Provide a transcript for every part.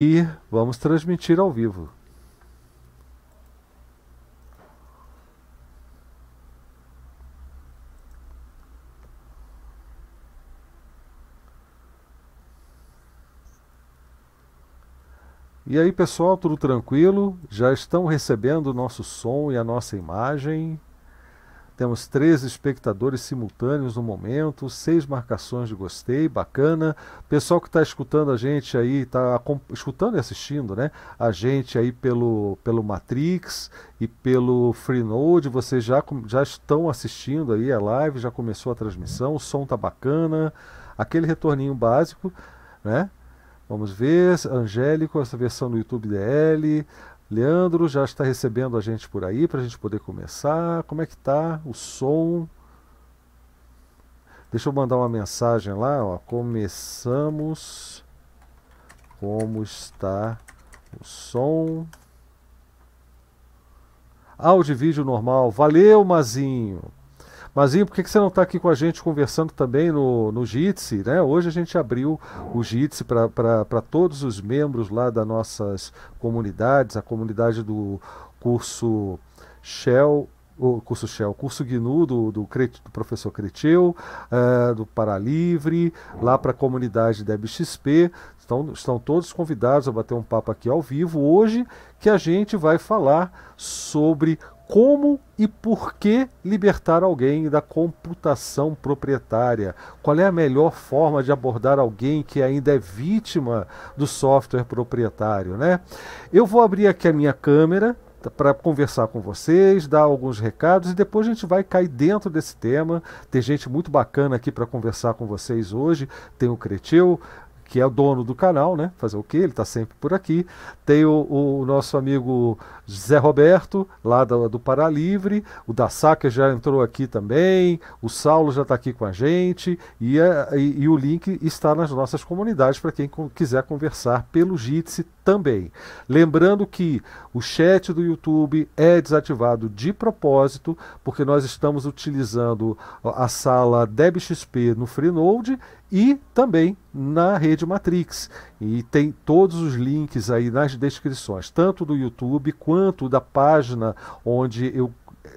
e vamos transmitir ao vivo. E aí, pessoal, tudo tranquilo? Já estão recebendo o nosso som e a nossa imagem? Temos três espectadores simultâneos no momento, seis marcações de gostei, bacana. Pessoal que está escutando a gente aí, está escutando e assistindo, né? A gente aí pelo, pelo Matrix e pelo Freenode, vocês já, já estão assistindo aí a live, já começou a transmissão, o som tá bacana, aquele retorninho básico, né? Vamos ver, Angélico, essa versão do YouTube DL, Leandro já está recebendo a gente por aí para a gente poder começar. Como é que tá o som? Deixa eu mandar uma mensagem lá, ó. Começamos. Como está o som? Áudio e vídeo normal. Valeu, Mazinho. Mazinho, por que, que você não está aqui com a gente conversando também no, no Jitsi? Né? Hoje a gente abriu o Jitsi para todos os membros lá das nossas comunidades, a comunidade do curso Shell, o curso Shell, curso GNU do, do, do professor Cretil, uh, do Paralivre, lá para a comunidade da XP. Estão, estão todos convidados a bater um papo aqui ao vivo hoje, que a gente vai falar sobre como e por que libertar alguém da computação proprietária? Qual é a melhor forma de abordar alguém que ainda é vítima do software proprietário, né? Eu vou abrir aqui a minha câmera para conversar com vocês, dar alguns recados e depois a gente vai cair dentro desse tema. Tem gente muito bacana aqui para conversar com vocês hoje. Tem o Cretil, que é o dono do canal, né? Fazer o quê? Ele está sempre por aqui. Tem o, o, nosso amigo Zé Roberto, lá do, do. O da Saca já entrou aqui também. O Saulo já está aqui com a gente. E, é, e, e, o link está nas nossas comunidades para quem quiser conversar pelo Jitsi também. Lembrando que o chat do YouTube é desativado de propósito, porque nós estamos utilizando a sala DebXP no Freenode e também na rede Matrix. E tem todos os links aí nas descrições, tanto do YouTube quanto da página onde eu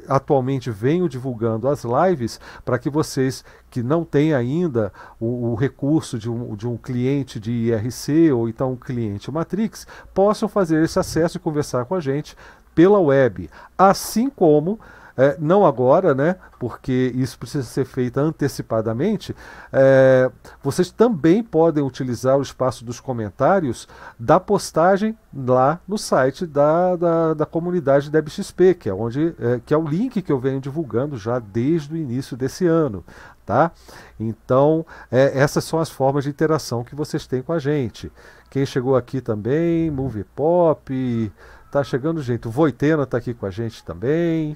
atualmente venho divulgando as lives para que vocês que não têm ainda o, o, recurso de um, de um cliente de IRC ou então um cliente Matrix possam fazer esse acesso e conversar com a gente pela web, assim como é, não agora, né, porque isso precisa ser feito antecipadamente, é, vocês também podem utilizar o espaço dos comentários da postagem lá no site da, da, da comunidade DebXP, que é, onde, é, que é o link que eu venho divulgando já desde o início desse ano. Tá? Então, é, essas são as formas de interação que vocês têm com a gente. Quem chegou aqui também, Movie Pop, tá chegando gente. O Voitena está aqui com a gente também.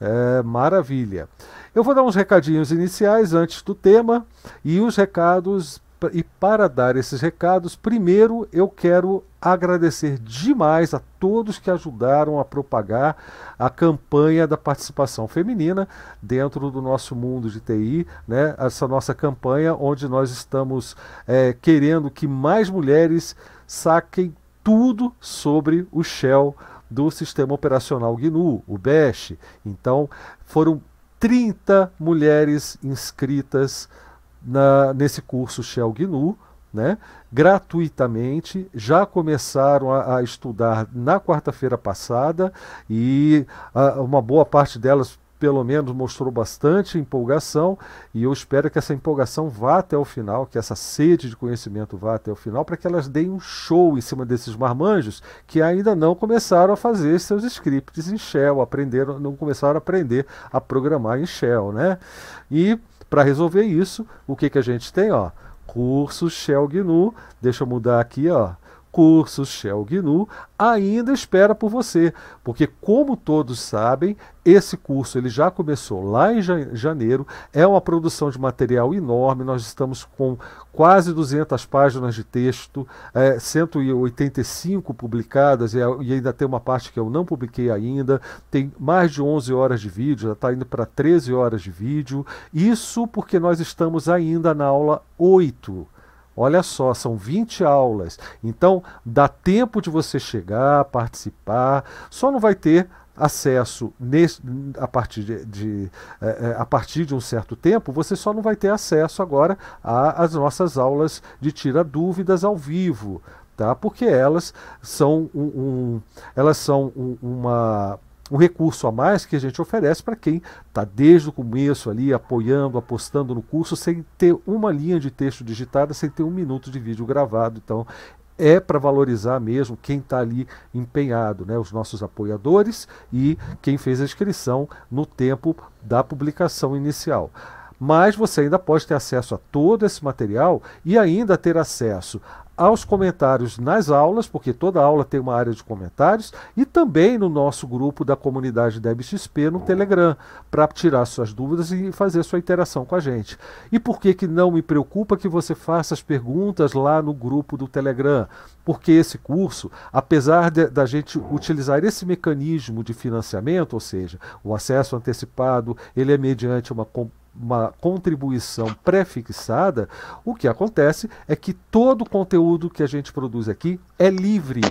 É, maravilha. Eu vou dar uns recadinhos iniciais antes do tema e os recados. E para dar esses recados, primeiro eu quero agradecer demais a todos que ajudaram a propagar a campanha da participação feminina dentro do nosso mundo de TI, né? essa nossa campanha onde nós estamos é, querendo que mais mulheres saquem tudo sobre o Shell do sistema operacional GNU, o BASH. Então, foram 30 mulheres inscritas na, nesse curso Shell GNU, né, gratuitamente, já começaram a, a estudar na quarta-feira passada e a, uma boa parte delas pelo menos mostrou bastante empolgação e eu espero que essa empolgação vá até o final, que essa sede de conhecimento vá até o final, para que elas deem um show em cima desses marmanjos que ainda não começaram a fazer seus scripts em Shell, aprenderam, não começaram a aprender a programar em Shell, né? E para resolver isso, o que, que a gente tem, ó? Curso Shell GNU, deixa eu mudar aqui, ó cursos Shell GNU ainda espera por você, porque como todos sabem, esse curso ele já começou lá em janeiro, é uma produção de material enorme, nós estamos com quase 200 páginas de texto, é, 185 publicadas e, e ainda tem uma parte que eu não publiquei ainda, tem mais de 11 horas de vídeo, já está indo para 13 horas de vídeo, isso porque nós estamos ainda na aula 8 Olha só, são 20 aulas. Então, dá tempo de você chegar, participar. Só não vai ter acesso nesse, a, partir de, de é, a partir de um certo tempo, você só não vai ter acesso agora às nossas aulas de tira dúvidas ao vivo, tá? Porque elas são um, um elas são um, uma um recurso a mais que a gente oferece para quem está desde o começo ali apoiando, apostando no curso, sem ter uma linha de texto digitada, sem ter um minuto de vídeo gravado. Então, é para valorizar mesmo quem está ali empenhado, né? os nossos apoiadores e quem fez a inscrição no tempo da publicação inicial mas você ainda pode ter acesso a todo esse material e ainda ter acesso aos comentários nas aulas, porque toda aula tem uma área de comentários, e também no nosso grupo da comunidade DebXP no Telegram, para tirar suas dúvidas e fazer sua interação com a gente. E por que, que não me preocupa que você faça as perguntas lá no grupo do Telegram? Porque esse curso, apesar da gente utilizar esse mecanismo de financiamento, ou seja, o acesso antecipado, ele é mediante uma uma contribuição pré-fixada, o que acontece é que todo o conteúdo que a gente produz aqui é livre,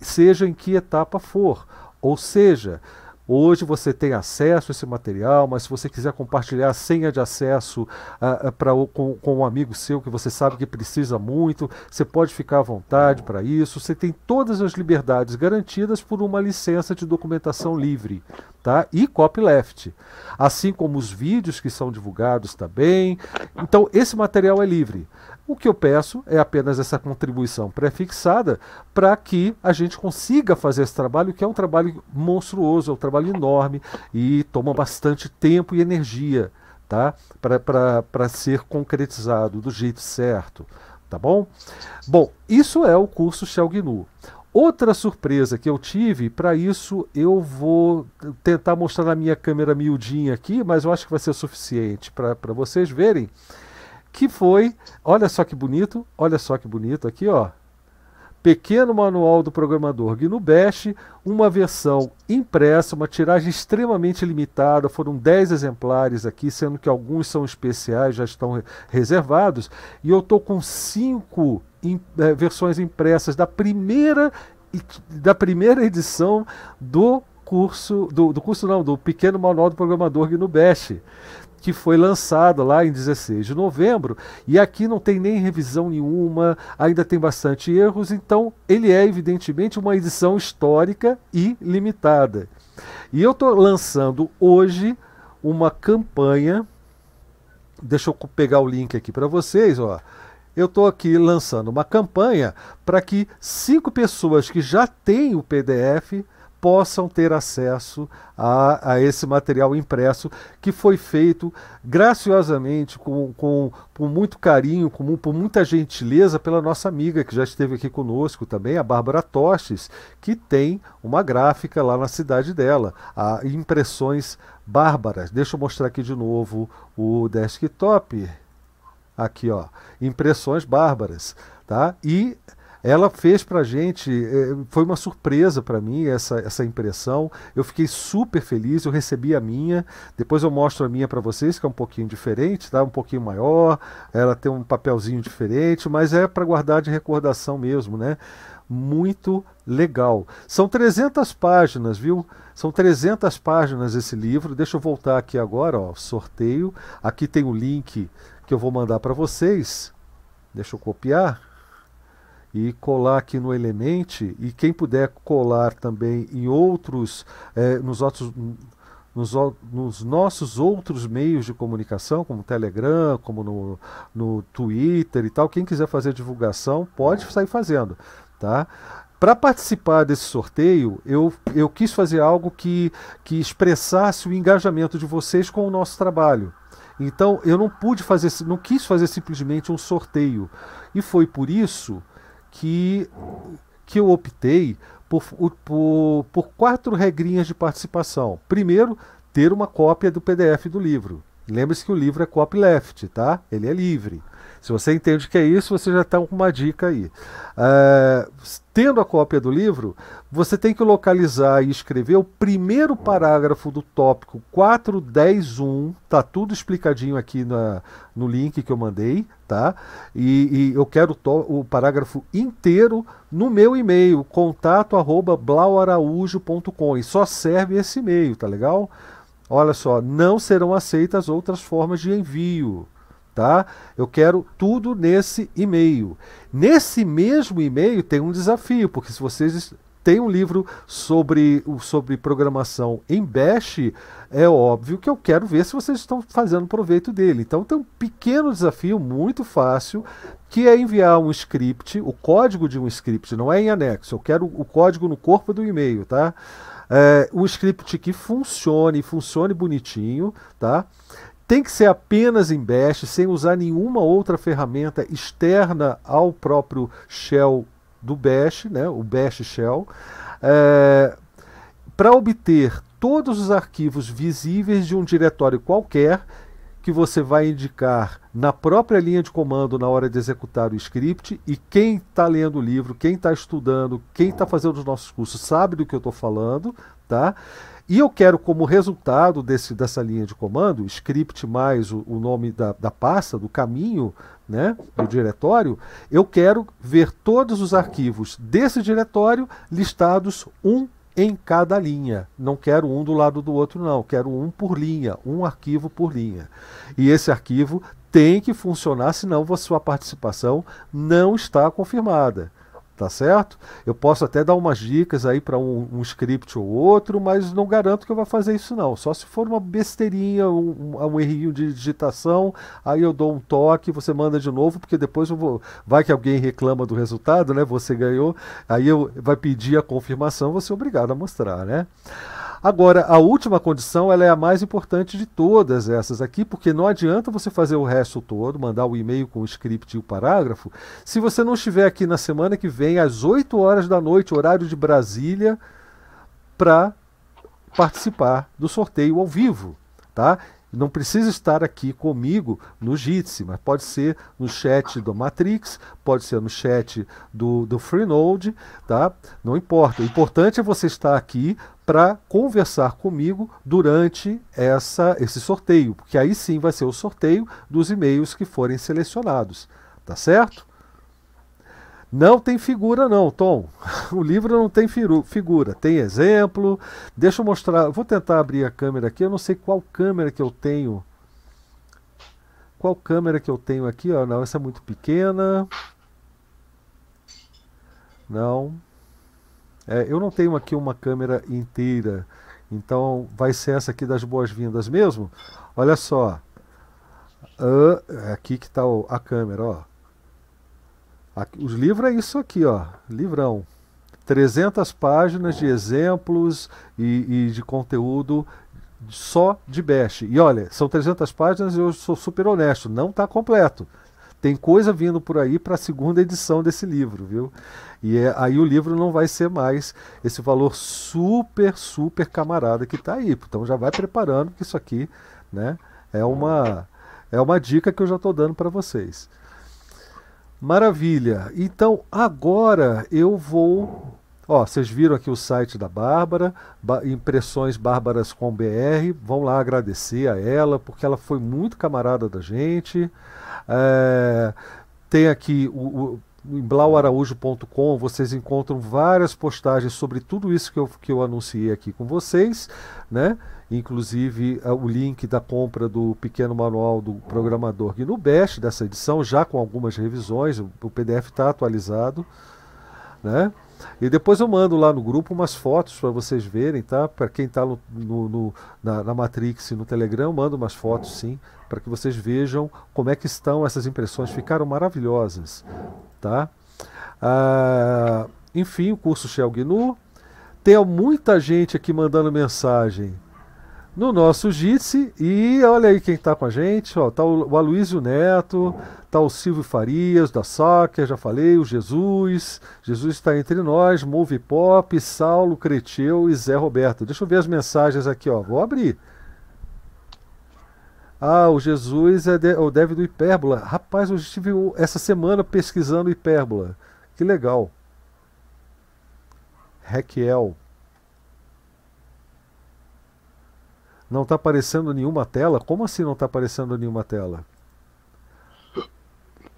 seja em que etapa for. Ou seja, Hoje você tem acesso a esse material, mas se você quiser compartilhar a senha de acesso uh, uh, pra, com, com um amigo seu que você sabe que precisa muito, você pode ficar à vontade para isso. Você tem todas as liberdades garantidas por uma licença de documentação livre tá? e copyleft. Assim como os vídeos que são divulgados também. Então, esse material é livre. O que eu peço é apenas essa contribuição pré-fixada para que a gente consiga fazer esse trabalho, que é um trabalho monstruoso, é um trabalho enorme e toma bastante tempo e energia tá? para ser concretizado do jeito certo. Tá bom? Bom, isso é o curso Shell GNU. Outra surpresa que eu tive, para isso eu vou tentar mostrar na minha câmera miudinha aqui, mas eu acho que vai ser suficiente para vocês verem que foi, olha só que bonito, olha só que bonito aqui, ó. Pequeno Manual do Programador GNU Bash, uma versão impressa, uma tiragem extremamente limitada, foram 10 exemplares aqui, sendo que alguns são especiais, já estão reservados, e eu estou com cinco é, versões impressas da primeira, da primeira edição do curso, do, do curso não, do Pequeno Manual do Programador GNU Bash que foi lançado lá em 16 de novembro, e aqui não tem nem revisão nenhuma, ainda tem bastante erros, então ele é evidentemente uma edição histórica e limitada. E eu estou lançando hoje uma campanha. Deixa eu pegar o link aqui para vocês, ó. Eu estou aqui lançando uma campanha para que cinco pessoas que já têm o PDF possam ter acesso a, a, esse material impresso que foi feito graciosamente, com, com, com muito carinho, com, com muita gentileza pela nossa amiga que já esteve aqui conosco também, a Bárbara Tostes, que tem uma gráfica lá na cidade dela, a Impressões Bárbaras. Deixa eu mostrar aqui de novo o desktop. Aqui, ó, Impressões Bárbaras, tá? E ela fez para gente, eh, foi uma surpresa para mim essa, essa impressão. Eu fiquei super feliz, eu recebi a minha. Depois eu mostro a minha para vocês, que é um pouquinho diferente, tá? um pouquinho maior. Ela tem um papelzinho diferente, mas é para guardar de recordação mesmo, né? Muito legal. São 300 páginas, viu? São 300 páginas esse livro. Deixa eu voltar aqui agora, ó, sorteio. Aqui tem o link que eu vou mandar para vocês. Deixa eu copiar e colar aqui no Elemente e quem puder colar também em outros, é, nos outros nos, nos, nossos outros meios de comunicação, como Telegram, como no, no Twitter e tal, quem quiser fazer divulgação pode sair fazendo, tá? Para participar desse sorteio, eu, eu quis fazer algo que, que expressasse o engajamento de vocês com o nosso trabalho. Então, eu não pude fazer, não quis fazer simplesmente um sorteio. E foi por isso que, que eu optei por, por, por quatro regrinhas de participação. Primeiro, ter uma cópia do PDF do livro. Lembre-se que o livro é copyleft, tá? Ele é livre. Se você entende que é isso, você já está com uma dica aí. É, tendo a cópia do livro, você tem que localizar e escrever o primeiro parágrafo do tópico 4.10.1, tá tudo explicadinho aqui na, no link que eu mandei, tá? E, e eu quero o, o parágrafo inteiro no meu e-mail, contato arroba blauaraújo.com, e só serve esse e-mail, tá legal? Olha só, não serão aceitas outras formas de envio tá? Eu quero tudo nesse e-mail. Nesse mesmo e-mail tem um desafio, porque se vocês têm um livro sobre, sobre programação em Bash, é óbvio que eu quero ver se vocês estão fazendo proveito dele. Então tem um pequeno desafio muito fácil, que é enviar um script, o código de um script, não é em anexo, eu quero o código no corpo do e-mail, tá? É, um script que funcione, funcione bonitinho, tá? Tem que ser apenas em Bash, sem usar nenhuma outra ferramenta externa ao próprio shell do Bash, né, o Bash Shell, é, para obter todos os arquivos visíveis de um diretório qualquer que você vai indicar na própria linha de comando na hora de executar o script e quem está lendo o livro, quem está estudando, quem está fazendo os nossos cursos sabe do que eu estou falando, tá? E eu quero, como resultado desse, dessa linha de comando, script mais o, o nome da, da pasta, do caminho né, do diretório, eu quero ver todos os arquivos desse diretório listados um em cada linha. Não quero um do lado do outro, não. Quero um por linha, um arquivo por linha. E esse arquivo tem que funcionar, senão a sua participação não está confirmada tá certo? Eu posso até dar umas dicas aí para um, um, script ou outro, mas não garanto que eu vou fazer isso não. Só se for uma besteirinha, um, um, um errinho de digitação, aí eu dou um toque, você manda de novo, porque depois eu vou, vai que alguém reclama do resultado, né? Você ganhou, aí eu vai pedir a confirmação, você é obrigado a mostrar, né? Agora, a última condição ela é a mais importante de todas essas aqui, porque não adianta você fazer o resto todo, mandar o e-mail com o script e o parágrafo, se você não estiver aqui na semana que vem, às 8 horas da noite, horário de Brasília, para participar do sorteio ao vivo. Tá? Não precisa estar aqui comigo no Jitsi, mas pode ser no chat do Matrix, pode ser no chat do, do Freenode, tá? Não importa. O importante é você estar aqui para conversar comigo durante essa, esse sorteio, porque aí sim vai ser o sorteio dos e-mails que forem selecionados, tá certo? Não tem figura não, Tom. O livro não tem figura, tem exemplo. Deixa eu mostrar, vou tentar abrir a câmera aqui, eu não sei qual câmera que eu tenho. Qual câmera que eu tenho aqui? Ó, não, essa é muito pequena. Não. É, eu não tenho aqui uma câmera inteira, então vai ser essa aqui das boas-vindas mesmo. Olha só, uh, aqui que está a câmera, ó. Aqui, os livros é isso aqui, ó, livrão. 300 páginas de exemplos e, e de conteúdo só de Bash. E olha, são 300 páginas e eu sou super honesto, não está completo. Tem coisa vindo por aí para a segunda edição desse livro, viu? E é, aí o livro não vai ser mais esse valor super, super camarada que está aí. Então já vai preparando que isso aqui né, é, uma, é uma dica que eu já estou dando para vocês. Maravilha. Então agora eu vou. Ó, vocês viram aqui o site da Bárbara, Impressões Bárbaras com BR. Vão lá agradecer a ela, porque ela foi muito camarada da gente. É, tem aqui o, o em blauaraújo.com vocês encontram várias postagens sobre tudo isso que eu, que eu anunciei aqui com vocês, né? inclusive uh, o link da compra do pequeno manual do programador GNU Bash, dessa edição, já com algumas revisões, o, o PDF está atualizado. Né? E depois eu mando lá no grupo umas fotos para vocês verem, tá? Para quem está no, no, no, na, na Matrix e no Telegram, eu mando umas fotos sim, para que vocês vejam como é que estão essas impressões. Ficaram maravilhosas, tá? Ah, enfim, o curso Shell GNU. Tem muita gente aqui mandando mensagem no nosso Jitsi. E olha aí quem está com a gente. Ó, tá o, o Aloysio Neto, tá o Silvio Farias, da Soccer, já falei, o Jesus. Jesus está entre nós, Move Pop, Saulo, Creteu e Zé Roberto. Deixa eu ver as mensagens aqui, ó. Vou abrir. Ah, o Jesus é de, o Dev do Hipérbola. Rapaz, eu estive essa semana pesquisando Hipérbola. Que legal. Requiel. Não está aparecendo nenhuma tela? Como assim não está aparecendo nenhuma tela?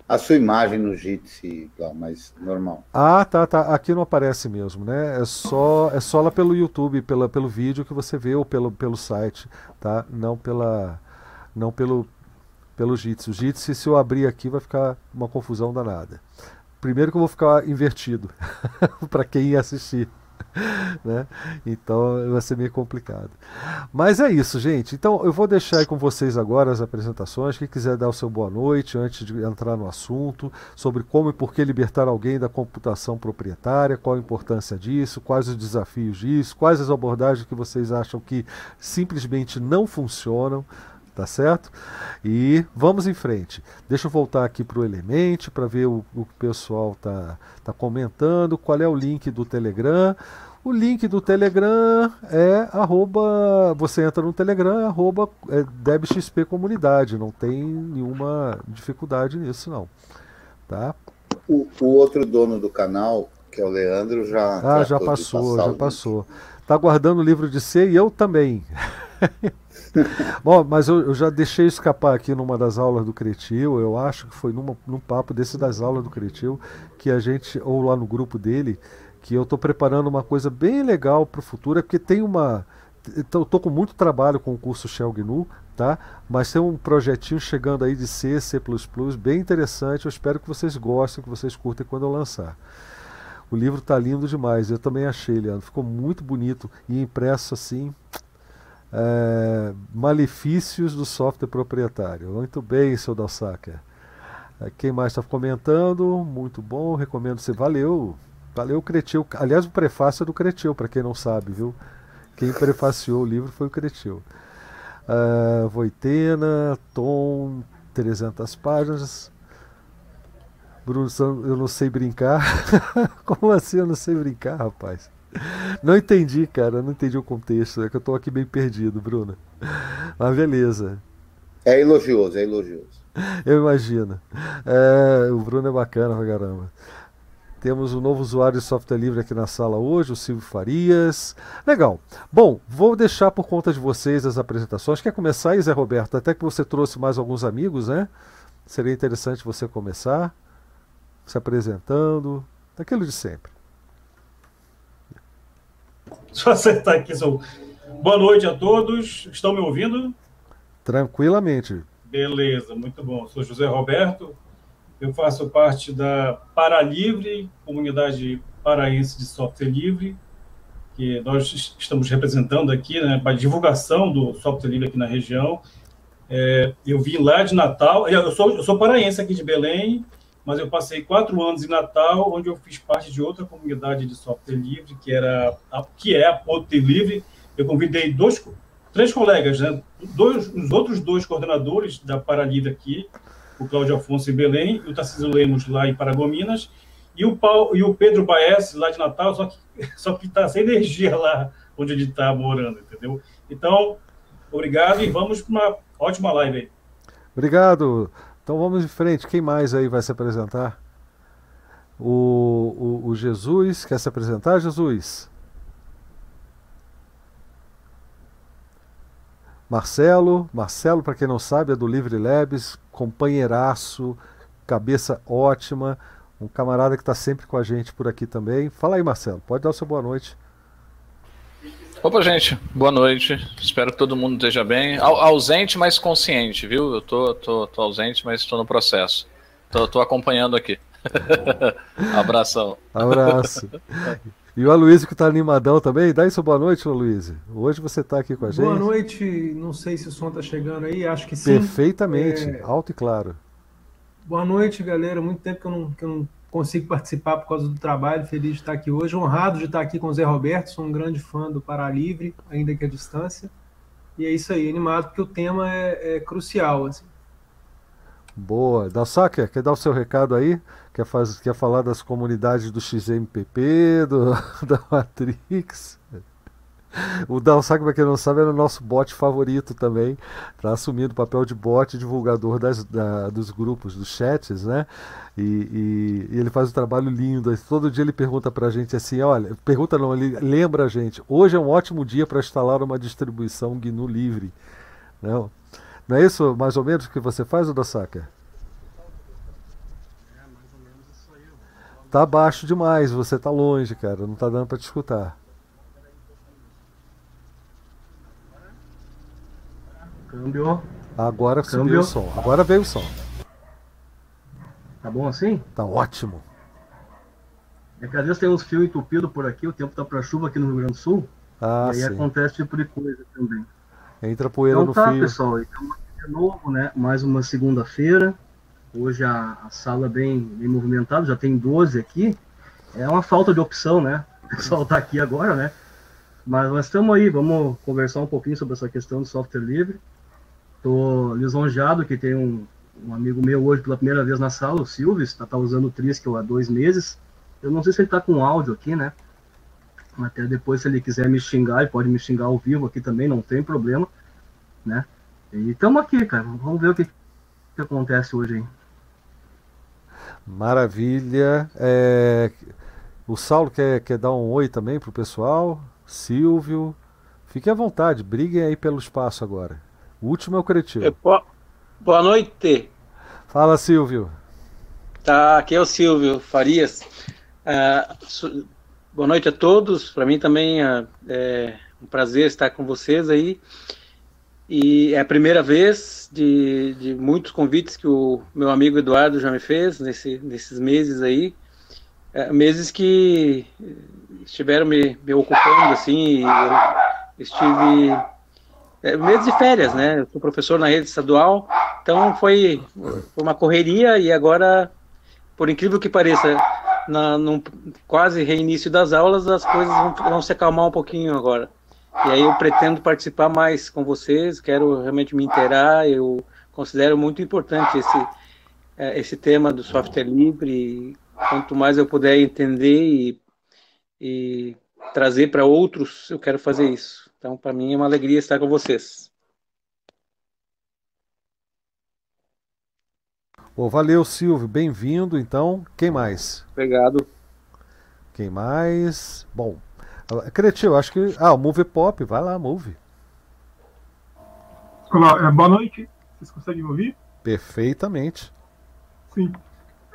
A sua imagem no Jitsi, mas normal. Ah, tá, tá. Aqui não aparece mesmo, né? É só, é só lá pelo YouTube, pela, pelo vídeo que você vê ou pelo, pelo site, tá? Não pela, não pelo, pelo Jitsi. O Jitsi, se eu abrir aqui, vai ficar uma confusão danada. Primeiro que eu vou ficar invertido para quem assistir. né? Então vai ser meio complicado. Mas é isso, gente. Então eu vou deixar aí com vocês agora as apresentações. Quem quiser dar o seu boa noite antes de entrar no assunto sobre como e por que libertar alguém da computação proprietária, qual a importância disso, quais os desafios disso, quais as abordagens que vocês acham que simplesmente não funcionam tá certo? E vamos em frente. Deixa eu voltar aqui para o Element para ver o, o, que o pessoal tá, tá comentando. Qual é o link do Telegram? O link do Telegram é arroba, você entra no Telegram, é arroba é DebXP Comunidade, não tem nenhuma dificuldade nisso não, tá? O, o outro dono do canal, que é o Leandro, já Ah, já passou, já passou. Tá guardando o livro de C e eu também. Bom, mas eu, eu, já deixei escapar aqui numa das aulas do Cretil, eu acho que foi numa, num papo desse das aulas do Cretil, que a gente, ou lá no grupo dele, que eu estou preparando uma coisa bem legal para o futuro, é porque tem uma. Eu estou com muito trabalho com o curso Shell GNU, tá? Mas tem um projetinho chegando aí de C, C, bem interessante. Eu espero que vocês gostem, que vocês curtem quando eu lançar. O livro está lindo demais, eu também achei, Leandro. Ficou muito bonito e impresso assim, é, malefícios do software proprietário. Muito bem, seu Dalsacker. É, quem mais está comentando? Muito bom, recomendo você. Valeu, valeu, Cretil. Aliás, o prefácio é do Cretil, para quem não sabe, viu? Quem prefaciou o livro foi o Cretil. Uh, Voitena, Tom, 300 páginas. Bruno, eu não sei brincar. Como assim eu não sei brincar, rapaz? Não entendi, cara, não entendi o contexto. É que eu tô aqui bem perdido, Bruno. Mas beleza. É elogioso, é elogioso. Eu imagino. É, o Bruno é bacana pra caramba. Temos um novo usuário de software livre aqui na sala hoje, o Silvio Farias. Legal. Bom, vou deixar por conta de vocês as apresentações. Quer começar aí, Zé Roberto? Até que você trouxe mais alguns amigos, né? Seria interessante você começar se apresentando, daquilo de sempre. Eu acertar aqui. Sou... Boa noite a todos. Estão me ouvindo? Tranquilamente. Beleza, muito bom. Sou José Roberto. Eu faço parte da Paralivre, comunidade paraense de software livre, que nós estamos representando aqui né, para divulgação do software livre aqui na região. É, eu vim lá de Natal, eu sou, eu sou paraense aqui de Belém, mas eu passei quatro anos em Natal, onde eu fiz parte de outra comunidade de software livre, que era a, que é a Ponte Livre. Eu convidei dois, três colegas, né? dois, os outros dois coordenadores da Paralivre aqui, o Cláudio Afonso em Belém e o Tarcísio Lemos lá em Paragominas, e o, Paulo, e o Pedro Baes lá de Natal, só que só que está sem energia lá onde ele está morando, entendeu? Então, obrigado e vamos para uma ótima live aí. Obrigado. Então vamos em frente. Quem mais aí vai se apresentar? O, o, o Jesus quer se apresentar, Jesus? Marcelo, Marcelo, para quem não sabe, é do Livre Labs, companheiraço, cabeça ótima, um camarada que está sempre com a gente por aqui também. Fala aí, Marcelo, pode dar o seu boa noite. Opa, gente, boa noite. Espero que todo mundo esteja bem. ausente, mas consciente, viu? Eu tô, tô, tô ausente, mas estou no processo. Tô, tô acompanhando aqui. Abração. Abraço. E o Aloysio que está animadão também. Dá isso boa noite, Aloysio. Hoje você está aqui com a gente. Boa noite. Não sei se o som está chegando aí. Acho que sim. Perfeitamente. É... Alto e claro. Boa noite, galera. Muito tempo que eu não, que eu não consigo participar por causa do trabalho, feliz de estar aqui hoje, honrado de estar aqui com o Zé Roberto, sou um grande fã do Pará Livre, ainda que à distância. E é isso aí, animado, porque o tema é, é crucial. Assim. Boa. Da quer dar o seu recado aí? Quer, faz, quer falar das comunidades do XMPP, do, da Matrix? O Dalsac, para quem não sabe, era o nosso bot favorito também. Está assumindo o papel de bot divulgador das, da, dos grupos, dos chats, né? E, e, e, ele faz um trabalho lindo. Todo dia ele pergunta para a gente assim: olha, pergunta não, ele lembra a gente. Hoje é um ótimo dia para instalar uma distribuição GNU livre. Não, não é isso mais ou menos que você faz, Dalsac? Tá baixo demais, você tá longe, cara. Não tá dando para te escutar. Câmbio. Agora subiu o som. Agora veio o som. Tá bom assim? Tá ótimo. É que às vezes tem uns fios entupidos por aqui, o tempo tá para chuva aqui no Rio Grande do Sul. Ah, e aí sim. acontece esse tipo de coisa também. Entra poeira então, no tá, fio. pessoal, então de novo, né? Mais uma segunda-feira. Hoje a, a, sala bem, bem movimentada, já tem 12 aqui. É uma falta de opção, né? O pessoal tá aqui agora, né? Mas nós estamos aí, vamos conversar um pouquinho sobre essa questão do software livre. Estou lisonjeado que tem um, um, amigo meu hoje pela primeira vez na sala, o Silvio, está tá usando o Triskel há dois meses. Eu não sei se ele está com áudio aqui, né? Até depois, se ele quiser me xingar, ele pode me xingar ao vivo aqui também, não tem problema, né? E estamos aqui, cara. Vamos ver o que, que acontece hoje aí. Maravilha. É... O Saulo quer, quer dar um oi também para o pessoal? Silvio. Fique à vontade, briguem aí pelo espaço agora. O último é o Cretinho. É, boa noite. Fala, Silvio. Tá, aqui é o Silvio Farias. Uh, boa noite a todos. Para mim também uh, é um prazer estar com vocês aí. E é a primeira vez de, de muitos convites que o meu amigo Eduardo já me fez nesse, nesses meses aí. É, meses que estiveram me, me ocupando, assim, estive é, meses de férias, né? Eu sou professor na rede estadual, então foi, foi uma correria e agora, por incrível que pareça, na, no quase reinício das aulas, as coisas vão, vão se acalmar um pouquinho agora. E aí eu pretendo participar mais com vocês, quero realmente me inteirar, eu considero muito importante esse, é, esse tema do software livre, quanto mais eu puder entender e, e trazer para outros, eu quero fazer isso. Então, para mim é uma alegria estar com vocês. Oh, valeu, Silvio. Bem-vindo. Então, quem mais? Obrigado. Quem mais? Bom, Cretinho, acho que. Ah, o Move Pop. Vai lá, Move. Olá, é, boa noite. Vocês conseguem me ouvir? Perfeitamente. Sim.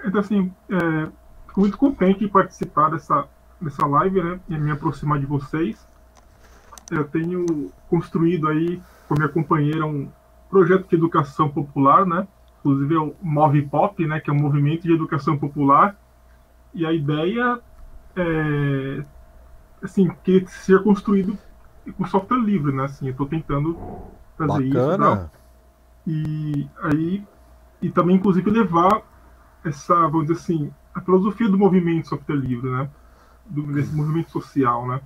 Então, assim, é, fico muito contente de participar dessa, dessa live, né? E me aproximar de vocês eu tenho construído aí com a minha companheira um projeto de educação popular, né? Inclusive é o Move Pop, né? Que é um movimento de educação popular. E a ideia é, assim, que seja construído com software livre, né? Assim, eu estou tentando fazer Bacana. isso. Tá? E aí, e também, inclusive, levar essa, vamos dizer assim, a filosofia do movimento software livre, né? Do, desse movimento social, né?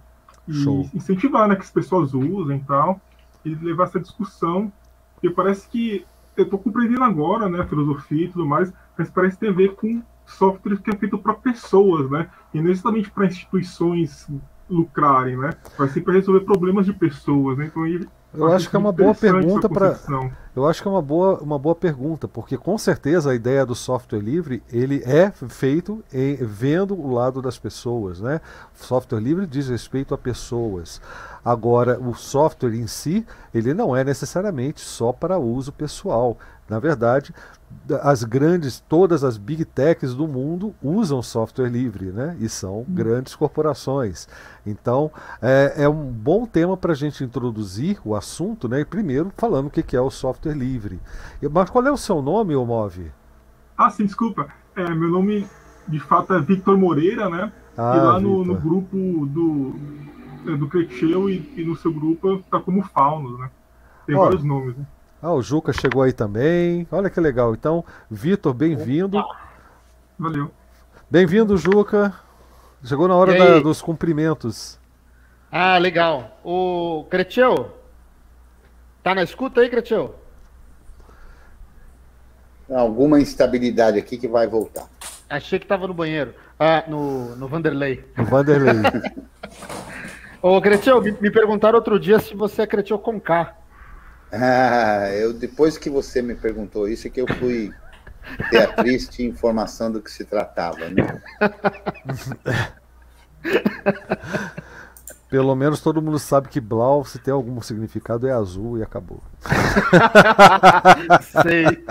E Show. incentivar né, que as pessoas usem e tal, e levar essa discussão, porque parece que eu estou compreendendo agora, né, a filosofia e tudo mais, mas parece ter a ver com software que é feito para pessoas, né, e não exatamente para instituições lucrarem, né, vai ser para resolver problemas de pessoas, né, então eu acho que é uma boa pergunta para. Eu acho que é uma boa, uma boa pergunta, porque com certeza a ideia do software livre ele é feito em, vendo o lado das pessoas, né? software livre diz respeito a pessoas. Agora, o software em si, ele não é necessariamente só para uso pessoal. Na verdade, as grandes, todas as big techs do mundo usam software livre, né? E são hum. grandes corporações. Então, é, é um bom tema para a gente introduzir o assunto, né? E primeiro falando o que é o software livre. Mas qual é o seu nome, Omove? Ah, sim, desculpa. É, meu nome de fato é Victor Moreira, né? Ah, e lá no, no, grupo do, é, do Cretcheu e, e, no seu grupo tá como Faunos, né? Tem vários nomes, né? Ah, o Juca chegou aí também. Olha que legal. Então, Vitor, bem-vindo. Valeu. Bem-vindo, Juca. Chegou na hora da, dos cumprimentos. Ah, legal. O Creteu, tá na escuta aí, Creteu? Alguma instabilidade aqui que vai voltar. Achei que tava no banheiro. Ah, no, no Vanderlei. No Vanderlei. Ô, Cretil, me, me perguntaram outro dia se você é Cretil com K. Ah, eu, depois que você me perguntou isso, é que eu fui ter a triste informação do que se tratava, né? Pelo menos todo mundo sabe que Blau, se tem algum significado, é azul e acabou. Sei.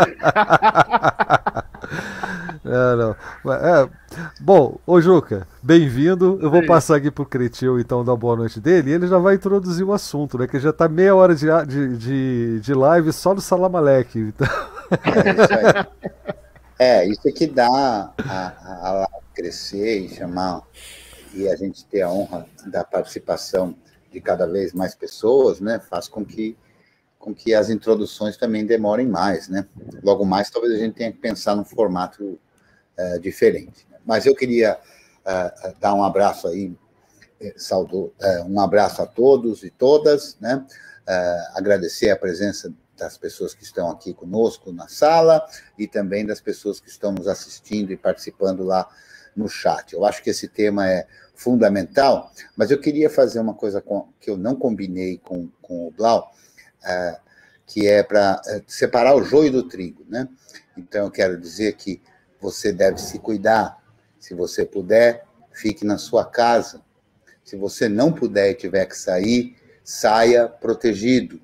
É, não. É, bom, ô Juca, bem-vindo. Eu vou Sim. passar aqui pro Cretil, então, dar boa noite dele. E ele já vai introduzir o assunto, né? Que já tá meia hora de, de, de, de live só do Salamalek. Então... É, isso aí. É, isso é que dá a, a, a live crescer e chamar, e a gente ter a honra da participação de cada vez mais pessoas, né? Faz com que com que as introduções também demorem mais, né? Logo mais, talvez a gente tenha que pensar num formato uh, diferente. Mas eu queria uh, dar um abraço aí, eh, saudou, uh, um abraço a todos e todas, né? agradecer a presença das pessoas que estão aqui conosco na sala e também das pessoas que estão nos assistindo e participando lá no chat. Eu acho que esse tema é fundamental, mas eu queria fazer uma coisa com, que eu não combinei com, com o Blau, uh, que é para separar o joio do trigo, né? Então eu quero dizer que você deve se cuidar. Se você puder, fique na sua casa. Se você não puder e tiver que sair, saia protegido.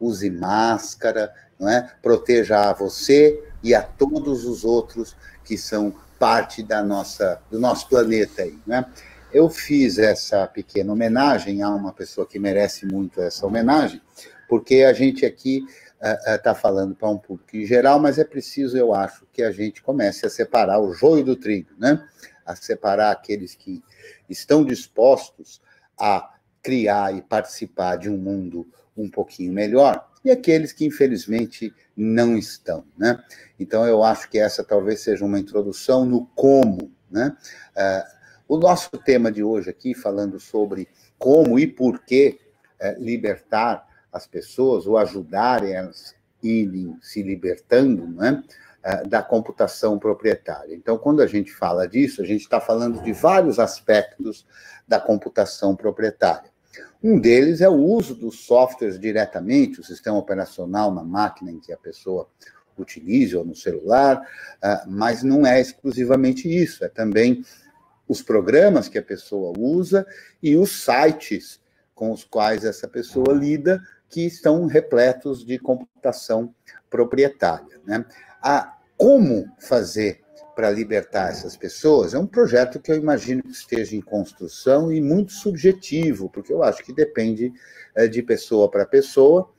Use máscara, não é? Proteja a você e a todos os outros que são parte da nossa, do nosso planeta aí, né? Eu fiz essa pequena homenagem a uma pessoa que merece muito essa homenagem, porque a gente aqui está uh, uh, falando para um público em geral, mas é preciso, eu acho, que a gente comece a separar o joio do trigo, né? A separar aqueles que estão dispostos a criar e participar de um mundo um pouquinho melhor e aqueles que infelizmente não estão, né? Então eu acho que essa talvez seja uma introdução no como, né? Uh, o nosso tema de hoje aqui falando sobre como e por que libertar as pessoas ou ajudarem elas irem se libertando né, da computação proprietária. Então, quando a gente fala disso, a gente está falando de vários aspectos da computação proprietária. Um deles é o uso dos softwares diretamente, o sistema operacional na máquina em que a pessoa utilize ou no celular, mas não é exclusivamente isso, é também os programas que a pessoa usa e os sites com os quais essa pessoa lida que estão repletos de computação proprietária. Né? A, como fazer para libertar essas pessoas é um projeto que eu imagino que esteja em construção e muito subjetivo, porque eu acho que depende é, de pessoa para pessoa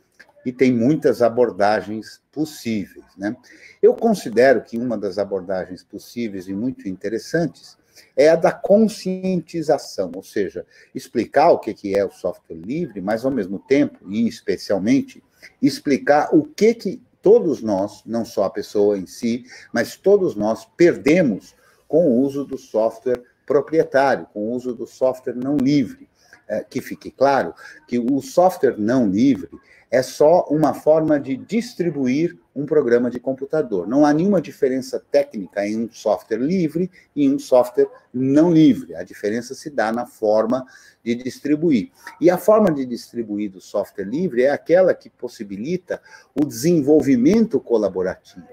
e tem muitas abordagens possíveis. Né? Eu considero que uma das abordagens possíveis e muito interessantes é a da conscientização, ou seja, explicar o que é o software livre, mas ao mesmo tempo, e especialmente, explicar o que, que todos nós, não só a pessoa em si, mas todos nós perdemos com o uso do software proprietário, com o uso do software não livre. É, que fique claro que o software não livre é só uma forma de distribuir um programa de computador. Não há nenhuma diferença técnica em um software livre e um software não livre. A diferença se dá na forma de distribuir. E a forma de distribuir do software livre é aquela que possibilita o desenvolvimento colaborativo.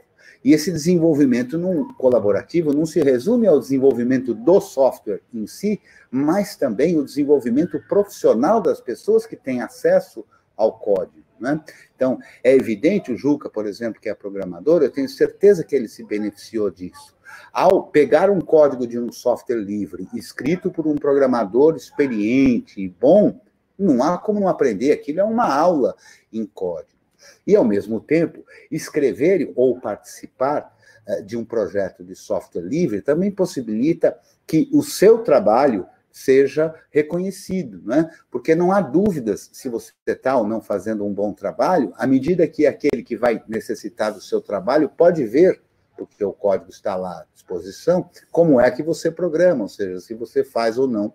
E esse desenvolvimento não, colaborativo não se resume ao desenvolvimento do software em si, mas também o desenvolvimento profissional das pessoas que têm acesso ao código. Né? Então, é evidente, o Juca, por exemplo, que é programador, eu tenho certeza que ele se beneficiou disso. Ao pegar um código de um software livre, escrito por um programador experiente e bom, não há como não aprender, aquilo é uma aula em código. E, ao mesmo tempo, escrever ou participar eh, de um projeto de software livre também possibilita que o seu trabalho seja reconhecido, né? porque não há dúvidas se você está ou não fazendo um bom trabalho, à medida que aquele que vai necessitar do seu trabalho pode ver, porque o código está lá à disposição, como é que você programa, ou seja, se você faz ou não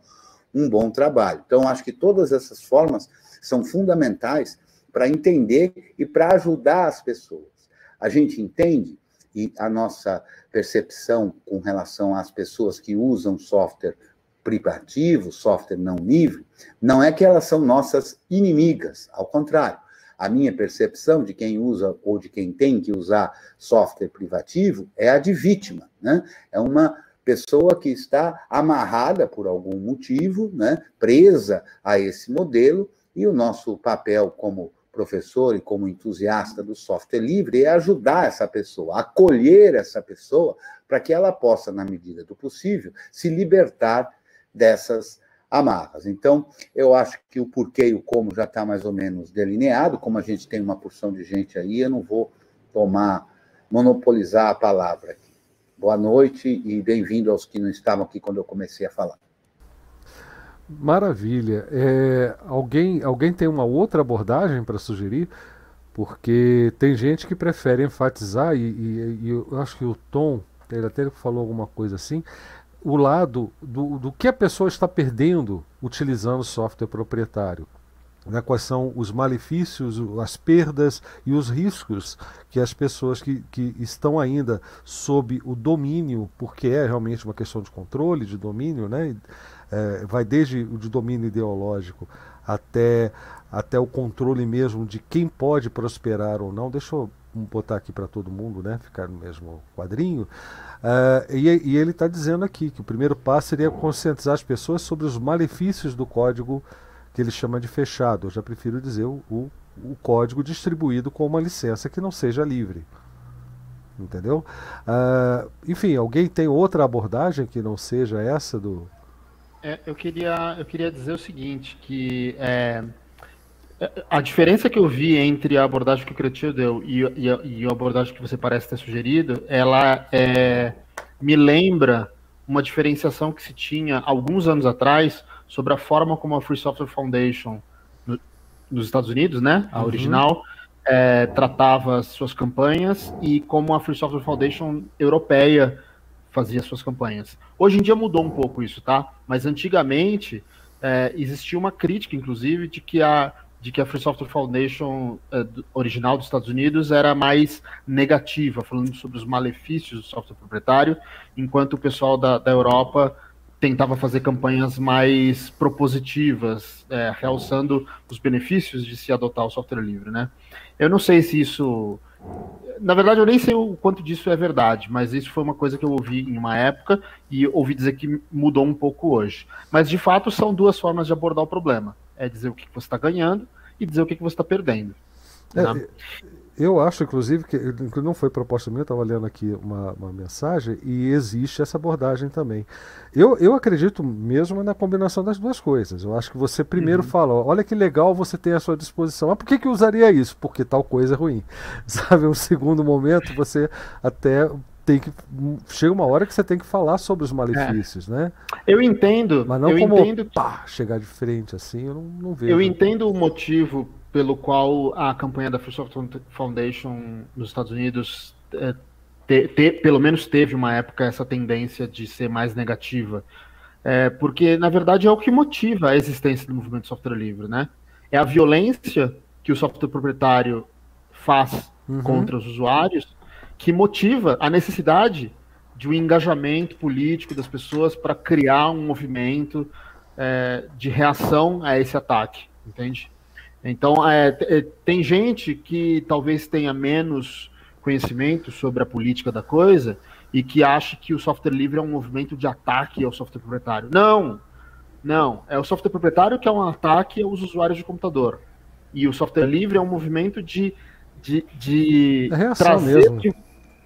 um bom trabalho. Então, acho que todas essas formas são fundamentais para entender e para ajudar as pessoas. A gente entende e a nossa percepção com relação às pessoas que usam software privativo, software não livre, não é que elas são nossas inimigas, ao contrário. A minha percepção de quem usa ou de quem tem que usar software privativo é a de vítima, né? É uma pessoa que está amarrada por algum motivo, né, presa a esse modelo, e o nosso papel como professor e como entusiasta do software livre é ajudar essa pessoa, acolher essa pessoa, para que ela possa, na medida do possível, se libertar dessas amarras. Então, eu acho que o porquê e o como já está mais ou menos delineado, como a gente tem uma porção de gente aí, eu não vou tomar, monopolizar a palavra aqui. Boa noite e bem-vindo aos que não estavam aqui quando eu comecei a falar. Maravilha. É, alguém, alguém tem uma outra abordagem para sugerir? Porque tem gente que prefere enfatizar, e, e, e, eu acho que o Tom, ele até falou alguma coisa assim, o lado do, do que a pessoa está perdendo utilizando software proprietário. Né, quais são os malefícios, as perdas e os riscos que as pessoas que, que estão ainda sob o domínio, porque é realmente uma questão de controle, de domínio, né, é, vai desde o de domínio ideológico até, até o controle mesmo de quem pode prosperar ou não. Deixa eu botar aqui para todo mundo, né, ficar no mesmo quadrinho. Uh, e, e, ele está dizendo aqui que o primeiro passo seria conscientizar as pessoas sobre os malefícios do código que ele chama de fechado. Eu já prefiro dizer o, o, o código distribuído com uma licença que não seja livre. Entendeu? Uh, enfim, alguém tem outra abordagem que não seja essa do. É, eu, queria, eu queria dizer o seguinte, que é, a diferença que eu vi entre a abordagem que o Cretil deu e, e, a, e, a, abordagem que você parece ter sugerido, ela é, me lembra uma diferenciação que se tinha alguns anos atrás sobre a forma como a Free Software Foundation no, nos Estados Unidos, né, a uhum. original, é, tratava suas campanhas e como a Free Software Foundation europeia fazia suas campanhas. Hoje em dia mudou um pouco isso, tá? Mas antigamente é, existia uma crítica, inclusive, de que a de que a Free Software Foundation é, original dos Estados Unidos era mais negativa, falando sobre os malefícios do software proprietário, enquanto o pessoal da, da Europa tentava fazer campanhas mais propositivas, é, realçando os benefícios de se adotar o software livre, né? Eu não sei se isso, na verdade, eu nem sei o quanto disso é verdade, mas isso foi uma coisa que eu ouvi em uma época e ouvi dizer que mudou um pouco hoje. Mas de fato são duas formas de abordar o problema: é dizer o que você está ganhando e dizer o que você está perdendo. É, né? Eu acho, inclusive, que não foi proposta minha, eu estava lendo aqui uma, uma, mensagem, e existe essa abordagem também. Eu, eu acredito mesmo na combinação das duas coisas. Eu acho que você primeiro uhum. fala, olha que legal você tem à sua disposição. Mas por que, que usaria isso? Porque tal coisa é ruim. Sabe, um segundo momento você até tem que chega uma hora que você tem que falar sobre os malefícios, é. né? Eu entendo, mas não eu como entendo... pá, chegar de frente assim, eu não, não vejo. Eu entendo o motivo pelo qual a campanha da Free Software Foundation nos Estados Unidos é, te, te, pelo menos teve uma época essa tendência de ser mais negativa. É, porque, na verdade, é o que motiva a existência do movimento de software livre, né? É a violência que o software proprietário faz uhum. contra os usuários que motiva a necessidade de um engajamento político das pessoas para criar um movimento é, de reação a esse ataque, entende? Então, é, é, tem gente que talvez tenha menos conhecimento sobre a política da coisa e que acha que o software livre é um movimento de ataque ao software proprietário. Não, não. É o software proprietário que é um ataque aos usuários de computador. E o software livre é um movimento de, de, de é trazer de,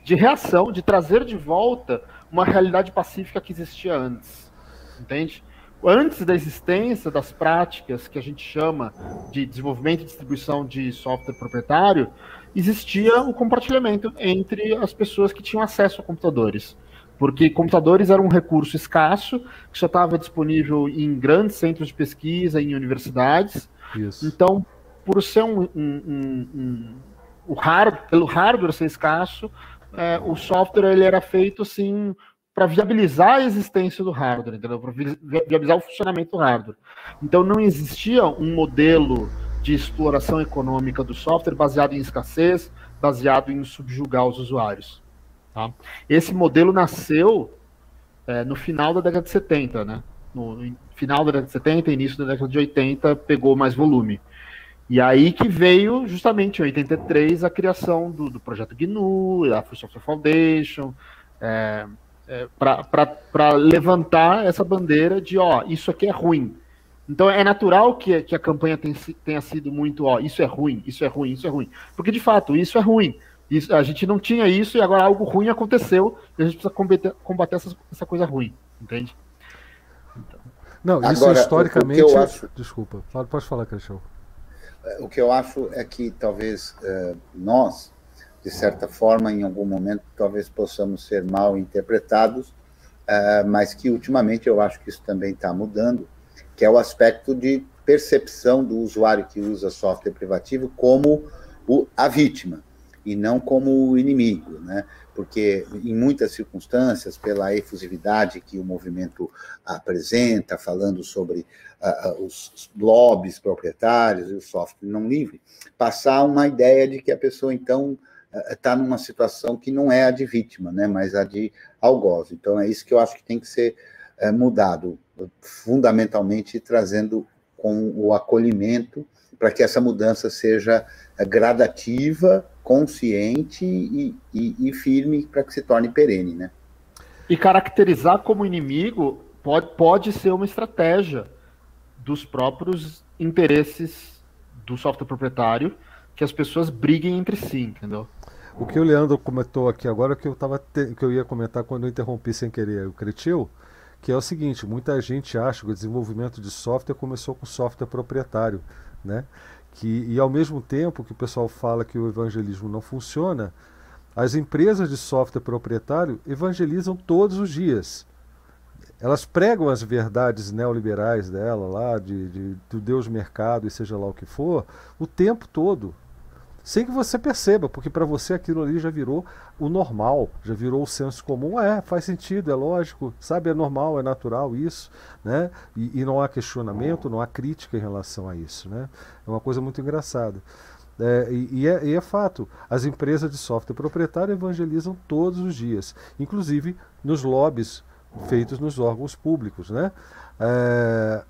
de reação, de trazer de volta uma realidade pacífica que existia antes. Entende? antes da existência das práticas que a gente chama de desenvolvimento e distribuição de software proprietário, existia o compartilhamento entre as pessoas que tinham acesso a computadores. Porque computadores eram um recurso escasso, que só estava disponível em grandes centros de pesquisa, em universidades. Isso. Então, por ser um, um, um, um o hard, pelo hardware ser escasso, é, o software ele era feito assim para viabilizar a existência do hardware, entendeu? Para viabilizar o funcionamento do hardware. Então não existia um modelo de exploração econômica do software baseado em escassez, baseado em subjugar os usuários. Tá? Esse modelo nasceu é, no final da década de 70, né? no final da década de 70, início da década de 80, pegou mais volume. E aí que veio justamente em 83 a criação do, do projeto GNU, a Free Software Foundation, é, é, para levantar essa bandeira de ó, isso aqui é ruim. Então é natural que, que a campanha tenha, tenha sido muito ó, isso é ruim, isso é ruim, isso é ruim. Porque de fato, isso é ruim. Isso, a gente não tinha isso e agora algo ruim aconteceu e a gente precisa combater, combater essa, essa coisa ruim, entende? Então. Não, isso agora, historicamente. Acho... Desculpa, pode falar, Cristiano. É, o que eu acho é que talvez uh, nós, de certa forma, em algum momento, talvez possamos ser mal interpretados, uh, mas que ultimamente eu acho que isso também está mudando, que é o aspecto de percepção do usuário que usa software privativo como a vítima e não como o inimigo, né? Porque em muitas circunstâncias, pela efusividade que o movimento apresenta, falando sobre uh, os lobbies proprietários e o software não livre, passar uma ideia de que a pessoa então está uh, numa situação que não é a de vítima, né? Mas a de algoz. Então é isso que eu acho que tem que ser uh, mudado, fundamentalmente trazendo com o acolhimento para que essa mudança seja gradativa consciente e, e, e firme para que se torne perene, né? E caracterizar como inimigo pode, pode ser uma estratégia dos próprios interesses do software proprietário que as pessoas briguem entre si, entendeu? O que o Leandro comentou aqui agora que eu tava te... que eu ia comentar quando eu interrompi sem querer o Cretil, que é o seguinte, muita gente acha que o desenvolvimento de software começou com software proprietário, né? Que e ao mesmo tempo que o pessoal fala que o evangelismo não funciona, as empresas de software proprietário evangelizam todos os dias. Elas pregam as verdades neoliberais dela lá, de, de, do Deus mercado e seja lá o que for, o tempo todo sem que você perceba, porque para você aquilo ali já virou o normal, já virou o senso comum. É, faz sentido, é lógico, sabe, é normal, é natural isso, né? E, e não há questionamento, não há crítica em relação a isso, né? É uma coisa muito engraçada. É, e, e, é, e, é, fato, as empresas de software proprietário evangelizam todos os dias, inclusive nos lobbies feitos nos órgãos públicos, né? É,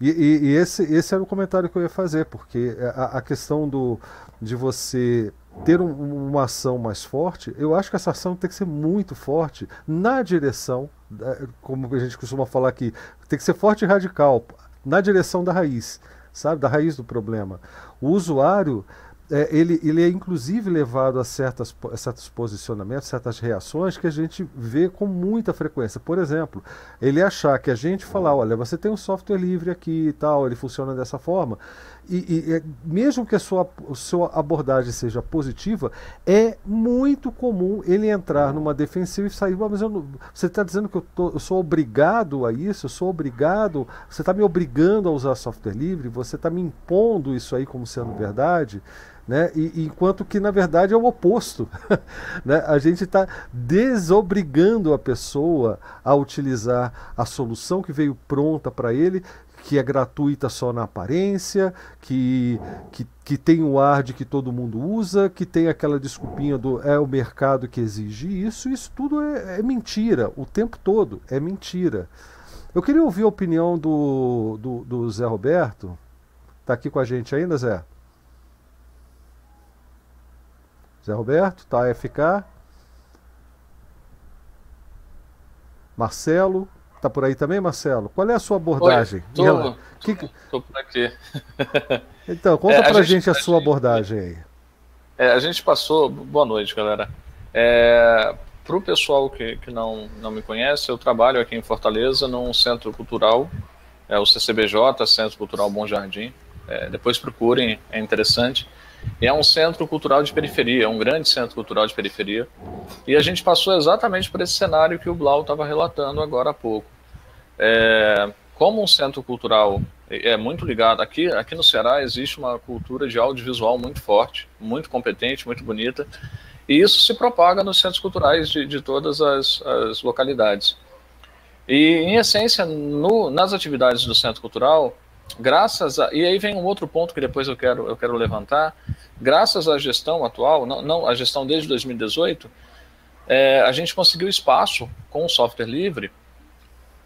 e, e, e, esse, esse era o comentário que eu ia fazer, porque a, a questão do, de você ter um, uma ação mais forte, eu acho que essa ação tem que ser muito forte na direção, como a gente costuma falar aqui, tem que ser forte e radical, na direção da raiz, sabe? Da raiz do problema. O usuário é, ele, ele é inclusive levado a certas, a certos posicionamentos, certas reações que a gente vê com muita frequência. Por exemplo, ele achar que a gente falar, olha, você tem um software livre aqui e tal, ele funciona dessa forma, e, e mesmo que a sua, a sua abordagem seja positiva, é muito comum ele entrar numa defensiva e sair, mas não, você está dizendo que eu, tô, eu, sou obrigado a isso, eu sou obrigado, você está me obrigando a usar software livre, você está me impondo isso aí como sendo verdade. Né? E, enquanto que na verdade é o oposto. né? A gente está desobrigando a pessoa a utilizar a solução que veio pronta para ele, que é gratuita só na aparência, que, que, que tem o ar de que todo mundo usa, que tem aquela desculpinha do é o mercado que exige isso. Isso tudo é, é mentira, o tempo todo é mentira. Eu queria ouvir a opinião do, do, do Zé Roberto. Está aqui com a gente ainda, Zé? Zé Roberto, tá FK. Marcelo, tá por aí também, Marcelo? Qual é a sua abordagem? Oi, tô, que... tô, por aqui. então, conta é, pra gente, gente, a, sua abordagem aí. É, a gente passou. Boa noite, galera. É, para o pessoal que, que não, não me conhece, eu trabalho aqui em Fortaleza num centro cultural, é o CCBJ, Centro Cultural Bom Jardim. É, depois procurem, é interessante. E é um centro cultural de periferia, é um grande centro cultural de periferia. E a gente passou exatamente por esse cenário que o Blau estava relatando agora há pouco. É, como um centro cultural é muito ligado, aqui, aqui no Ceará existe uma cultura de audiovisual muito forte, muito competente, muito bonita, e isso se propaga nos centros culturais de, de todas as, as localidades. E, em essência, no, nas atividades do centro cultural, graças a, e aí vem um outro ponto que depois eu quero, eu quero levantar, graças à gestão atual, não, não a gestão desde 2018, é, a gente conseguiu espaço com o software livre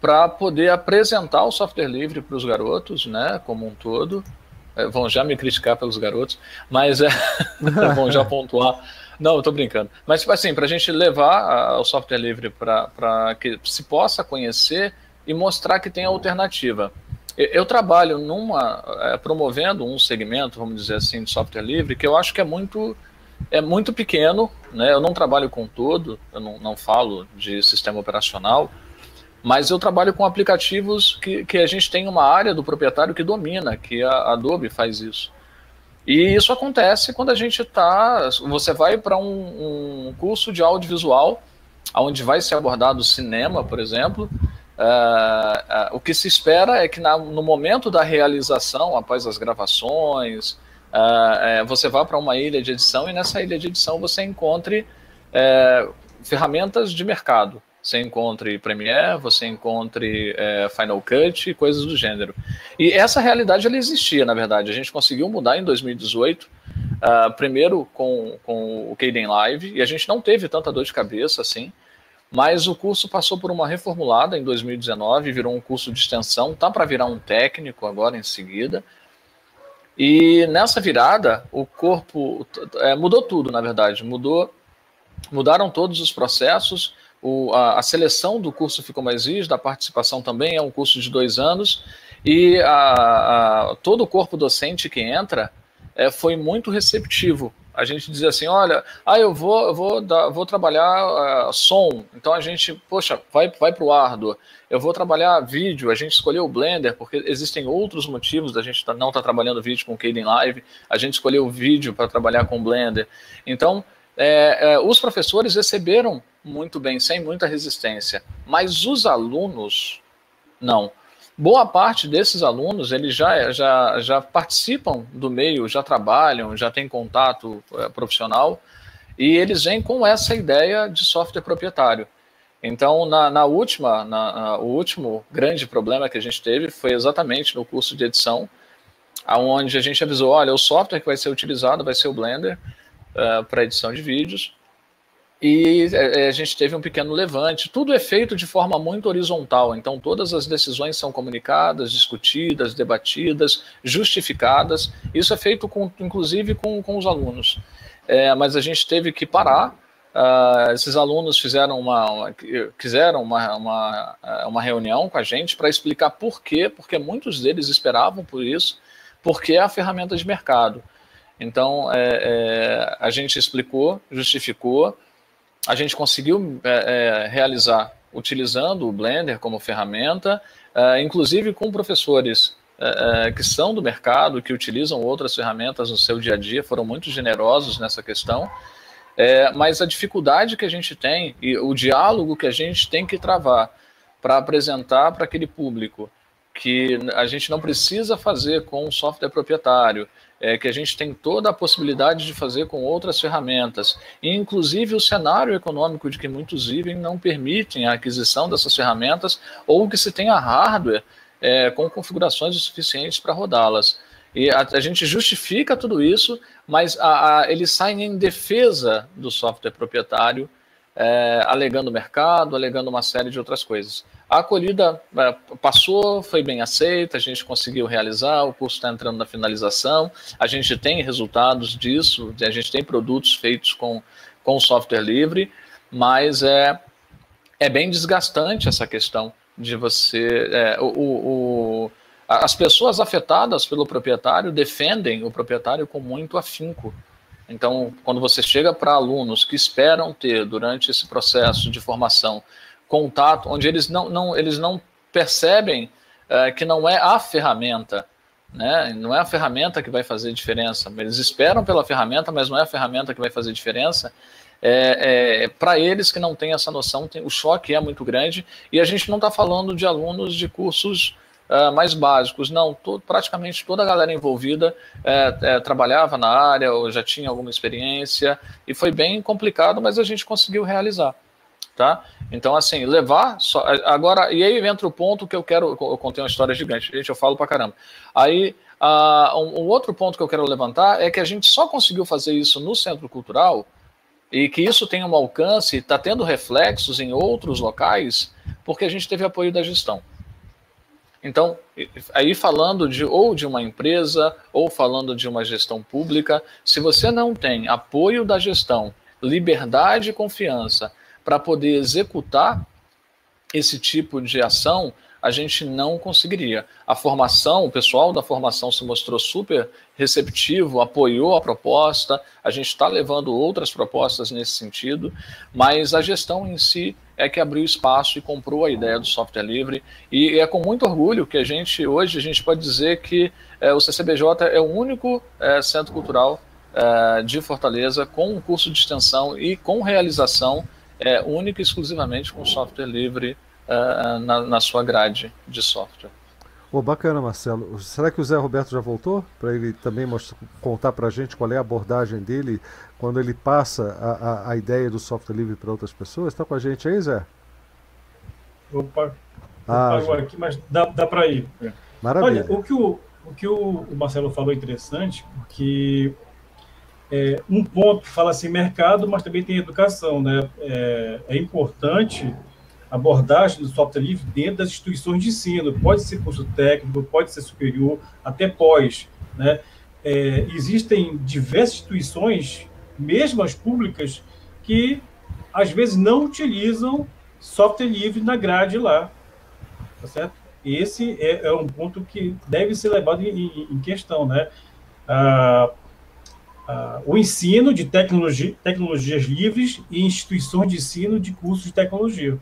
para poder apresentar o software livre para os garotos, né, como um todo. É, vão já me criticar pelos garotos, mas é, vão já pontuar. Não, tô brincando. Mas, tipo assim, para a gente levar o software livre para que se possa conhecer e mostrar que tem alternativa. Eu, trabalho numa é, promovendo um segmento, vamos dizer assim, de software livre que eu acho que é muito é muito pequeno, né? Eu não trabalho com todo, eu não, não falo de sistema operacional, mas eu trabalho com aplicativos que, que a gente tem uma área do proprietário que domina, que a Adobe faz isso. E isso acontece quando a gente está. Você vai para um, um, curso de audiovisual, onde vai ser abordado cinema, por exemplo. Uh, uh, o que se espera é que na, no momento da realização, após as gravações, uh, você vá para uma ilha de edição e nessa ilha de edição você encontre eh, ferramentas de mercado você encontre Premiere, você encontre é, Final Cut e coisas do gênero. E essa realidade ela existia, na verdade. A gente conseguiu mudar em 2018, uh, ah, primeiro com, com o Caden Live, e a gente não teve tanta dor de cabeça assim, mas o curso passou por uma reformulada em 2019, virou um curso de extensão, tá para virar um técnico agora em seguida. E nessa virada, o corpo é, mudou tudo, na verdade. Mudou, mudaram todos os processos, o, a, a, seleção do curso ficou mais rígida, a participação também é um curso de dois anos, e a, a, todo o corpo docente que entra é, foi muito receptivo. A gente dizia assim, olha, ah, eu vou, eu vou, dar, vou trabalhar uh, som, então a gente, poxa, vai, vai para o Arduino. Eu vou trabalhar vídeo, a gente escolheu o Blender, porque existem outros motivos da gente tá, não estar tá trabalhando vídeo com o Caden Live, a gente escolheu o vídeo para trabalhar com o Blender. Então, é, é, os professores receberam muito bem, sem muita resistência, mas os alunos não. Boa parte desses alunos eles já, já, já participam do meio, já trabalham, já têm contato é, profissional e eles vêm com essa ideia de software proprietário. Então, na, na última, na, na, o último grande problema que a gente teve foi exatamente no curso de edição, aonde a gente avisou, olha, o software que vai ser utilizado vai ser o Blender, uh, para edição de vídeos. E é, é, a gente teve um pequeno levante. Tudo é feito de forma muito horizontal, então todas as decisões são comunicadas, discutidas, debatidas, justificadas. Isso é feito, com, inclusive, com, com os alunos. É, mas a gente teve que parar. Uh, esses alunos fizeram uma, uma quiseram uma, uma, uma reunião com a gente para explicar por quê, porque muitos deles esperavam por isso, porque é a ferramenta de mercado. Então, é, é, a gente explicou, justificou, a gente conseguiu é, é realizar utilizando o Blender como ferramenta, é, inclusive com professores é, que são do mercado, que utilizam outras ferramentas no seu dia a dia, foram muito generosos nessa questão. mas a dificuldade que a gente tem e o diálogo que a gente tem que travar para apresentar para aquele público que a gente não precisa fazer com um software proprietário, é, que a gente tem toda a possibilidade de fazer com outras ferramentas. Inclusive, o cenário econômico de que muitos vivem não permitem a aquisição dessas ferramentas ou que se tenha hardware é, com configurações suficientes para rodá-las. E a, a, gente justifica tudo isso, mas a, a, eles saem em defesa do software proprietário, é, alegando mercado, alegando uma série de outras coisas. A acolhida é, passou, foi bem aceita, a gente conseguiu realizar, o curso está entrando na finalização, a gente tem resultados disso, a gente tem produtos feitos com, com software livre, mas é, é bem desgastante essa questão de você. É, o, o, as pessoas afetadas pelo proprietário defendem o proprietário com muito afinco. Então, quando você chega para alunos que esperam ter, durante esse processo de formação, contato, onde eles não, não, eles não percebem é, que não é a ferramenta, né? não é a ferramenta que vai fazer diferença. Eles esperam pela ferramenta, mas não é a ferramenta que vai fazer diferença. É, é para eles que não têm essa noção, tem, o choque é muito grande. E a gente não está falando de alunos de cursos Uh, mais básicos. Não, todo, praticamente toda a galera envolvida é, é, trabalhava na área ou já tinha alguma experiência e foi bem complicado, mas a gente conseguiu realizar tá? Então, assim, levar. Só, agora, e aí entra o ponto que eu quero. Eu contei uma história gigante, gente, eu falo pra caramba. Aí, uh, um, um, outro ponto que eu quero levantar é que a gente só conseguiu fazer isso no centro cultural e que isso tem um alcance, está tendo reflexos em outros locais, Porque a gente teve apoio da gestão. Então, aí falando de ou de uma empresa ou falando de uma gestão pública, se você não tem apoio da gestão, liberdade e confiança para poder executar esse tipo de ação, a gente não conseguiria. A formação, o pessoal da formação se mostrou super receptivo, apoiou a proposta, a gente está levando outras propostas nesse sentido, mas a gestão em si é que abriu espaço e comprou a ideia do software livre, e é com muito orgulho que a gente, hoje, a gente pode dizer que é, o CCBJ é o único é, centro cultural é, de Fortaleza com um curso de extensão e com realização é, única e exclusivamente com software livre uh, na, na, sua grade de software. Oh, bacana, Marcelo. Será que o Zé Roberto já voltou? Para ele também mostrar, contar para a gente qual é a abordagem dele quando ele passa a, a, a ideia do software livre para outras pessoas? Está com a gente aí, Zé? Opa, ah, aqui, mas dá, dá para ir. Maravilha. Olha, o que o, o, que o Marcelo falou é interessante, porque é, um ponto fala assim mercado, mas também tem educação, né? É, é importante abordagem do software livre dentro das instituições de ensino. Pode ser curso técnico, pode ser superior, até pós. Né? É, existem diversas instituições, mesmo as públicas, que às vezes não utilizam software livre na grade lá. Tá certo? Esse é, é um ponto que deve ser levado em, em questão. Né? Ah, ah, o ensino de tecnologia, tecnologias livres e instituições de ensino de cursos de tecnologia.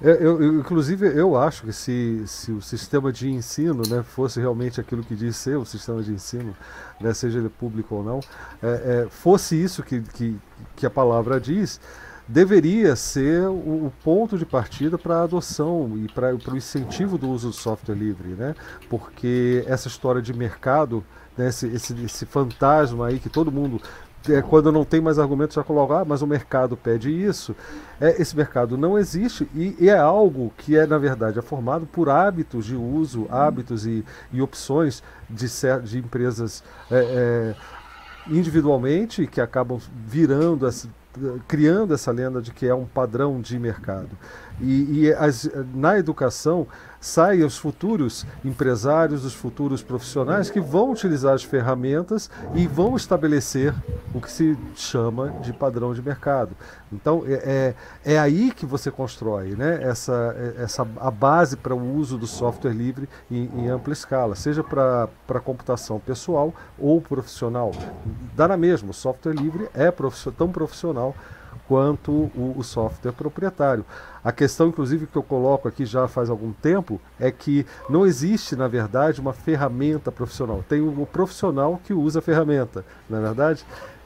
É, eu, eu, inclusive, eu acho que se, se o sistema de ensino né, fosse realmente aquilo que diz ser o sistema de ensino, né, seja ele público ou não, é, é, fosse isso que, que, que, a palavra diz, deveria ser o, o ponto de partida para a adoção e para o incentivo do uso do software livre, né? porque essa história de mercado né, esse, esse, esse, fantasma aí que todo mundo é, quando não tem mais argumentos já coloca, ah, mas o mercado pede isso. É, esse mercado não existe e, e, é algo que é na verdade é formado por hábitos de uso, hábitos e, e opções de, de empresas é, é, individualmente que acabam virando criando essa lenda de que é um padrão de mercado. E, e as, na educação saem os futuros empresários, os futuros profissionais que vão utilizar as ferramentas e vão estabelecer o que se chama de padrão de mercado. Então é, é, é aí que você constrói né, essa, essa, a base para o uso do software livre em, em ampla escala, seja para computação pessoal ou profissional. Dá na mesma, o software livre é tão profissional quanto o, o, software proprietário. A questão, inclusive, que eu coloco aqui já faz algum tempo é que não existe, na verdade, uma ferramenta profissional. Tem o profissional que usa a ferramenta, não é verdade?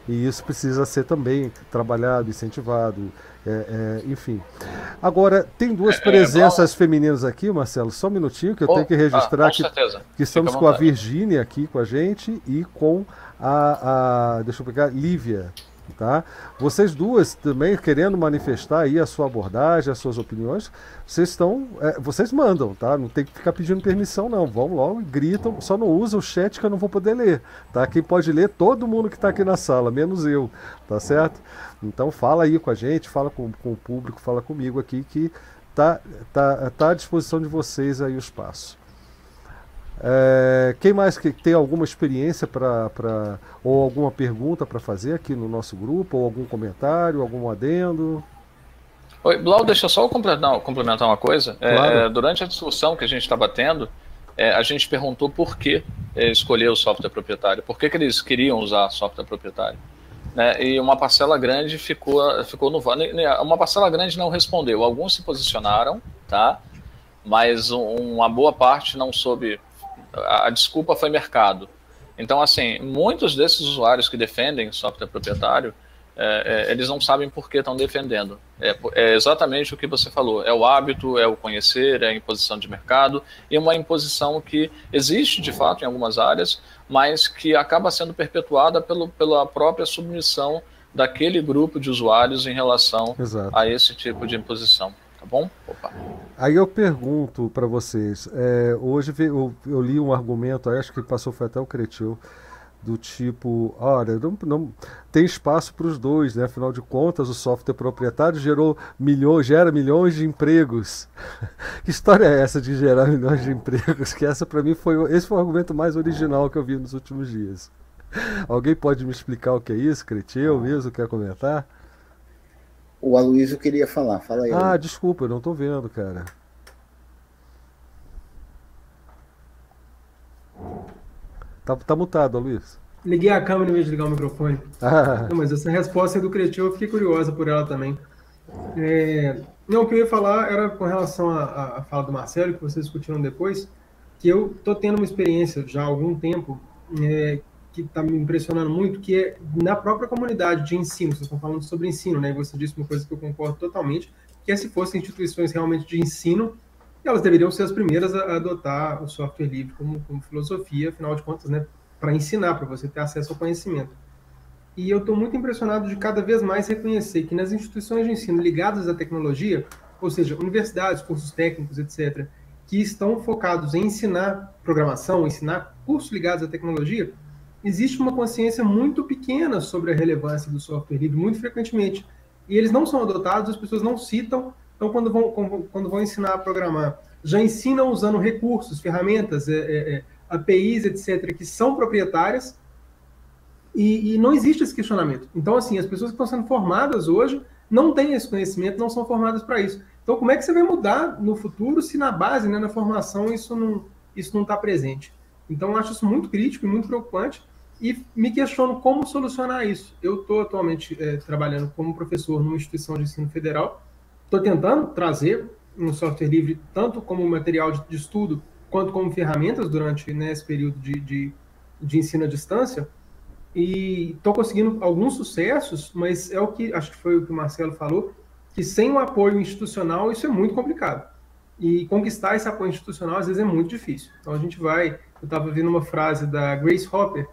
E isso precisa ser também trabalhado, incentivado, é, é, enfim. Agora, tem duas é, é, presenças femininas aqui, Marcelo, só um minutinho que eu oh, tenho que registrar ah, que, que estamos com a Virgínia aqui com a gente e com a, a deixa eu pegar, Lívia. Tá? Vocês duas também querendo manifestar aí a sua abordagem, as suas opiniões, vocês estão, é, vocês mandam, tá? Não tem que ficar pedindo permissão não, vão logo e gritam, só não usa o chat que eu não vou poder ler, tá? Quem pode ler todo mundo que está aqui na sala, menos eu, tá certo? Então fala aí com a gente, fala com, com o público, fala comigo aqui que tá, tá, tá à disposição de vocês aí o espaço. É, quem mais que tem alguma experiência para ou alguma pergunta para fazer aqui no nosso grupo, ou algum comentário, algum adendo? Oi, Blau, deixa eu só complementar, complementar uma coisa. É, claro. É, durante a discussão que a gente estava tendo, é, a gente perguntou por que é, escolher o software proprietário, por que, que eles queriam usar software proprietário. Né? E uma parcela grande ficou, ficou no uma parcela grande não respondeu. Alguns se posicionaram, tá? Mas uma boa parte não soube a, desculpa foi mercado. Então, assim, muitos desses usuários que defendem software proprietário, é, é, eles não sabem por que estão defendendo. É, é, exatamente o que você falou: é o hábito, é o conhecer, é a imposição de mercado, e uma imposição que existe de fato em algumas áreas, mas que acaba sendo perpetuada pelo, pela própria submissão daquele grupo de usuários em relação Exato. a esse tipo de imposição tá bom? Opa. Aí eu pergunto para vocês, é, hoje eu, eu, li um argumento, acho que passou foi até o Cretil, do tipo, olha, não, não tem espaço para os dois, né? Afinal de contas, o software proprietário gerou milhões, gera milhões de empregos. que história é essa de gerar milhões de empregos? Que essa para mim foi esse foi o argumento mais original que eu vi nos últimos dias. Alguém pode me explicar o que é isso, Cretil mesmo quer comentar? O Aloysio queria falar, fala aí. Ah, desculpa, eu não estou vendo, cara. Tá, tá mutado, Luiz. Liguei a câmera em vez de ligar o microfone. Ah. Não, mas essa resposta é do Cretil, eu fiquei curiosa por ela também. É... Não, o que eu ia falar era com relação à, fala do Marcelo, que vocês discutiram depois, que eu estou tendo uma experiência já há algum tempo é, que está me impressionando muito, que é na própria comunidade de ensino. Vocês estão falando sobre ensino, né? Você disse uma coisa que eu concordo totalmente, que é se fossem instituições realmente de ensino, elas deveriam ser as primeiras a adotar o software livre como, como filosofia, afinal de contas, né, para ensinar, para você ter acesso ao conhecimento. E eu estou muito impressionado de cada vez mais reconhecer que nas instituições de ensino ligadas à tecnologia, ou seja, universidades, cursos técnicos, etc., que estão focados em ensinar programação, ensinar cursos ligados à tecnologia, existe uma consciência muito pequena sobre a relevância do software livre, muito frequentemente. E eles não são adotados, as pessoas não citam então, quando vão, quando vão ensinar a programar, já ensinam usando recursos, ferramentas, é, é, é APIs, etc., que são proprietárias, e, e, não existe esse questionamento. Então, assim, as pessoas que estão sendo formadas hoje não têm esse conhecimento, não são formadas para isso. Então, como é que você vai mudar no futuro se na base, né, na formação, isso não isso não está presente? Então, eu acho isso muito crítico e muito preocupante e me questiono como solucionar isso. Eu estou atualmente é, trabalhando como professor numa instituição de ensino federal Estou tentando trazer um software livre tanto como material de, de estudo quanto como ferramentas durante né, esse período de, de, de ensino à distância e estou conseguindo alguns sucessos, mas é o que acho que foi o que o Marcelo falou, que sem o apoio institucional isso é muito complicado. E conquistar esse apoio institucional às vezes é muito difícil. Então a gente vai, eu estava vendo uma frase da Grace Hopper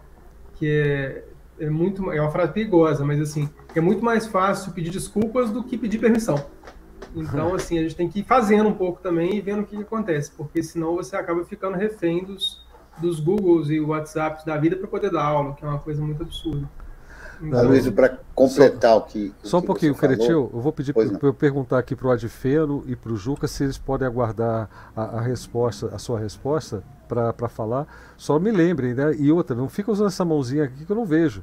que é, é muito é uma frase perigosa, mas assim é muito mais fácil pedir desculpas do que pedir permissão. Então, assim, a gente tem que ir fazendo um pouco também e vendo o que, que acontece, porque senão você acaba ficando refém dos, dos Googles e WhatsApps da vida para poder dar aula, que é uma coisa muito absurda. Então, Luiz, para completar só, o que. O só um pouquinho, Cretil, eu vou pedir para eu perguntar aqui para o Adfeno e para o Juca se eles podem aguardar a, a resposta, a sua resposta para falar. Só me lembrem, né? E outra, não fica usando essa mãozinha aqui que eu não vejo.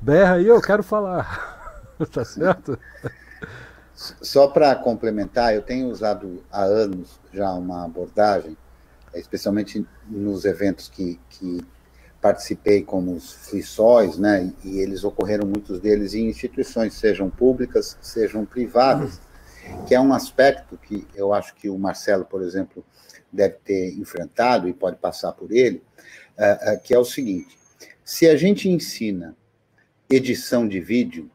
Berra aí, eu quero falar. tá certo? Só para complementar, eu tenho usado há anos já uma abordagem, especialmente nos eventos que, que participei como os FLISOIs, né, e eles ocorreram muitos deles em instituições, sejam públicas, sejam privadas, que é um aspecto que eu acho que o Marcelo, por exemplo, deve ter enfrentado e pode passar por ele, uh, uh, que é o seguinte: se a gente ensina edição de vídeo,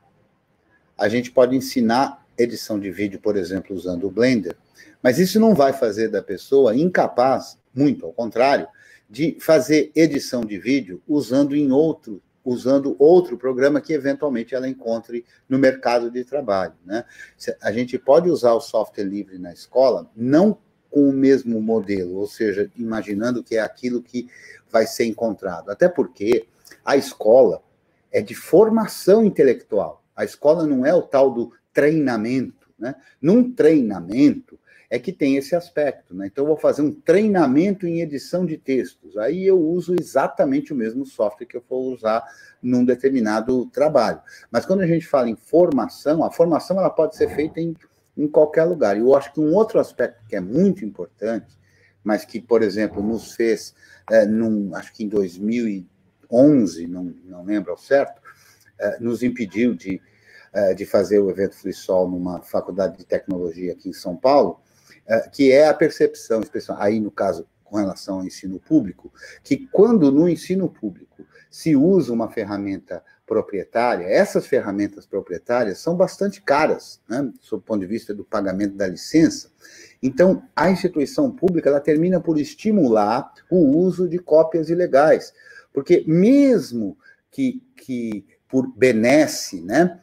a gente pode ensinar edição de vídeo, por exemplo, usando o Blender, mas isso não vai fazer da pessoa incapaz, muito ao contrário, de fazer edição de vídeo usando em outro usando outro programa que eventualmente ela encontre no mercado de trabalho. Né? A gente pode usar o software livre na escola, não com o mesmo modelo, ou seja, imaginando que é aquilo que vai ser encontrado. Até porque a escola é de formação intelectual. A escola não é o tal do treinamento. Né? Num treinamento é que tem esse aspecto. Né? Então, eu vou fazer um treinamento em edição de textos. Aí eu uso exatamente o mesmo software que eu for usar num determinado trabalho. Mas quando a gente fala em formação, a formação ela pode ser feita em, em qualquer lugar. E eu acho que um outro aspecto que é muito importante, mas que, por exemplo, nos fez, é, num, acho que em 2011, não, não lembro ao certo, é, nos impediu de eh, de fazer o evento FreeSol numa faculdade de tecnologia aqui em São Paulo, que é a percepção, aí no caso com relação ao ensino público, que quando no ensino público se usa uma ferramenta proprietária, essas ferramentas proprietárias são bastante caras, né, sob o ponto de vista do pagamento da licença. Então, a instituição pública ela termina por estimular o uso de cópias ilegais, porque mesmo que, que por benesse, né,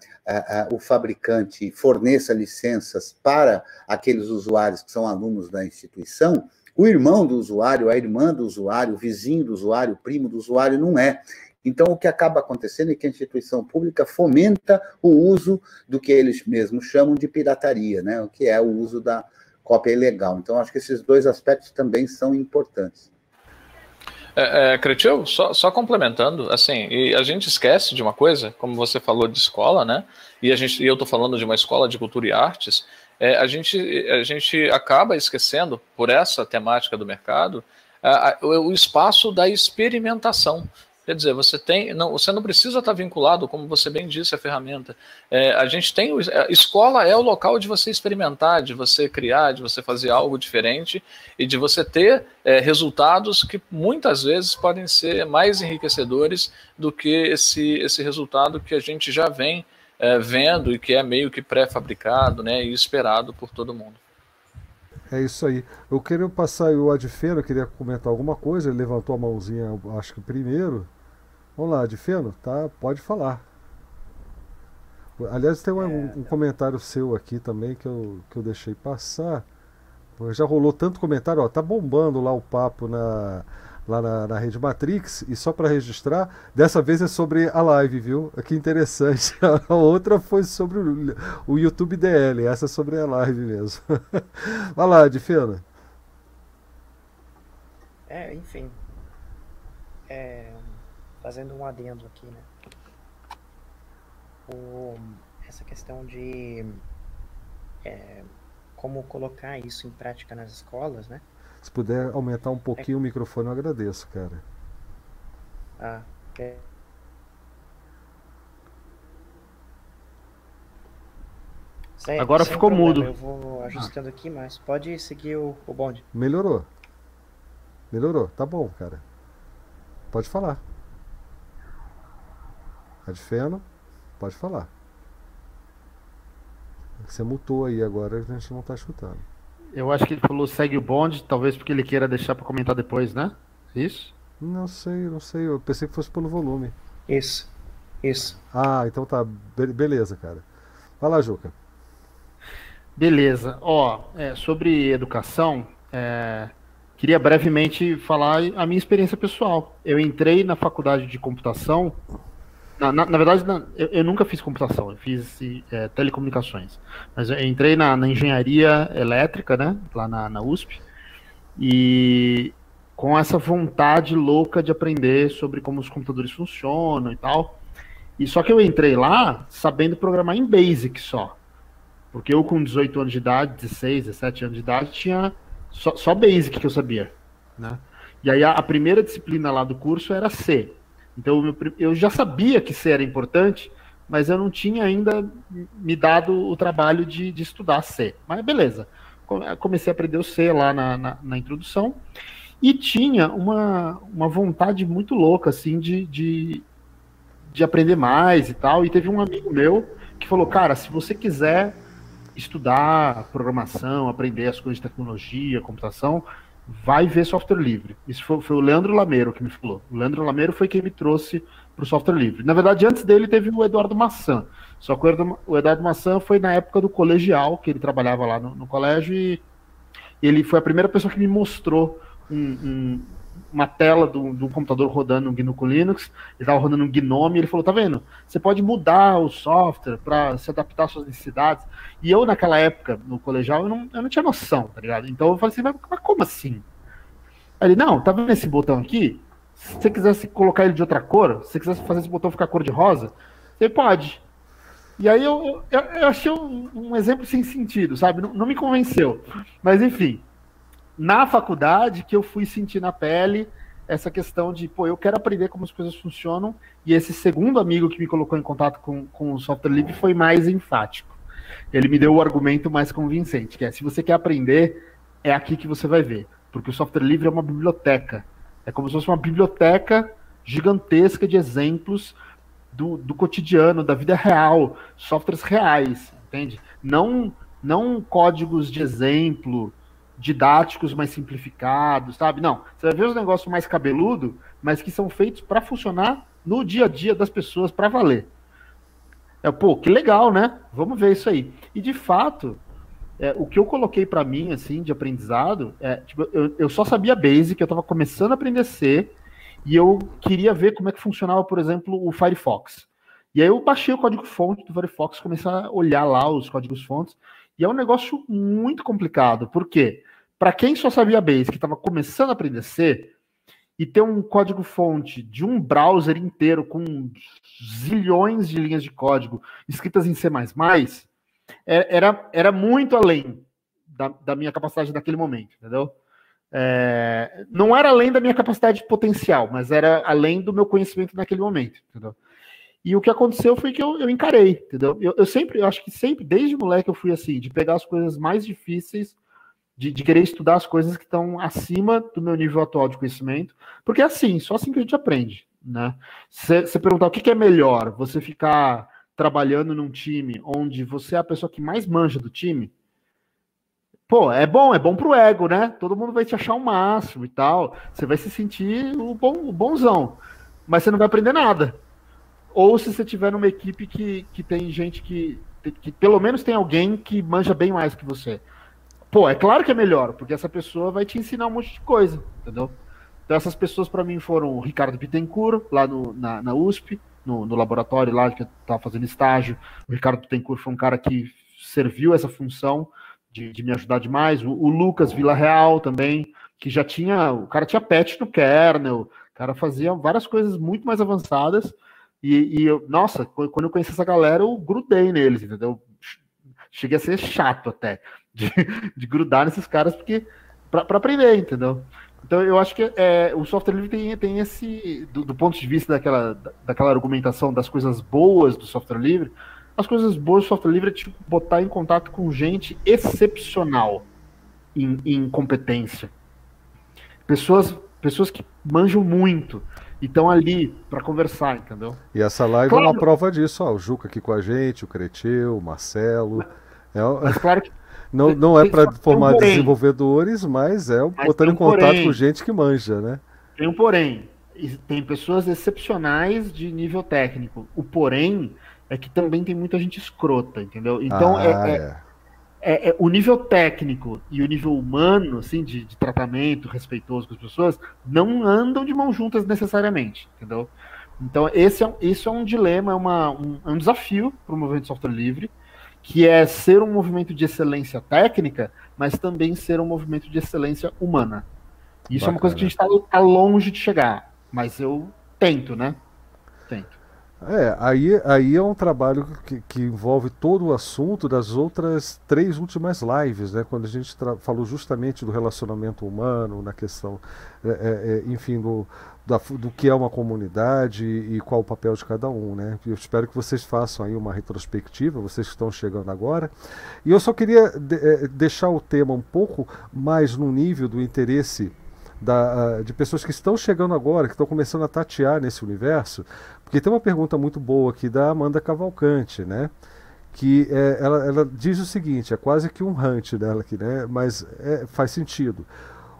o fabricante forneça licenças para aqueles usuários que são alunos da instituição, o irmão do usuário, a irmã do usuário, o vizinho do usuário, o primo do usuário não é. Então, o que acaba acontecendo é que a instituição pública fomenta o uso do que eles mesmos chamam de pirataria, né? o que é o uso da cópia ilegal. Então, acho que esses dois aspectos também são importantes. É, é, Cretil, só, só, complementando, assim, e a gente esquece de uma coisa, como você falou de escola, né? E, a gente, e eu estou falando de uma escola de cultura e artes, é, a, gente, a gente acaba esquecendo, por essa temática do mercado, a, a, o espaço da experimentação. Quer dizer, você tem, não, você não precisa estar vinculado, como você bem disse, à ferramenta. É, a gente tem, a escola é o local de você experimentar, de você criar, de você fazer algo diferente e de você ter é, resultados que muitas vezes podem ser mais enriquecedores do que esse, esse resultado que a gente já vem é, vendo e que é meio que pré-fabricado, né, e esperado por todo mundo. É isso aí. Eu queria passar o Adfeno, queria comentar alguma coisa, ele levantou a mãozinha, acho que primeiro. Vamos lá, tá? Pode falar. Aliás, tem um, é, um, comentário seu aqui também que eu, que eu deixei passar. Já rolou tanto comentário, ó, tá bombando lá o papo na, lá na, na rede Matrix. E só para registrar, dessa vez é sobre a live, viu? Que interessante. A outra foi sobre o, o YouTube DL, essa é sobre a live mesmo. Vai lá, Difena. É, enfim. É, fazendo um adendo aqui, né? O, essa questão de é, como colocar isso em prática nas escolas, né? Se puder aumentar um pouquinho é... o microfone, eu agradeço, cara. Ah, ok. Sem, Agora ficou problema. mudo. Eu vou ajustando ah. aqui, mas pode seguir o, o bonde. Melhorou. Melhorou. Tá bom, cara. Pode falar. Adfeno, pode falar. Você mutou aí agora, a gente não tá escutando. Eu acho que ele falou segue o bonde, talvez porque ele queira deixar para comentar depois, né? Isso? Não sei, não sei. Eu pensei que fosse pelo volume. Isso. Isso. Ah, então tá. Be beleza, cara. Vai lá, Juca. Beleza. Ó, é, sobre educação, é, queria brevemente falar a minha experiência pessoal. Eu entrei na faculdade de computação na, na, na verdade, na, eu, eu, nunca fiz computação, eu fiz é, telecomunicações. Mas eu entrei na, engenharia elétrica, né, lá na, USP, e com essa vontade louca de aprender sobre como os computadores funcionam e tal. E só que eu entrei lá sabendo programar em Basic só. Porque eu, com 18 anos de idade, 16, 17 anos de idade, tinha só, só Basic que eu sabia. Né? E aí a, a primeira disciplina lá do curso era C. Então eu já sabia que C era importante, mas eu não tinha ainda me dado o trabalho de, de estudar C. Mas beleza, comecei a aprender o C lá na, na, na introdução e tinha uma, uma vontade muito louca assim de, de, de aprender mais e tal. E teve um amigo meu que falou, cara, se você quiser estudar programação, aprender as coisas de tecnologia, computação, vai ver software livre. Isso foi, foi, o Leandro Lameiro que me falou. O Leandro Lameiro foi quem me trouxe para o software livre. Na verdade, antes dele teve o Eduardo Maçã. Só que o Eduardo Maçã foi na época do colegial, que ele trabalhava lá no, no colégio, e ele foi a primeira pessoa que me mostrou um, um, uma tela do, do computador rodando no GNU Linux, ele estava rodando um Gnome, ele falou, tá vendo, você pode mudar o software para se adaptar às suas necessidades. E eu, naquela época, no colegial, eu não, eu não tinha noção, tá ligado? Então eu falei assim, mas, como assim? Ele, não, tá vendo esse botão aqui? Se você quisesse colocar ele de outra cor, se você quisesse fazer esse botão ficar cor de rosa, você pode. E aí eu, eu, eu achei um, um, exemplo sem sentido, sabe? Não, não me convenceu. Mas enfim, na faculdade que eu fui sentir na pele essa questão de, pô, eu quero aprender como as coisas funcionam, e esse segundo amigo que me colocou em contato com, com o software livre foi mais enfático. Ele me deu o argumento mais convincente, que é, se você quer aprender, é aqui que você vai ver, porque o software livre é uma biblioteca. É como se fosse uma biblioteca gigantesca de exemplos do, do cotidiano, da vida real, softwares reais, entende? Não, não códigos de exemplo, didáticos mais simplificados, sabe? Não, você vai ver os negócios mais cabeludo, mas que são feitos para funcionar no dia a dia das pessoas para valer. É, pô, que legal, né? Vamos ver isso aí. E de fato, é, o que eu coloquei para mim, assim, de aprendizado, é, tipo, eu, eu só sabia Basic, eu estava começando a aprender C, e eu queria ver como é que funcionava, por exemplo, o Firefox. E aí eu baixei o código-fonte do Firefox, comecei a olhar lá os códigos-fontes, e é um negócio muito complicado. Por quê? Para quem só sabia Basic, que estava começando a aprender C, e ter um código-fonte de um browser inteiro com zilhões de linhas de código escritas em C++, é, era, era muito além da, da minha capacidade naquele momento, entendeu? É, não era além da minha capacidade potencial, mas era além do meu conhecimento naquele momento, entendeu? E o que aconteceu foi que eu, eu encarei, entendeu? Eu, eu, sempre, eu acho que sempre, desde moleque, eu fui assim, de pegar as coisas mais difíceis, de, de querer estudar as coisas que estão acima do meu nível atual de conhecimento, porque é assim, só assim que a gente aprende, né? Você perguntar o que, que é melhor, você ficar trabalhando num time onde você é a pessoa que mais manja do time, pô, é bom, é bom pro ego, né? Todo mundo vai te achar o máximo e tal. Você vai se sentir o, bom, o bonzão. Mas você não vai aprender nada. Ou se você tiver numa equipe que, que tem gente que, que pelo menos tem alguém que manja bem mais que você. Pô, é claro que é melhor, porque essa pessoa vai te ensinar um monte de coisa, entendeu? Então essas pessoas para mim foram o Ricardo Bittencourt, lá no, na, na USP, no, no, laboratório lá que eu estava fazendo estágio. O Ricardo Bittencourt foi um cara que serviu essa função de, de me ajudar demais. O, o Lucas Real também, que já tinha. O cara tinha patch no kernel, o cara fazia várias coisas muito mais avançadas. E, e eu, nossa, quando eu conheci essa galera, eu grudei neles, entendeu? Cheguei a ser chato até de, de grudar nesses caras, porque para aprender, entendeu? Então eu acho que é, o software livre tem, tem esse, do, do, ponto de vista daquela, daquela argumentação das coisas boas do software livre, as coisas boas do software livre é tipo botar em contato com gente excepcional em, em competência. Pessoas, pessoas que manjam muito e estão ali para conversar, entendeu? E essa live claro. é uma prova disso, ó, o Juca aqui com a gente, o Creteu, o Marcelo. É, mas claro que não, não é para formar um desenvolvedores, mas é mas botando um em contato porém. com gente que manja, né? Tem um porém. Tem pessoas excepcionais de nível técnico. O porém é que também tem muita gente escrota, entendeu? Então ah, é, é, é. É, é, o nível técnico e o nível humano, assim, de, de, tratamento respeitoso com as pessoas, não andam de mãos juntas necessariamente, entendeu? Então esse é, isso é um dilema, é, uma, um, é um desafio para o movimento de software livre, que é ser um movimento de excelência técnica, mas também ser um movimento de excelência humana. Isso Bacana. é uma coisa que a gente está tá longe de chegar, mas eu tento, né? É, aí, aí é um trabalho que, que, envolve todo o assunto das outras três últimas lives, né? Quando a gente falou justamente do relacionamento humano, na questão, é, é, é, enfim, do, da, do que é uma comunidade e qual o papel de cada um, né? Eu espero que vocês façam aí uma retrospectiva, vocês que estão chegando agora. E eu só queria de, é, deixar o tema um pouco mais no nível do interesse da, de pessoas que estão chegando agora, que estão começando a tatear nesse universo, porque tem uma pergunta muito boa aqui da Amanda Cavalcante, né? Que é, ela, ela, diz o seguinte, é quase que um hunt dela aqui, né? Mas é, faz sentido.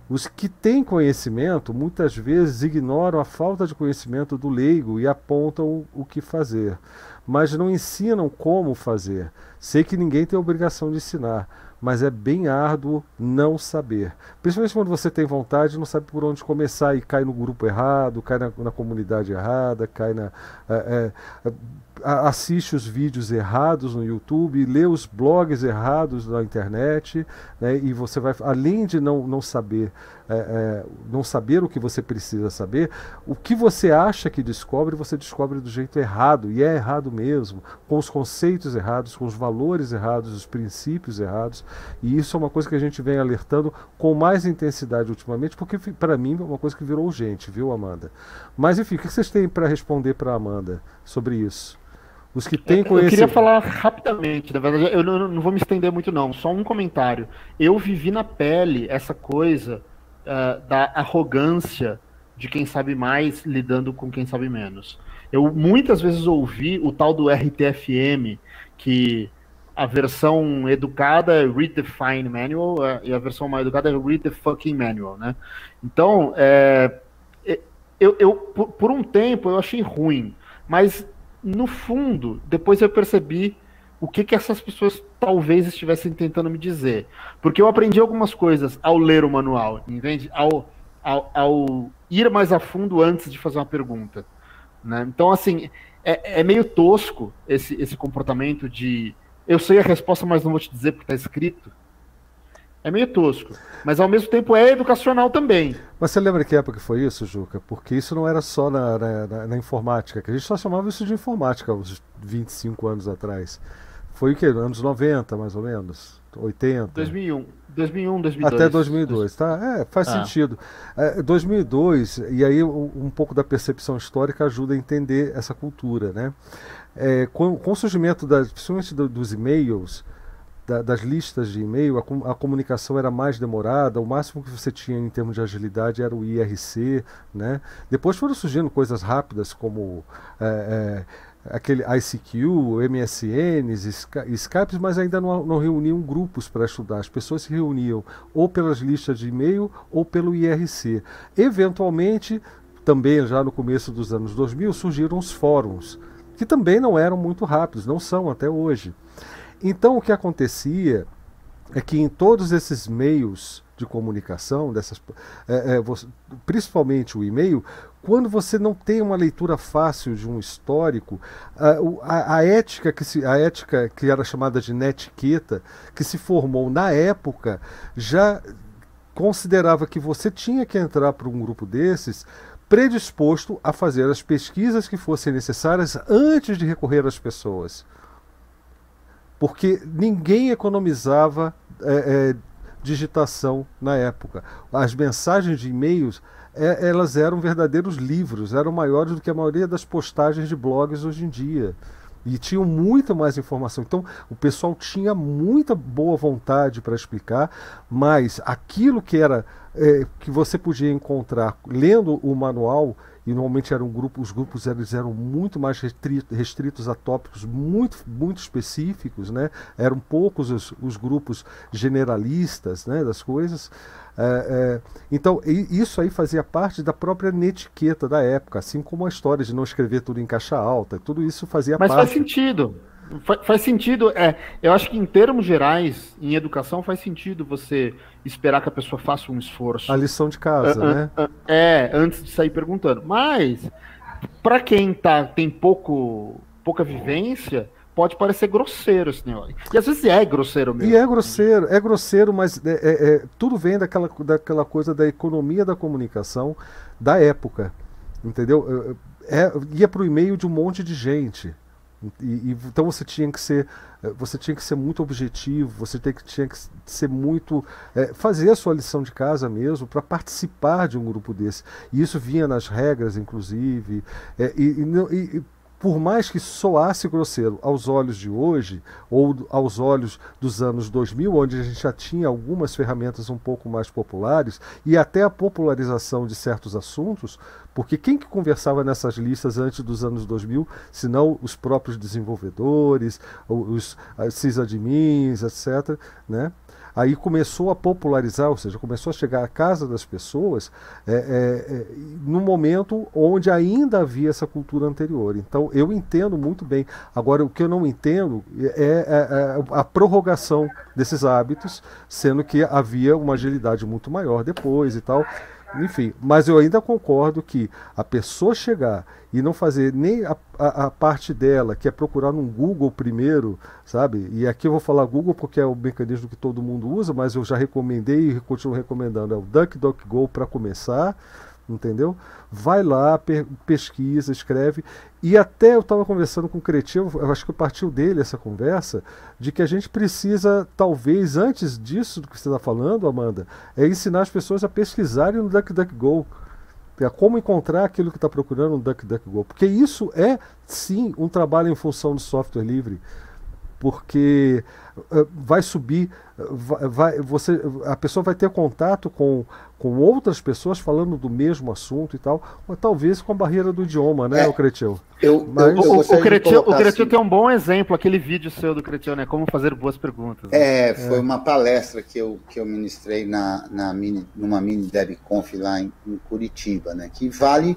Os que têm conhecimento muitas vezes ignoram a falta de conhecimento do leigo e apontam o que fazer, mas não ensinam como fazer. Sei que ninguém tem obrigação de ensinar, mas é bem árduo não saber. Principalmente quando você tem vontade não sabe por onde começar e cai no grupo errado, cai na, na comunidade errada, cai na. É, é, assiste os vídeos errados no YouTube, lê os blogs errados na internet, né, e você vai, além de não, não saber é, é, não saber o que você precisa saber, o que você acha que descobre, você descobre do jeito errado, e é errado mesmo, com os conceitos errados, com os valores errados, os princípios errados, e isso é uma coisa que a gente vem alertando com mais intensidade ultimamente, porque para mim é uma coisa que virou urgente, viu, Amanda? Mas enfim, o que vocês têm para responder para Amanda sobre isso? Os que têm conhecimento. Eu queria falar rapidamente, na verdade, eu não, não, vou me estender muito, não. Só um comentário. Eu vivi na pele essa coisa uh, da arrogância de quem sabe mais lidando com quem sabe menos. Eu muitas vezes ouvi o tal do RTFM, que a versão educada é Read the Fine Manual e a versão mais educada é Read the Fucking Manual, né? Então, é, eu, eu por, por um tempo eu achei ruim, mas no fundo, depois eu percebi o que, que essas pessoas talvez estivessem tentando me dizer. Porque eu aprendi algumas coisas ao ler o manual, entende? Ao ao, ao, ir mais a fundo antes de fazer uma pergunta. Né? Então, assim, é, é meio tosco esse, esse comportamento de eu sei a resposta, mas não vou te dizer porque está escrito. É meio tosco. Mas ao mesmo tempo é educacional também. Mas você lembra que época foi isso, Juca? Porque isso não era só na, na, na, informática, que a gente só chamava isso de informática uns 25 anos atrás. Foi o que? Anos 90, mais ou menos? 80? 2001. 2001, 2002. Até 2002, tá? É, faz ah. sentido. É, 2002, e aí um, pouco da percepção histórica ajuda a entender essa cultura, né? É, com, com, o surgimento, das, principalmente dos e-mails, da, das listas de e-mail, a, a, comunicação era mais demorada, o máximo que você tinha em termos de agilidade era o IRC. Né? Depois foram surgindo coisas rápidas como é, é, aquele ICQ, MSNs, Skype, mas ainda não, não reuniam grupos para estudar. As pessoas se reuniam ou pelas listas de e-mail ou pelo IRC. Eventualmente, também já no começo dos anos 2000, surgiram os fóruns, que também não eram muito rápidos, não são até hoje. Então o que acontecia é que em todos esses meios de comunicação, dessas, é, é, principalmente o e-mail, quando você não tem uma leitura fácil de um histórico, a, a, a, ética que se, a ética que era chamada de netiqueta, que se formou na época, já considerava que você tinha que entrar para um grupo desses predisposto a fazer as pesquisas que fossem necessárias antes de recorrer às pessoas porque ninguém economizava é, é, digitação na época. As mensagens de e-mails é, elas eram verdadeiros livros, eram maiores do que a maioria das postagens de blogs hoje em dia. E tinham muita mais informação. Então, o pessoal tinha muita boa vontade para explicar, mas aquilo que era é, que você podia encontrar lendo o manual e normalmente eram grupos, os grupos eles eram muito mais restritos a tópicos muito, muito específicos, né? eram poucos os, os grupos generalistas né, das coisas. É, é, então, isso aí fazia parte da própria netiqueta da época, assim como a história de não escrever tudo em caixa alta, tudo isso fazia Mas parte. Mas faz sentido. Faz, faz sentido, é, eu acho que em termos gerais, em educação, faz sentido você esperar que a pessoa faça um esforço. A lição de casa, né? É, antes de sair perguntando. Mas, para quem tá, tem pouco, pouca vivência, pode parecer grosseiro esse negócio. E às vezes é grosseiro mesmo. E é grosseiro, é grosseiro, mas é, é, é, tudo vem daquela, daquela coisa da economia da comunicação da época. Entendeu? É, ia para o e-mail de um monte de gente. E, e, então você tinha que ser eh, você tinha que ser muito objetivo você tinha que, tinha que ser muito é, fazer a sua lição de casa mesmo para participar de um grupo desse e isso vinha nas regras inclusive é, e, e, por mais que soasse grosseiro aos olhos de hoje, ou aos olhos dos anos 2000, onde a gente já tinha algumas ferramentas um pouco mais populares, e até a popularização de certos assuntos, porque quem que conversava nessas listas antes dos anos 2000, senão os próprios desenvolvedores, os, sysadmins, etc., né? Aí começou a popularizar, ou seja, começou a chegar à casa das pessoas é, é, é, no momento onde ainda havia essa cultura anterior. Então eu entendo muito bem. Agora, o que eu não entendo é, é, é a prorrogação desses hábitos, sendo que havia uma agilidade muito maior depois e tal. Enfim, mas eu ainda concordo que a pessoa chegar e não fazer nem a, a, a, parte dela, que é procurar no Google primeiro, sabe? E aqui eu vou falar Google porque é o mecanismo que todo mundo usa, mas eu já recomendei e continuo recomendando. É o DuckDuckGo para começar entendeu? Vai lá, pesquisa, escreve. E até eu estava conversando com o Cretinho, eu acho que partiu dele essa conversa, de que a gente precisa, talvez, antes disso do que você está falando, Amanda, é ensinar as pessoas a pesquisarem no DuckDuckGo. É como encontrar aquilo que está procurando no DuckDuckGo. Porque isso é, sim, um trabalho em função do software livre. Porque uh, vai subir, vai, vai, você, a pessoa vai ter contato com com outras pessoas falando do mesmo assunto e tal, ou talvez com a barreira do idioma, né, é, o Cretil? Eu, Mas, eu, o, o Cretil, o Cretil assim. tem um bom exemplo, aquele vídeo seu do Cretil, né? Como fazer boas perguntas. Né? É, foi é. uma palestra que eu, que eu ministrei na, na mini, numa mini DebConf lá em, em Curitiba, né? Que vale,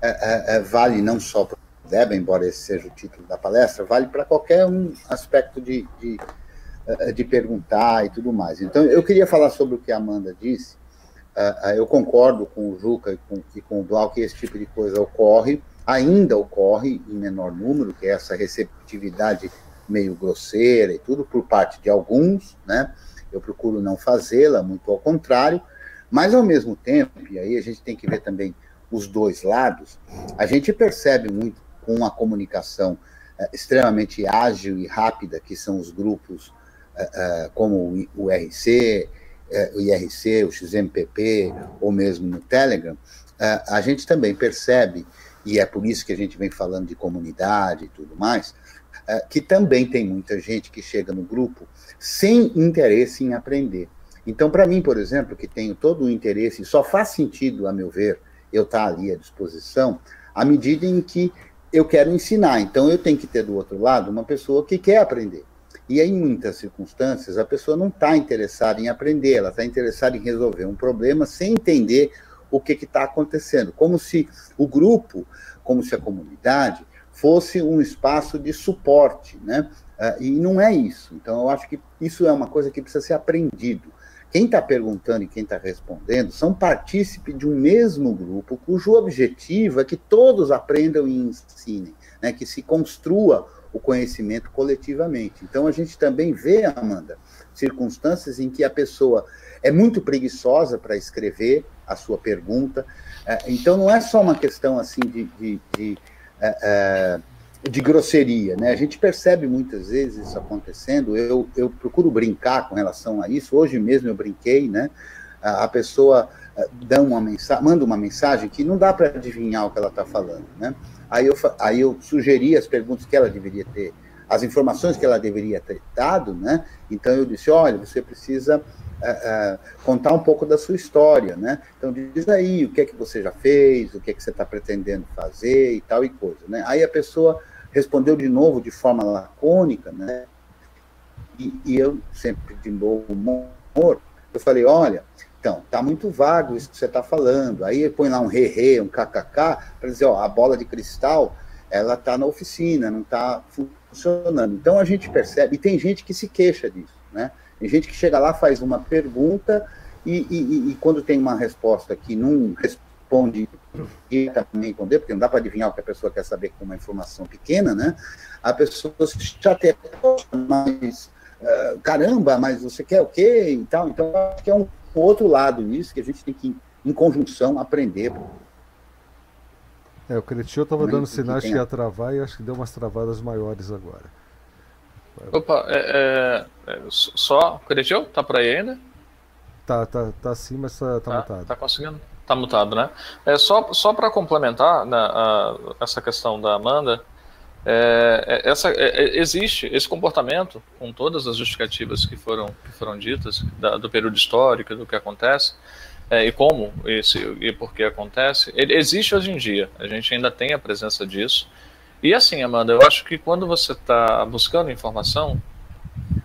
é, é, é vale não só para o Deb, embora esse seja o título da palestra, vale para qualquer um aspecto de, de, é, de perguntar e tudo mais. Então, eu queria falar sobre o que a Amanda disse, eu concordo com o Juca e com, e com o Blau que esse tipo de coisa ocorre, ainda ocorre em menor número, que é essa receptividade meio grosseira e tudo por parte de alguns, né? Eu procuro não fazê-la, muito ao contrário, mas ao mesmo tempo, e aí a gente tem que ver também os dois lados, a gente percebe muito com a comunicação uh, extremamente ágil e rápida, que são os grupos uh, uh, como o IRC, o IRC, o XMPP, ou mesmo no Telegram, a gente também percebe, e é por isso que a gente vem falando de comunidade e tudo mais, que também tem muita gente que chega no grupo sem interesse em aprender. Então, para mim, por exemplo, que tenho todo o interesse, só faz sentido, a meu ver, eu estar tá ali à disposição, à medida em que eu quero ensinar. Então, eu tenho que ter do outro lado uma pessoa que quer aprender. E em muitas circunstâncias, a pessoa não está interessada em aprender, ela está interessada em resolver um problema sem entender o que está acontecendo. Como se o grupo, como se a comunidade, fosse um espaço de suporte, né? Uh, e não é isso. Então, eu acho que isso é uma coisa que precisa ser aprendido. Quem está perguntando e quem está respondendo são partícipes de um mesmo grupo, cujo objetivo é que todos aprendam e ensinem, né? que se construa o conhecimento coletivamente. Então, a gente também vê, Amanda, circunstâncias em que a pessoa é muito preguiçosa para escrever a sua pergunta. É, então, não é só uma questão assim de, de, de, é, é, de grosseria, né? A gente percebe muitas vezes isso acontecendo. Eu, eu procuro brincar com relação a isso. Hoje mesmo eu brinquei, né? A pessoa dá uma mensagem, manda uma mensagem que não dá para adivinhar o que ela está falando, né? Aí eu, aí eu sugeri as perguntas que ela deveria ter, as informações que ela deveria ter dado, né? Então eu disse, olha, você precisa é, é, contar um pouco da sua história, né? Então diz aí o que é que você já fez, o que é que você está pretendendo fazer e tal e coisa, né? Aí a pessoa respondeu de novo de forma lacônica, né? E, e eu sempre de bom humor, eu falei, olha, então, tá muito vago isso que você está falando. Aí põe lá um re-re, um kkk, para dizer, ó, a bola de cristal, ela está na oficina, não está funcionando. Então a gente percebe, e tem gente que se queixa disso, né? Tem gente que chega lá, faz uma pergunta, e, e, e quando tem uma resposta que não responde responder, porque não dá para adivinhar o que a pessoa quer saber com uma informação pequena, né? A pessoa se chateia, mas uh, caramba, mas você quer o quê? E tal. Então, acho que é um outro lado nisso que a gente tem que, em conjunção, aprender. É, o Cretil estava dando sinais que ia travar e acho que deu umas travadas maiores agora. Opa, é, é, é só. Cretil? Tá por aí ainda? Tá, tá, tá sim, mas tá, tá, tá mutado. Tá conseguindo? Tá mutado, né? É, só só para complementar né, a, essa questão da Amanda, é, é, essa, é, é, existe esse comportamento, com todas as justificativas que foram, que foram ditas, da, do período histórico, do que acontece, é, e como esse, e por que acontece, ele existe hoje em dia. A gente ainda tem a presença disso. E assim, Amanda, eu acho que quando você está buscando informação,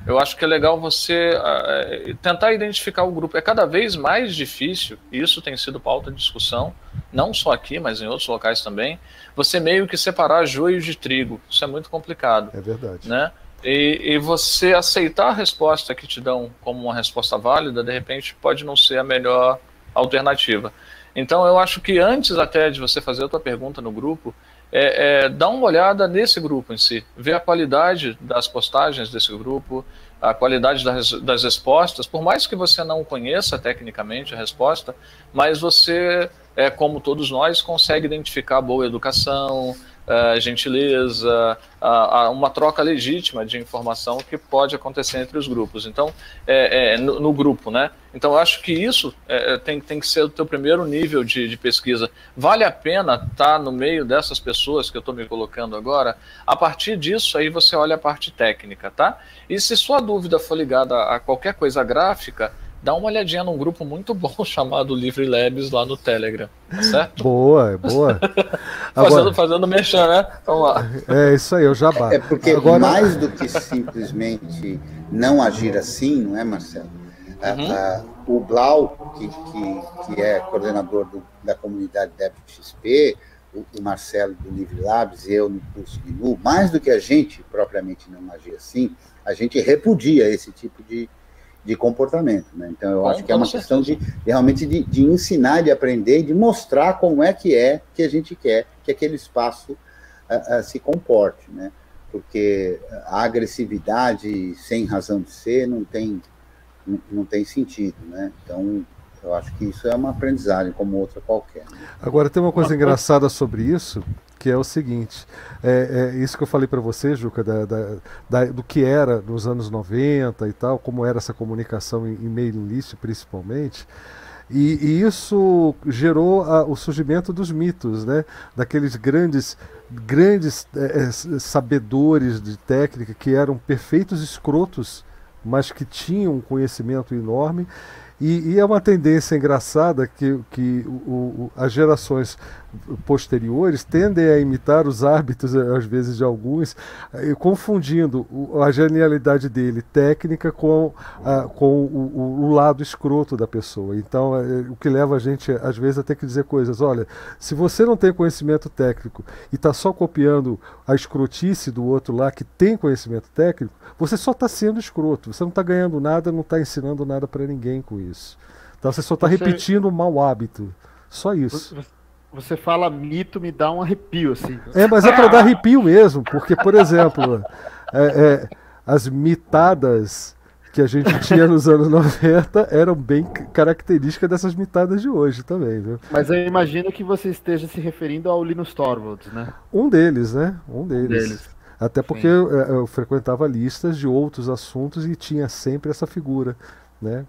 eu acho que é legal você uh, tentar identificar o grupo. É cada vez mais difícil, e isso tem sido pauta de discussão, não só aqui, mas em outros locais também, você meio que separar joio de trigo. Isso é muito complicado. É verdade. Né? E, e, você aceitar a resposta que te dão como uma resposta válida, de repente pode não ser a melhor alternativa. Então eu acho que antes até de você fazer a tua pergunta no grupo, é, é, dá uma olhada nesse grupo em si, ver a qualidade das postagens desse grupo, a qualidade das, das respostas, por mais que você não conheça tecnicamente a resposta, mas você, é, como todos nós, consegue identificar boa educação, uh, gentileza, uh, uma troca legítima de informação que pode acontecer entre os grupos. Então, é, é, no, no, grupo, né? Então, eu acho que isso é, é, tem, tem que ser o teu primeiro nível de, de pesquisa. Vale a pena estar tá no meio dessas pessoas que eu estou me colocando agora? A partir disso, aí você olha a parte técnica, tá? E se sua dúvida for ligada a qualquer coisa gráfica, dá uma olhadinha num grupo muito bom chamado Livre Labs lá no Telegram, tá certo? Boa, boa. Agora... fazendo, fazendo mexer, né? Vamos lá. É isso aí, eu já bato. É porque Agora... mais do que simplesmente não agir assim, não é, Marcelo? Uhum. o Blau, que, que, que é coordenador do, da comunidade DevXP, o, o Marcelo do Livre Labs e eu no curso de NU, mais do que a gente propriamente não agir assim, a gente repudia esse tipo de, de comportamento. Né? Então, eu acho que é uma questão de, de realmente de, de, ensinar, de aprender, de mostrar como é que é que a gente quer que aquele espaço uh, uh, se comporte, né? Porque a agressividade sem razão de ser não tem, não, não tem sentido, né? Então, eu acho que isso é uma aprendizagem como outra qualquer. Né? Agora, tem uma coisa engraçada sobre isso, que é o seguinte: é, é isso que eu falei para você, Juca, da, da, da, do que era nos anos 90 e tal, como era essa comunicação em, em mailing list principalmente. E, e isso gerou a, o surgimento dos mitos, né? daqueles grandes, grandes é, é sabedores de técnica que eram perfeitos escrotos, mas que tinham um conhecimento enorme e, e, é uma tendência engraçada que, que o, o, as gerações posteriores tendem a imitar os hábitos, às vezes, de alguns, eh, confundindo a genialidade dele técnica com, a, com o, o, lado escroto da pessoa. Então, é, o que leva a gente, às vezes, a ter que dizer coisas: olha, se você não tem conhecimento técnico e está só copiando a escrotice do outro lá que tem conhecimento técnico, você só está sendo escroto, você não está ganhando nada, não está ensinando nada para ninguém com isso. Então, você só está repetindo um mau hábito. Só isso. Você você fala mito, me dá um arrepio, assim. É, mas é para dar arrepio mesmo, porque, por exemplo, é, é, as mitadas que a gente tinha nos anos 90 eram bem características dessas mitadas de hoje também, viu? Mas eu imagino que você esteja se referindo ao Linus Torvalds, né? Um deles, né? Um deles. Um deles. Até porque eu, eu, frequentava listas de outros assuntos e tinha sempre essa figura, né?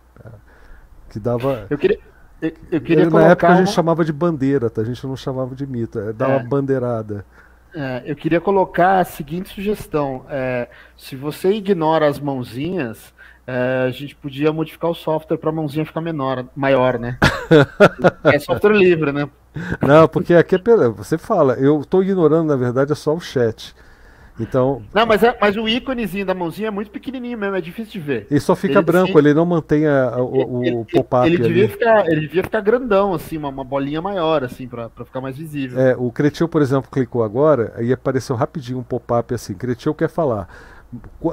Que dava. Eu queria, eu, eu queria Na colocar época a gente chamava de bandeira, tá? a gente não chamava de mito, é dar é. uma bandeirada. É, eu queria colocar a seguinte sugestão: é, se você ignora as mãozinhas, é, a gente podia modificar o software para a mãozinha ficar menor, maior, né? é software livre, né? Não, porque aqui é, você fala, eu estou ignorando, na verdade, é só o chat. Então. Não, mas, é, mas o íconezinho da mãozinha é muito pequenininho mesmo, é difícil de ver. Ele só fica ele, branco, ele não mantém a, a, o, o pop-up. Ele, devia ficar, ele devia ficar grandão, assim, uma, uma bolinha maior, assim, para ficar mais visível. É, o Cretil, por exemplo, clicou agora e apareceu rapidinho um pop-up assim. Cretil quer falar.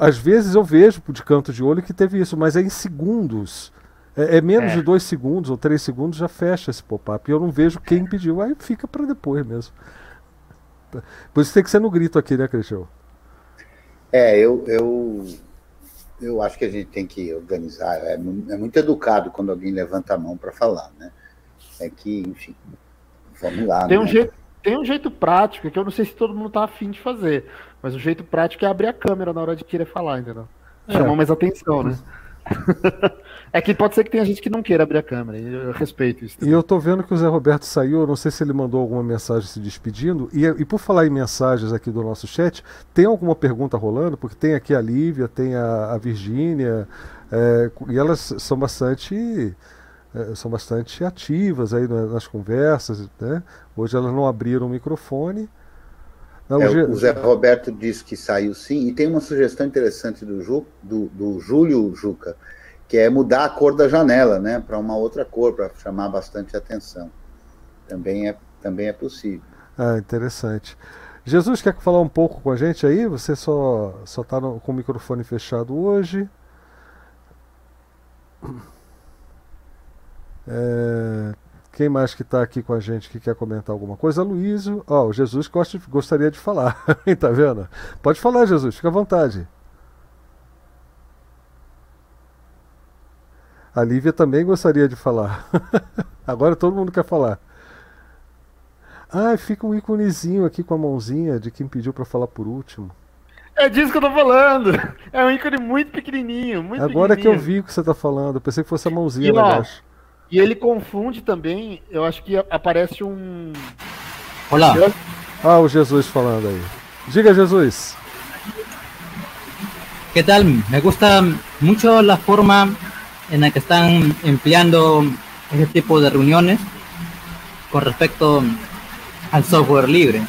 Às vezes eu vejo de canto de olho que teve isso, mas é em segundos. É, é menos é. de dois segundos ou três segundos já fecha esse pop-up. E eu não vejo quem pediu, aí fica para depois mesmo. Por isso tem que ser no grito aqui, né, Cristian? É, eu, eu, eu acho que a gente tem que organizar. É, é muito educado quando alguém levanta a mão para falar, né? É que, enfim, vamos lá. Tem, né? um jeito, tem um jeito prático, que eu não sei se todo mundo tá afim de fazer, mas o jeito prático é abrir a câmera na hora de querer falar, entendeu? É. Chamar mais atenção, né? é que pode ser que tenha gente que não queira abrir a câmera, eu respeito isso. Também. E eu tô vendo que o Zé Roberto saiu, não sei se ele mandou alguma mensagem se despedindo. E, e por falar em mensagens aqui do nosso chat, tem alguma pergunta rolando? Porque tem aqui a Lívia, tem a, a Virgínia, é, e elas são bastante. É, são bastante ativas aí nas conversas, né? Hoje elas não abriram o microfone. Não, é, o Zé Roberto disse que saiu sim, e tem uma sugestão interessante do, Ju, do, do Júlio Juca, que é mudar a cor da janela, né, para uma outra cor, para chamar bastante atenção. Também é, também é possível. Ah, interessante. Jesus quer falar um pouco com a gente aí? Você só só está com o microfone fechado hoje. É, quem mais que está aqui com a gente que quer comentar alguma coisa? Luísio. Ó, oh, o Jesus gosta, gostaria de falar. tá vendo? Pode falar, Jesus, fica à vontade. A Lívia também gostaria de falar. Agora todo mundo quer falar. Ah, fica um íconezinho aqui com a mãozinha de quem pediu para falar por último. É disso que eu tô falando. É um ícone muito pequenininho, muito Agora que eu vi o que você tá falando, eu pensei que fosse a mãozinha lá embaixo. E ele confunde também, eu acho que aparece um. Olá. Ah, o Jesus falando aí. Diga, Jesus. ¿Qué tal? Me gusta mucho la forma en la que están empleando este tipo de reuniones con respecto al software libre.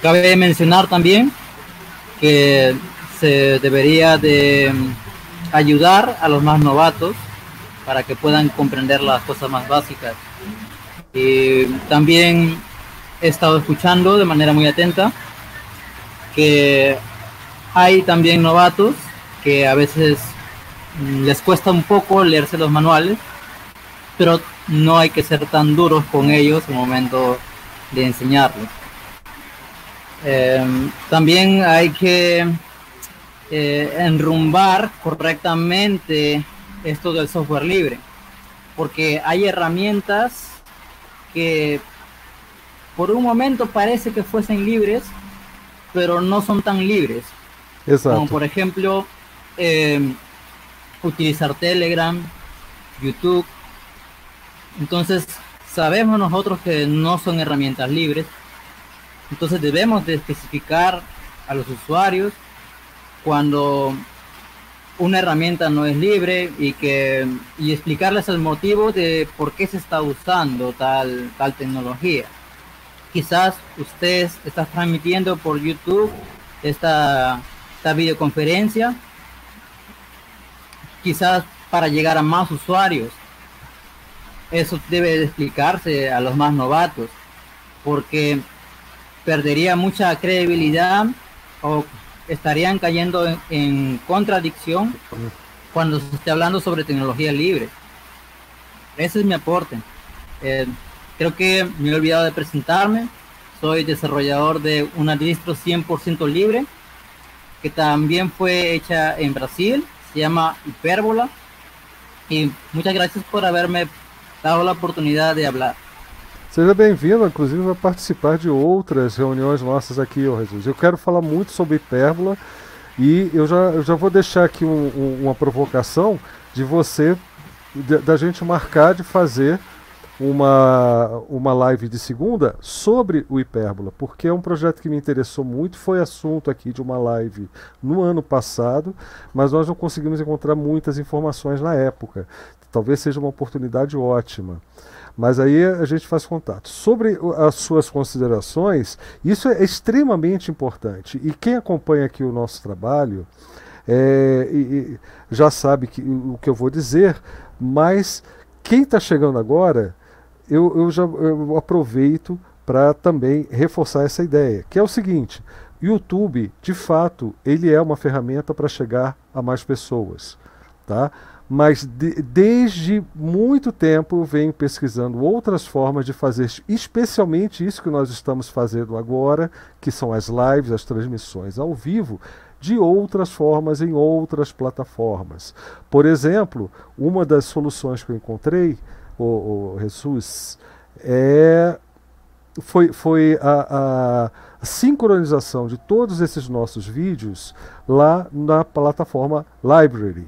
Cabe mencionar también que se debería de ayudar a los más novatos para que puedan comprender las cosas más básicas. Y también he estado escuchando de manera muy atenta que hay también novatos que a veces les cuesta un poco leerse los manuales, pero no hay que ser tan duros con ellos en el momento de enseñarles. Em, también hay que eh, enrumbar correctamente esto del software libre, porque hay herramientas que por un momento parece que fuesen libres, pero no son tan libres. Como por ejemplo, em, utilizar Telegram, YouTube. Entonces, sabemos nosotros que no son herramientas libres. Entonces debemos de especificar a los usuarios cuando una herramienta no es libre y que y explicarles el motivo de por qué se está usando tal tal tecnología. Quizás usted está transmitiendo por YouTube esta, esta videoconferencia, quizás para llegar a más usuarios. Eso debe explicarse a los más novatos, porque perdería mucha credibilidad o estarían cayendo en, contradicción cuando se esté hablando sobre tecnología libre. Ese es mi aporte. Eh, creo que me he olvidado de presentarme. Soy desarrollador de una distro 100% libre que también fue hecha en Brasil. Se llama Hipérbola. E muitas graças por haberme dado a oportunidade de falar. Seja bem-vindo, inclusive, a participar de outras reuniões nossas aqui, ô Jesus. Eu quero falar muito sobre hipérbola e eu já, eu já vou deixar aqui um, um, uma provocação de você, da gente marcar de fazer uma, uma live de segunda sobre o Hipérbola, porque é um projeto que me interessou muito, foi assunto aqui de uma live no ano passado, mas nós não conseguimos encontrar muitas informações na época. Talvez seja uma oportunidade ótima. Mas aí a gente faz contato. Sobre as suas considerações, isso é extremamente importante. E quem acompanha aqui o nosso trabalho é, e, e já sabe que, o que eu vou dizer, mas quem está chegando agora eu, eu já eu aproveito para também reforçar essa ideia, que é o seguinte: YouTube, de fato, ele é uma ferramenta para chegar a mais pessoas, tá? Mas de, desde muito tempo venho pesquisando outras formas de fazer, especialmente isso que nós estamos fazendo agora, que são as lives, as transmissões ao vivo, de outras formas em outras plataformas. Por exemplo, uma das soluções que eu encontrei o, o Jesus, é, foi, foi a, a sincronização de todos esses nossos vídeos lá na plataforma Library,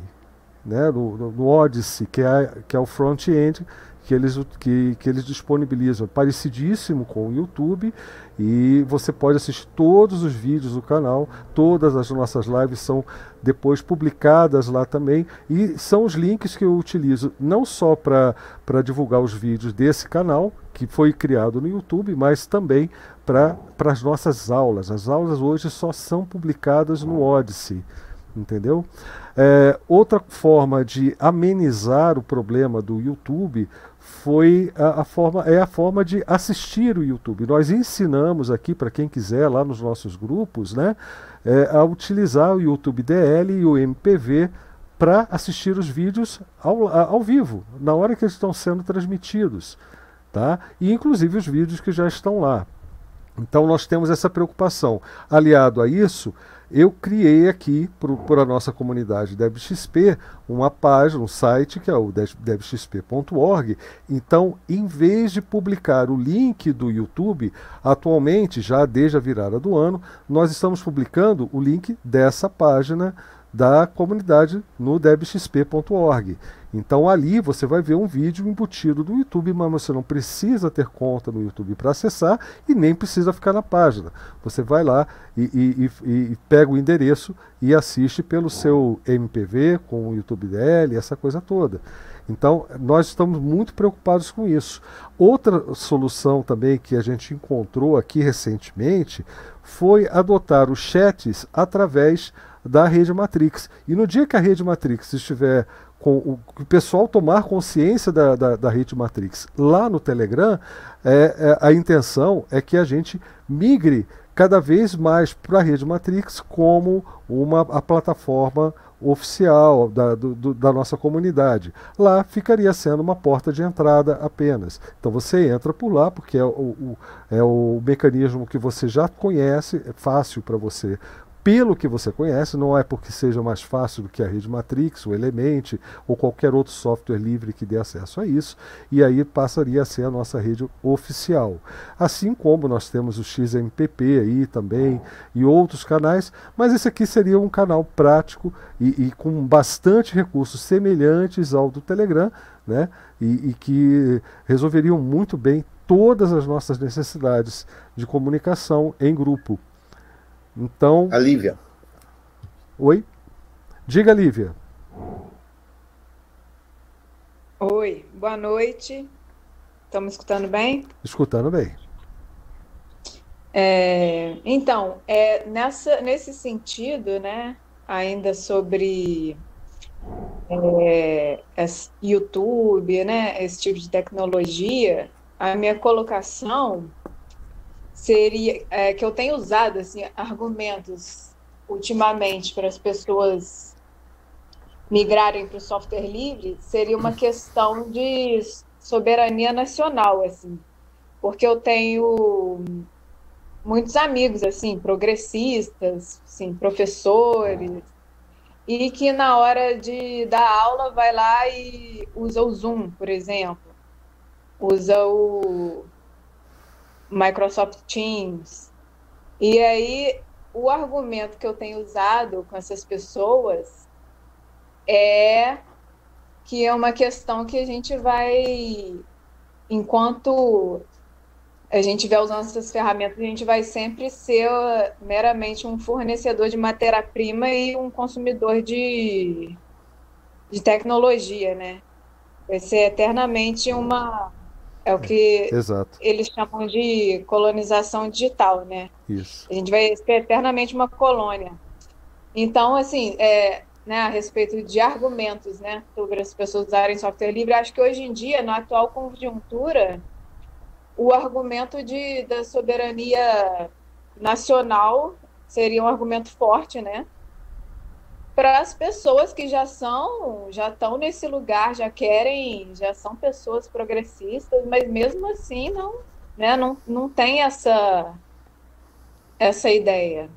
né, Odyssey, que é, que é o front-end que eles, que, que eles disponibilizam. Parecidíssimo com o YouTube e você pode assistir todos os vídeos do canal, todas as nossas lives são depois publicadas lá também e são os links que eu utilizo não só para divulgar os vídeos desse canal, que foi criado no YouTube, mas também para as nossas aulas. As aulas hoje só são publicadas no Odyssey entendeu? É, outra forma de amenizar o problema do YouTube foi a, a, forma é a forma de assistir o YouTube. Nós ensinamos aqui para quem quiser lá nos nossos grupos, né, é, a utilizar o YouTube DL e o MPV para assistir os vídeos ao, ao vivo, na hora que eles estão sendo transmitidos, tá? E inclusive os vídeos que já estão lá. Então nós temos essa preocupação. Aliado a isso, eu criei aqui para a nossa comunidade DebXP uma página, um site que é o debxp.org. Então, em vez de publicar o link do YouTube, atualmente, já desde a virada do ano, nós estamos publicando o link dessa página da comunidade no debxp.org. Então ali você vai ver um vídeo embutido do YouTube, mas você não precisa ter conta no YouTube para acessar e nem precisa ficar na página. Você vai lá e, e, e, e, pega o endereço e assiste pelo seu MPV com o YouTube DL, essa coisa toda. Então nós estamos muito preocupados com isso. Outra solução também que a gente encontrou aqui recentemente foi adotar os chats através da rede Matrix. E no dia que a rede Matrix estiver com o, o pessoal tomar consciência da, da, da rede Matrix. Lá no Telegram, é, é, a intenção é que a gente migre cada vez mais para a rede Matrix como uma a plataforma oficial da, do, da nossa comunidade. Lá ficaria sendo uma porta de entrada apenas. Então você entra por lá, porque é o, o é o mecanismo que você já conhece, é fácil para você pelo que você conhece, não é porque seja mais fácil do que a rede Matrix, o Element ou qualquer outro software livre que dê acesso a isso, e aí passaria a ser a nossa rede oficial. Assim como nós temos o XMPP aí também e outros canais, mas esse aqui seria um canal prático e, e com bastante recursos semelhantes ao do Telegram, né? E, e que resolveriam muito bem todas as nossas necessidades de comunicação em grupo. Então. A Lívia. Oi? Diga, Lívia. Oi, boa noite. Estamos escutando bem? Escutando bem. É, então, é, nessa, nesse sentido, né, ainda sobre é, YouTube, né, esse tipo de tecnologia, a minha colocação seria é, que eu tenho usado assim argumentos ultimamente para as pessoas migrarem para o software livre seria uma questão de soberania nacional assim. Porque eu tenho muitos amigos assim progressistas assim professores e que na hora de dar aula vai lá e usa o Zoom por exemplo. Usa o Microsoft Teams. E aí, o argumento que eu tenho usado com essas pessoas é que é uma questão que a gente vai, enquanto a gente vai usando essas ferramentas, a gente vai sempre ser meramente um fornecedor de matéria-prima e um consumidor de, de tecnologia, né? Vai ser eternamente uma é o que Exato. eles chamam de colonização digital, né? Isso. A gente vai ser eternamente uma colônia. Então, assim, é, né, a respeito de argumentos, né, sobre as pessoas usarem software livre, acho que hoje em dia, na atual conjuntura, o argumento de, da soberania nacional seria um argumento forte, né? Para as pessoas que já são, já estão nesse lugar, já querem, já são pessoas progressistas, mas mesmo assim não, né, não, não tem essa essa ideia.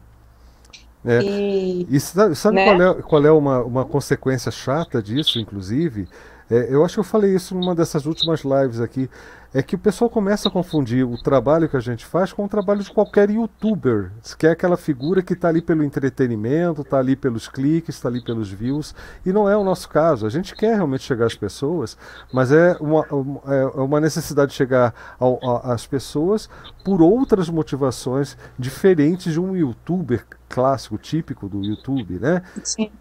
É. E, e sabe, sabe né? qual é, qual é uma, uma consequência chata disso, inclusive? É, eu acho que eu falei isso numa dessas últimas lives aqui é que o pessoal começa a confundir o trabalho que a gente faz com o trabalho de qualquer youtuber, que é aquela figura que está ali pelo entretenimento, está ali pelos cliques, está ali pelos views, e não é o nosso caso. A gente quer realmente chegar às pessoas, mas é uma, é uma necessidade de chegar ao, às pessoas por outras motivações diferentes de um youtuber clássico, típico do YouTube, né? Sim.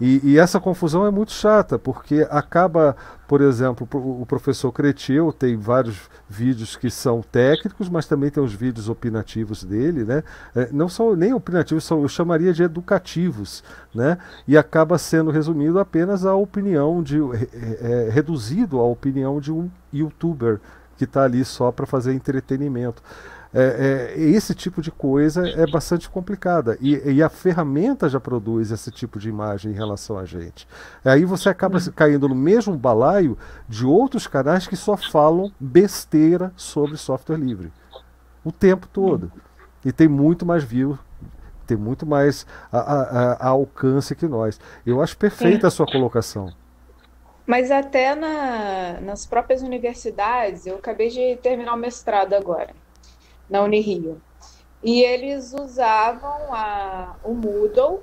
E, e, essa confusão é muito chata, porque acaba, por exemplo, o professor Cretil tem vários vídeos que são técnicos, mas também tem os vídeos opinativos dele, né? É, não são nem opinativos, são, eu chamaria de educativos, né? E acaba sendo resumido apenas a opinião de. É, é, reduzido à opinião de um youtuber que está ali só para fazer entretenimento é, é, esse tipo de coisa é bastante complicada. E, e, a ferramenta já produz esse tipo de imagem em relação a gente. Aí você acaba caindo no mesmo balaio de outros canais que só falam besteira sobre software livre. O tempo todo. E tem muito mais view tem muito mais a, a, a alcance que nós. Eu acho perfeita a sua colocação. Mas até na, nas próprias universidades, eu acabei de terminar o mestrado agora na Unirio. E eles usavam a, o Moodle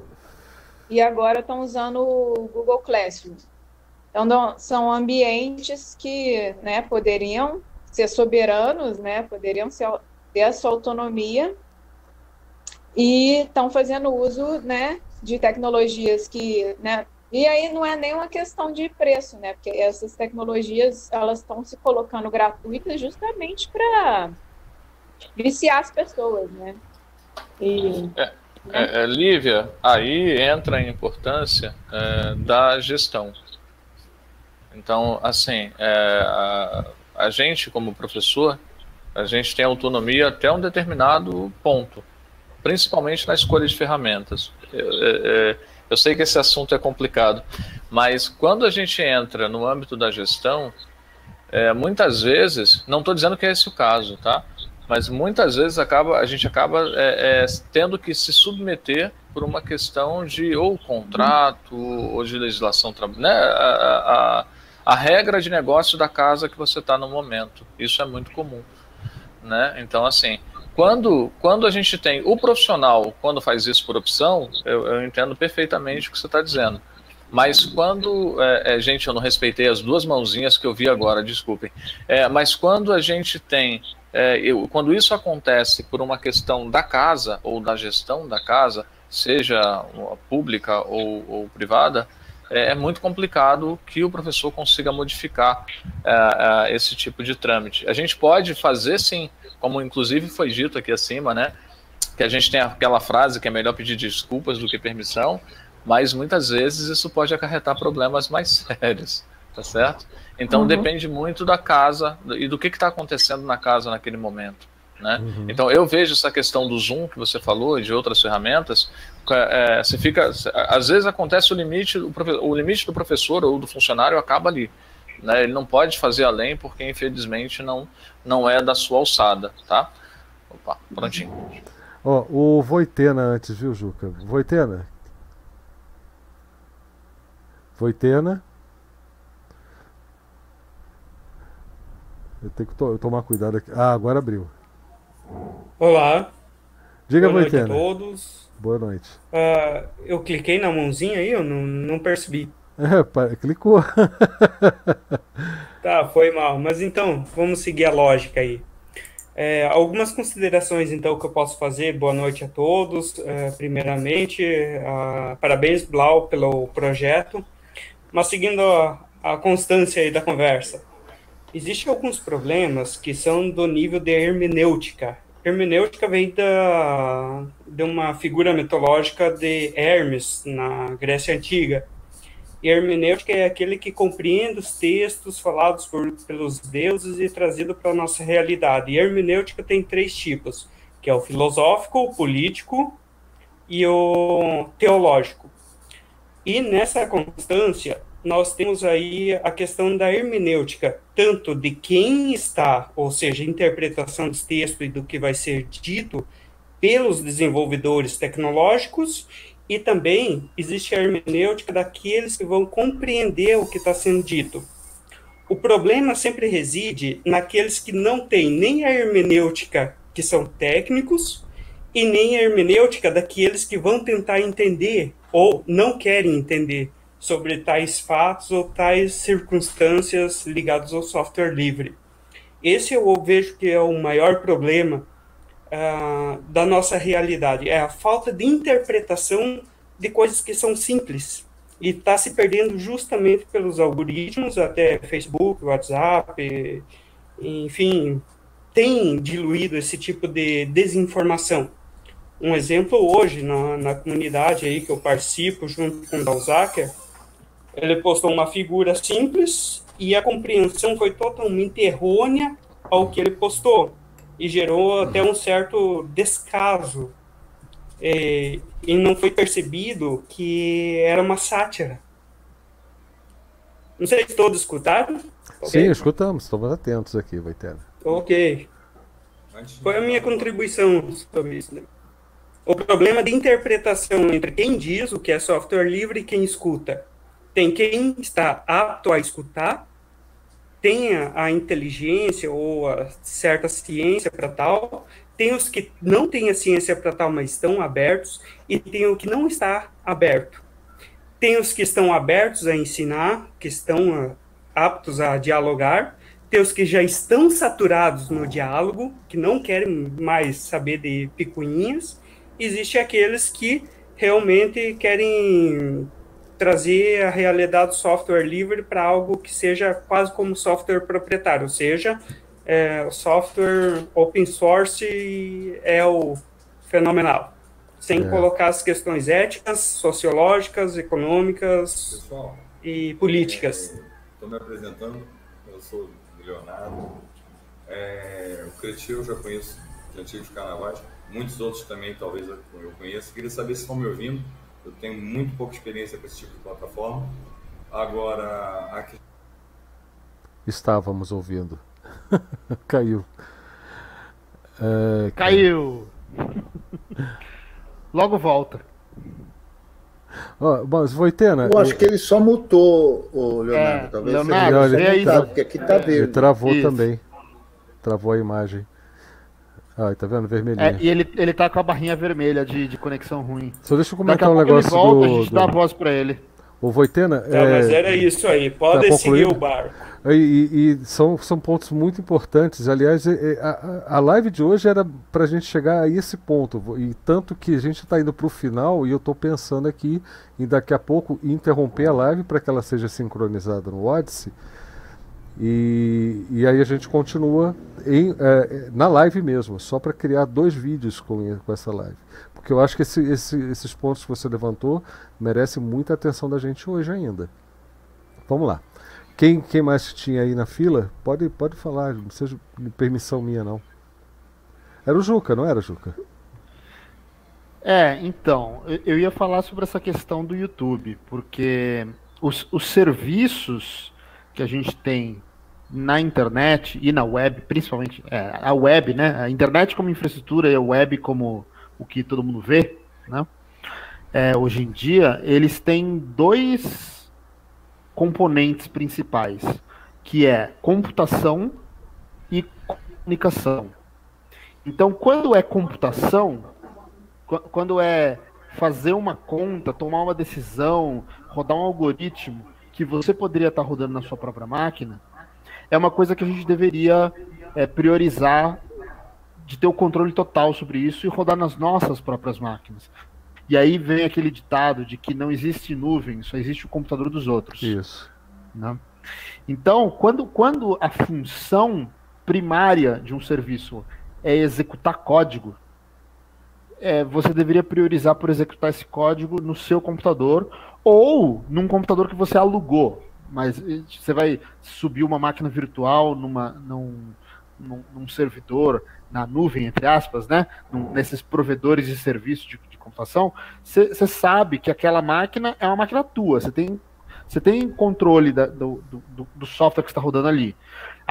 e agora estão usando o Google Classroom. Então, são ambientes que né, poderiam ser soberanos, né, poderiam ser, ter a sua autonomia e estão fazendo uso né, de tecnologias que. Né, e aí não é nem uma questão de preço, né, porque essas tecnologias elas estão se colocando gratuitas justamente para viciar as pessoas, né? E, é, né? É, é, Lívia, aí entra a importância é, da gestão. Então, assim, é, a, a gente como professor, a gente tem autonomia até um determinado ponto, principalmente na escolha de ferramentas. Eu, eu, eu sei que esse assunto é complicado, mas quando a gente entra no âmbito da gestão, é, muitas vezes, não estou dizendo que é esse o caso, tá? Mas muitas vezes acaba, a gente acaba é, é, tendo que se submeter por uma questão de ou contrato ou de legislação, né? A, a, a regra de negócio da casa que você está no momento. Isso é muito comum, né? Então, assim, quando, quando a gente tem o profissional, quando faz isso por opção, eu, eu entendo perfeitamente o que você está dizendo. Mas quando. É, é, gente, eu não respeitei as duas mãozinhas que eu vi agora, desculpem. É, mas quando a gente tem. É, eu, quando isso acontece por uma questão da casa ou da gestão da casa, seja pública ou, ou privada, é, é muito complicado que o professor consiga modificar é, é, esse tipo de trâmite. A gente pode fazer sim, como inclusive foi dito aqui acima, né? Que a gente tem aquela frase que é melhor pedir desculpas do que permissão, mas muitas vezes isso pode acarretar problemas mais sérios, tá certo? Então uhum. depende muito da casa e do que está acontecendo na casa naquele momento. Né? Uhum. Então eu vejo essa questão do Zoom que você falou e de outras ferramentas, é, você fica, às vezes acontece o limite, o, limite do professor ou do funcionário acaba ali, né? Ele não pode fazer além porque infelizmente não não é da sua alçada, tá? Opa, prontinho. Ó, o Voitena antes, viu, Juca? Voitena, Voitena. Eu tenho que to tomar cuidado aqui. Ah, agora abriu. Olá. Diga, Boa noite a todos. Boa noite. Uh, eu cliquei na mãozinha aí, eu não, não percebi. É, clicou. tá, foi mal. Mas então, vamos seguir a lógica aí. É, algumas considerações, então, que eu posso fazer. Boa noite a todos. É, primeiramente, uh, parabéns, Blau, pelo projeto. Mas seguindo a, a constância aí da conversa, existem alguns problemas que são do nível de hermenêutica. Hermenêutica vem da, de uma figura mitológica de Hermes, na Grécia Antiga. E hermenêutica é aquele que compreende os textos falados por, pelos deuses e trazido para a nossa realidade. E hermenêutica tem três tipos, que é o filosófico, o político e o teológico. E nessa constância, nós temos aí a questão da hermenêutica, tanto de quem está, ou seja, interpretação dos textos e do que vai ser dito pelos desenvolvedores tecnológicos, e também existe a hermenêutica daqueles que vão compreender o que está sendo dito. O problema sempre reside naqueles que não têm nem a hermenêutica, que são técnicos, e nem a hermenêutica daqueles que vão tentar entender ou não querem entender sobre tais fatos ou tais circunstâncias ligadas ao software livre. Esse eu vejo que é o maior problema uh, da nossa realidade, é a falta de interpretação de coisas que são simples e está se perdendo justamente pelos algoritmos, até Facebook, WhatsApp, enfim, tem diluído esse tipo de desinformação. Um exemplo hoje na, na comunidade aí que eu participo junto com o Dalzaker, ele postou uma figura simples e a compreensão foi totalmente errônea ao que ele postou e gerou até um certo descaso é, e não foi percebido que era uma sátira. Não sei se todos escutaram. Sim, okay? escutamos, estamos atentos aqui, Vaitena. Ok. Foi a minha contribuição sobre isso. Né? O problema de interpretação entre quem diz o que é software livre e quem escuta. Tem quem está apto a escutar, tem a, inteligência ou a certa ciência para tal, tem os que não têm a ciência para tal, mas estão abertos, e tem o que não está aberto. Tem os que estão abertos a ensinar, que estão aptos a dialogar, tem os que já estão saturados no diálogo, que não querem mais saber de picuinhas, existe aqueles que realmente querem trazer a realidade do software livre para algo que seja quase como software proprietário, ou seja, é, o software open source é o fenomenal, sem é. colocar as questões éticas, sociológicas, econômicas Pessoal, e políticas. estou me apresentando, eu sou Leonardo. É, o Cretil eu já conheço de antigos carnavais, muitos outros também talvez eu conheça. Queria saber se estão me ouvindo. Eu tenho muito pouca experiência com esse tipo de plataforma. Agora, aqui... Estávamos ouvindo. Caiu. É, Caiu! Logo volta. Oh, mas Voitena. Eu acho que ele só mutou o Leonardo. É, Talvez Leonardo, ele, mutado, porque aqui tá verde. Ele travou isso. também. Travou a imagem. Ah, tá vendo? Vermelhinho. É, e ele, ele tá com a barrinha vermelha de, de conexão ruim. Só deixa eu comentar um negócio volta, do... A gente do... dá a voz pra ele. O Voitena. Tá, é... Mas era isso aí, pode tá seguir o barco. E, e, e, são, são pontos muito importantes. Aliás, a, a live de hoje era para a gente chegar a esse ponto. E tanto que a gente está indo para o final e eu estou pensando aqui em daqui a pouco interromper a live para que ela seja sincronizada no Odyssey. E, e aí a gente continua em, é, na live mesmo, só para criar dois vídeos com, com essa live. Porque eu acho que esse, esse, esses pontos que você levantou merecem muita atenção da gente hoje ainda. Vamos lá. Quem, quem mais tinha aí na fila? Pode, pode falar, não seja permissão minha não. Era o Juca, não era, Juca? É, então, eu ia falar sobre essa questão do YouTube, porque os, os serviços que a gente tem na internet e na web, principalmente é, a web, né? A internet como infraestrutura e a web como o que todo mundo vê, né? É, hoje em dia, eles têm dois componentes principais, que é computação e comunicação. Então, quando é computação, quando é fazer uma conta, tomar uma decisão, rodar um algoritmo que você poderia estar rodando na sua própria máquina, é uma coisa que a gente deveria é, priorizar de ter o controle total sobre isso e rodar nas nossas próprias máquinas. E aí vem aquele ditado de que não existe nuvem, só existe o computador dos outros. Isso. Né? Então, quando, quando a função primária de um serviço é executar código, é, você deveria priorizar por executar esse código no seu computador ou num computador que você alugou. Mas você vai subir uma máquina virtual numa, num, num, num servidor na nuvem, entre aspas, né? Num, nesses provedores de serviço de, de computação, você sabe que aquela máquina é uma máquina tua. Você tem, tem controle da, do, do, do, software que está rodando ali.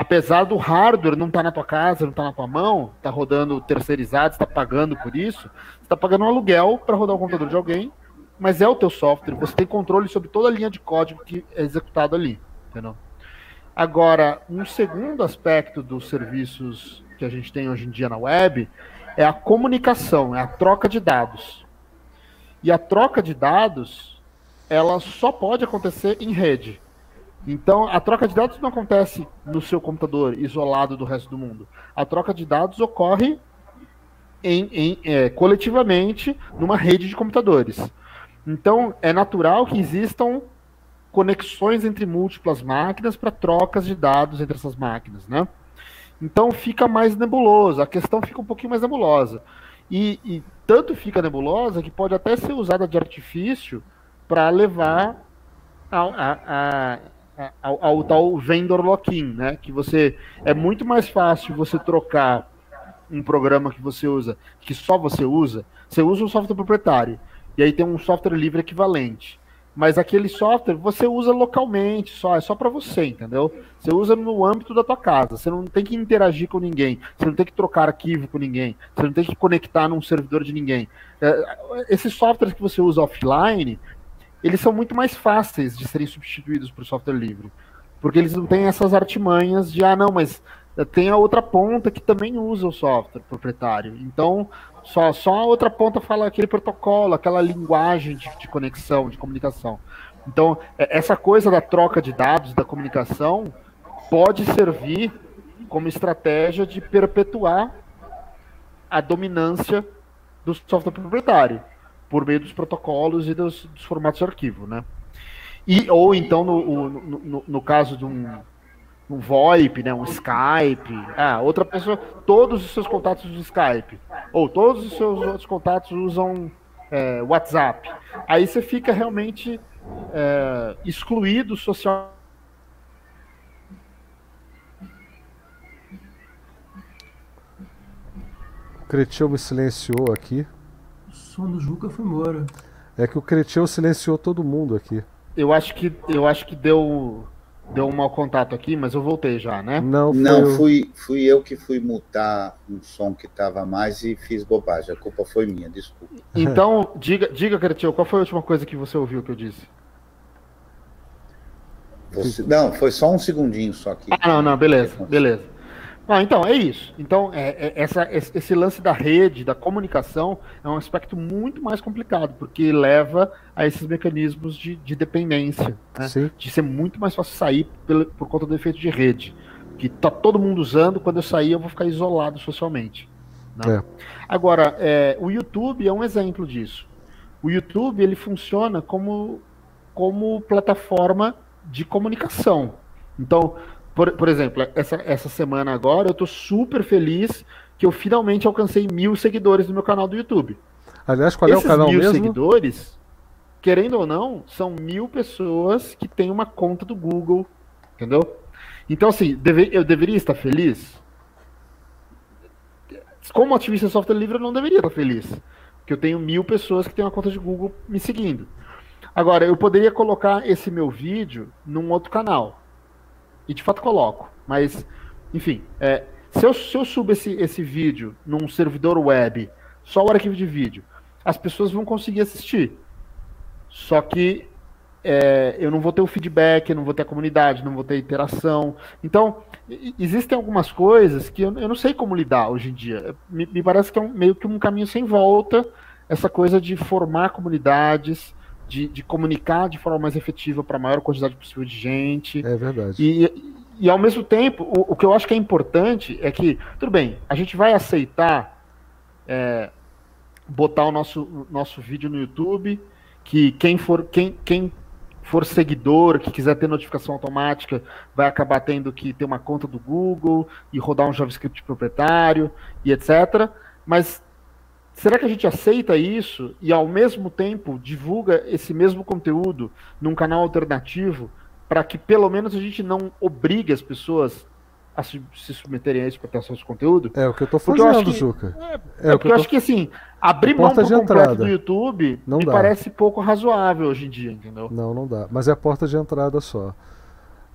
Apesar do hardware não estar tá na tua casa, não estar tá na tua mão, está rodando terceirizado, está pagando por isso, está pagando um aluguel para rodar o computador de alguém, mas é o teu software. Você tem controle sobre toda a linha de código que é executado ali. Entendeu? Agora, um segundo aspecto dos serviços que a gente tem hoje em dia na web é a comunicação, é a troca de dados. E a troca de dados, ela só pode acontecer em rede. Então, a troca de dados não acontece no seu computador isolado do resto do mundo. A troca de dados ocorre em, em, é, coletivamente numa rede de computadores. Então, é natural que existam conexões entre múltiplas máquinas para trocas de dados entre essas máquinas, né? Então fica mais nebuloso, a questão fica um pouquinho mais nebulosa. E, e tanto fica nebulosa que pode até ser usada de artifício para levar ao, a, a, ao, ao, tal vendor lock-in, né? Que você é muito mais fácil você trocar um programa que você usa, que só você usa, você usa um software proprietário e aí tem um software livre equivalente mas aquele software você usa localmente, só é só para você, entendeu? Você usa no âmbito da tua casa. Você não tem que interagir com ninguém, você não tem que trocar arquivo com ninguém, você não tem que conectar num servidor de ninguém. É, esses softwares que você usa offline, eles são muito mais fáceis de serem substituídos por software livre, porque eles não têm essas artimanhas de ah não, mas tem a outra ponta que também usa o software proprietário. Então, só, só a outra ponta fala aquele protocolo, aquela linguagem de, de conexão, de comunicação. Então, é, essa coisa da troca de dados, da comunicação, pode servir como estratégia de perpetuar a dominância do software proprietário, por meio dos protocolos e dos, dos formatos de arquivo, né? E, ou então, no, no, no, no caso de um, um VoIP, né, um Skype, ah, outra pessoa, todos os seus contatos usam Skype, ou todos os seus outros contatos usam é, WhatsApp. Aí você fica realmente é, excluído social. me silenciou aqui. Som do Juca foi embora. É que o Cretil silenciou todo mundo aqui. Eu acho que eu acho que deu deu um mau contato aqui, mas eu voltei já, né? Não, Não, fui, fui eu que fui mutar um som que estava mais e fiz bobagem. A culpa foi minha, desculpa. Então, diga, diga, Cretil, qual foi a última coisa que você ouviu que eu disse? Você- não, foi só um segundinho só aqui. Ah, não, não, beleza, beleza. Ah, então, é isso. Então, é, é- essa, esse lance da rede, da comunicação, é um aspecto muito mais complicado, porque leva a esses mecanismos de, de dependência, né? De ser muito mais fácil sair pelo- por conta do efeito de rede. Que tá todo mundo usando, quando eu sair eu vou ficar isolado socialmente. né? É. Agora, é, o YouTube é um exemplo disso. O YouTube ele funciona como, como plataforma de comunicação. Então, por, por exemplo, essa, essa semana agora eu estou super feliz que eu finalmente alcancei mil seguidores no meu canal do YouTube. Aliás, qual é o Esses canal mil mesmo? seguidores, querendo ou não, são mil pessoas que têm uma conta do Google, entendeu? Então, assim, deve- eu deveria estar feliz? Como ativista de software livre, eu não deveria estar feliz. Porque eu tenho mil pessoas que têm uma conta de Google me seguindo. Agora, eu poderia colocar esse meu vídeo num outro canal. E de fato coloco. Mas, enfim, é, se, eu, se eu subo esse, esse vídeo num servidor web, só o arquivo de vídeo, as pessoas vão conseguir assistir. Só que é, eu não vou ter o feedback, não vou ter a comunidade, não vou ter interação. Então, existem algumas coisas que eu, eu não sei como lidar hoje em dia. Me, me parece que é um- meio que um caminho sem volta, essa coisa de formar comunidades, de, de comunicar de forma mais efetiva para a maior quantidade possível de gente. É verdade. E, e ao mesmo tempo, o, o que eu acho que é importante é que, tudo bem, a gente vai aceitar é, botar o nosso, nosso vídeo no YouTube, que quem for, quem, quem for seguidor, que quiser ter notificação automática, vai acabar tendo que ter uma conta do Google e rodar um JavaScript proprietário e etc. Mas será que a gente aceita isso e ao mesmo tempo divulga esse mesmo conteúdo num canal alternativo para que pelo menos a gente não obrigue as pessoas a se, se submeterem a isso para ter acesso ao conteúdo? É o que eu tô Porque eu acho fazendo, que- Juca. É, porque eu acho que assim, abrir mão por de completo entrada. do YouTube Não me dá. parece pouco razoável hoje em dia, entendeu? Não, não dá. Mas é a porta de entrada só.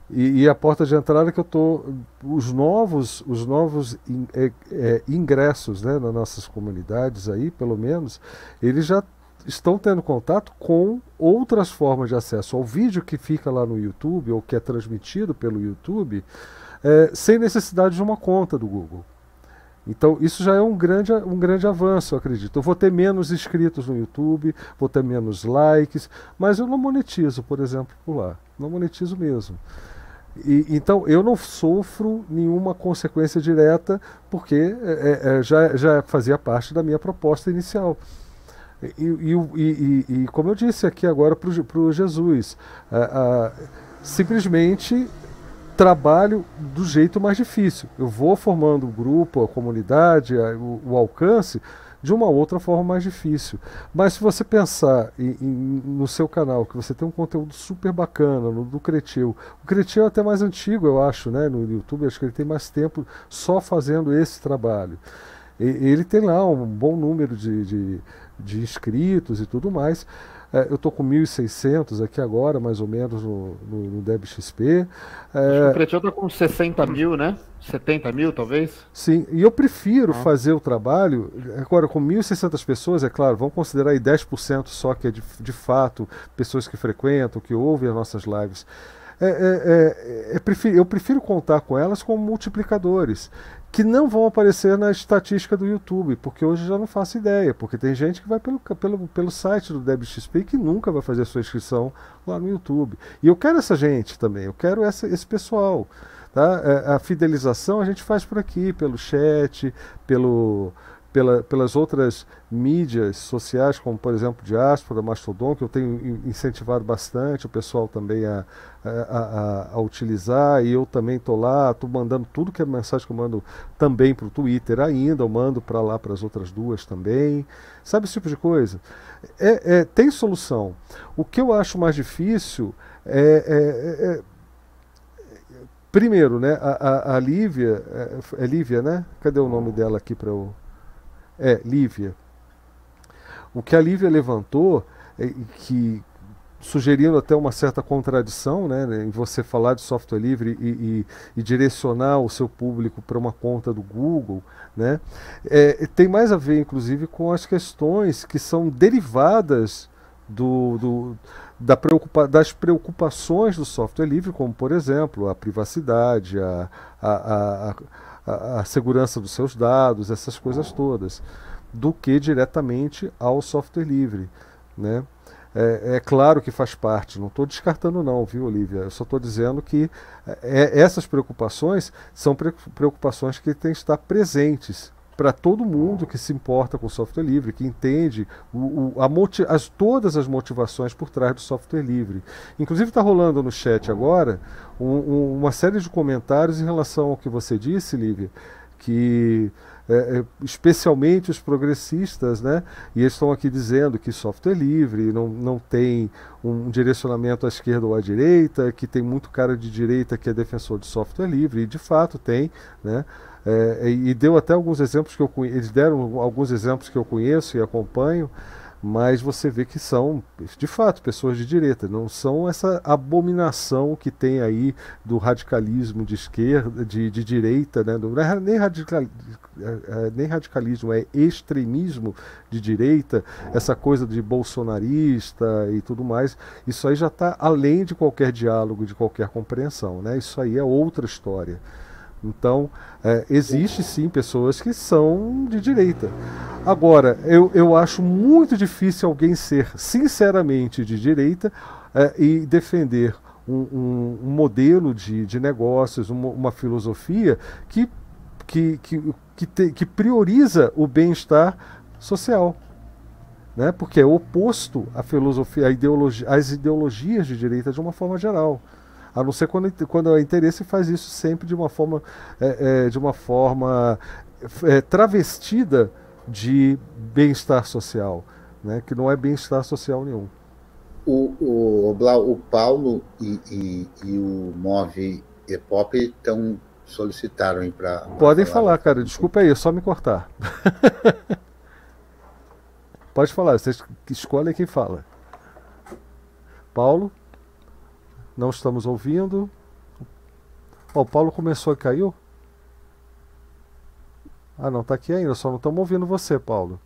E, e a porta de entrada que eu tô. Os novos, os novos in- é, é, ingressos né, nas nossas comunidades aí, pelo menos, eles já estão tendo contato com outras formas de acesso ao vídeo que fica lá no YouTube ou que é transmitido pelo YouTube, é, sem necessidade de uma conta do Google. Então, isso já é um grande, um grande avanço, eu acredito. Eu vou ter menos inscritos no YouTube, vou ter menos likes, mas eu não monetizo, por exemplo, por lá. Não monetizo mesmo. E, então, eu não sofro nenhuma consequência direta, porque é, é, já, já fazia parte da minha proposta inicial. E, e, e- como eu disse aqui agora para o Jesus, a- a- simplesmente trabalho do jeito mais difícil. Eu vou formando o grupo, a comunidade, a- o, o alcance de uma outra forma mais difícil. Mas se você pensar em- em- no seu canal, que você tem um conteúdo super bacana, no do Cretil, o Cretil é até mais antigo, eu acho, né, no YouTube, acho que ele tem mais tempo só fazendo esse trabalho. E- ele tem lá um bom número de, de, de inscritos e tudo mais. É, eu estou com 1.600 aqui agora, mais ou menos, no, no, no DebXP. É, O Cretil tá com 60 mil, né? 70 mil, talvez? Sim, e eu prefiro Ah. fazer o trabalho, agora com 1.600 pessoas, é claro, vamos considerar aí 10% só que é de, de fato pessoas que frequentam, que ouvem as nossas lives. É, é, é, é, prefiro- eu prefiro contar com elas como multiplicadores, que não vão aparecer na estatística do YouTube, porque hoje já não faço ideia, porque tem gente que vai pelo, pelo, pelo site do DebXP que nunca vai fazer sua inscrição lá no YouTube. E eu quero essa gente também, eu quero essa, esse pessoal. Tá? É, A fidelização a gente faz por aqui, pelo chat, pelo, pela- pelas outras mídias sociais, como por exemplo Diáspora, Mastodon, que eu tenho in- incentivado bastante o pessoal também a, a, a- a utilizar, e eu também estou lá, estou mandando tudo que é mensagem que eu mando também para o Twitter ainda, eu mando para lá para as outras duas também. Sabe esse tipo de coisa? É, é, tem solução. O que eu acho mais difícil é- é- é Primeiro, né, a, a, a Lívia, é, é Lívia, né? Cadê o nome dela aqui para eu. É, Lívia, o que a Lívia levantou, é que sugerindo até uma certa contradição né, em você falar de software livre e, e, e direcionar o seu público para uma conta do Google, né, é, tem mais a ver, inclusive, com as questões que são derivadas do, do da preocupa das preocupações do software livre, como, por exemplo, a privacidade, a, a, a, a segurança dos seus dados, essas coisas todas, do que diretamente ao software livre. Né? É, é, claro que faz parte, não estou descartando não, viu, Olivia? Eu só estou dizendo que é, essas preocupações são preocupações que têm que estar presentes para todo mundo que se importa com software livre, que entende o, o, as, todas as motivações por trás do software livre. Inclusive está rolando no chat agora um, um, uma série de comentários em relação ao que você disse, Lívia, que é, é, especialmente os progressistas, né? E eles estão aqui dizendo que software livre não, não tem um direcionamento à esquerda ou à direita, que tem muito cara de direita que é defensor de software livre, e de fato tem, né? É, e deu até alguns exemplos que eu eles deram alguns exemplos que eu conheço e acompanho mas você vê que são, de fato, pessoas de direita, não são essa abominação que tem aí do radicalismo de esquerda, de, de direita, né? É nem, radical, é, é, nem radicalismo, é extremismo de direita, essa coisa de bolsonarista e tudo mais. Isso aí já está além de qualquer diálogo, de qualquer compreensão, né? Isso aí é outra história. Então, é, existe sim pessoas que são de direita. Agora, eu, eu acho muito difícil alguém ser sinceramente de direita é, e defender um, um, um, modelo de, de negócios, uma, uma filosofia que, que, que, que, te, que prioriza o bem-estar social. Né? Porque é oposto à filosofia, à ideologia, às ideologias de direita de uma forma geral a não ser quando, quando o interesse faz isso sempre de uma forma, é, é, de uma forma é, travestida de bem-estar social, né? que não é bem-estar social nenhum. O, o, o Paulo e, e, e o Move Epop estão solicitaram para. Podem falar, falar cara. Desculpa aí, é só me cortar. Pode falar, vocês escolhem quem fala. Paulo? Não estamos ouvindo. Oh, o Paulo começou e caiu? Ah, não, está aqui ainda, só não estamos ouvindo você, Paulo.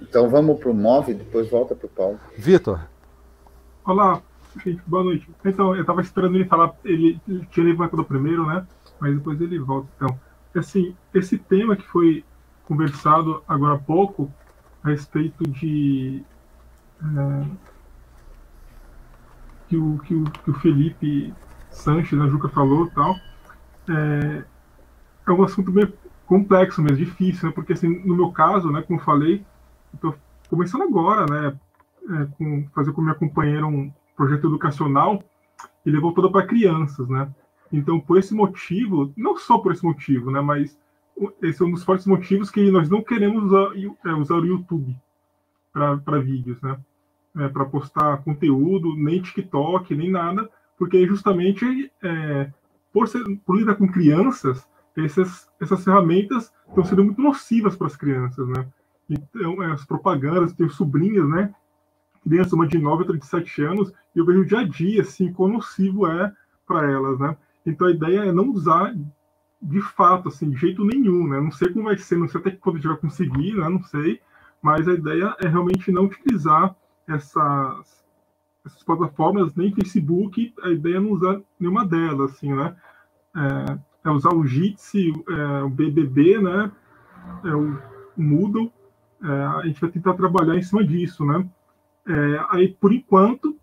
Então vamos para o Move, depois volta para o Paulo. Vitor. Olá, gente, boa noite. Então, eu estava esperando ele falar, ele, ele tinha levantado primeiro, né? Mas depois ele volta. Então, assim, esse tema que foi conversado agora há pouco, a respeito de. É, que o, que o, que o Felipe Sanches, a Juca falou tal, é, é um assunto bem complexo mesmo, difícil, né? Porque, assim, no meu caso, né, como falei, estou começando agora, né, é, com, fazer com minha companheira um projeto educacional e levou toda para crianças, né? Então, por esse motivo, não só por esse motivo, né, mas esse é um dos fortes motivos que nós não queremos usar, é, usar o YouTube para vídeos, né? É, para postar conteúdo, nem TikTok, nem nada, porque justamente é, por, ser, por lidar com crianças, essas, essas ferramentas estão sendo muito nocivas para as crianças, né? Então, é, as propagandas, tenho sobrinhas, né? Criança, uma de 9 outra de 7 anos, e eu vejo dia a dia, assim, quão nocivo é para elas, né? Então, a ideia é não usar de fato, assim, de jeito nenhum, né? Não sei como vai ser, não sei até quando a gente vai conseguir, né? Não sei, mas a ideia é realmente não utilizar essas, essas plataformas, nem Facebook, a ideia é não usar nenhuma delas, assim, né? É, é usar o Jitsi, é, o BBB, né? É o Moodle. É, a gente vai tentar trabalhar em cima disso, né? É, aí, por enquanto,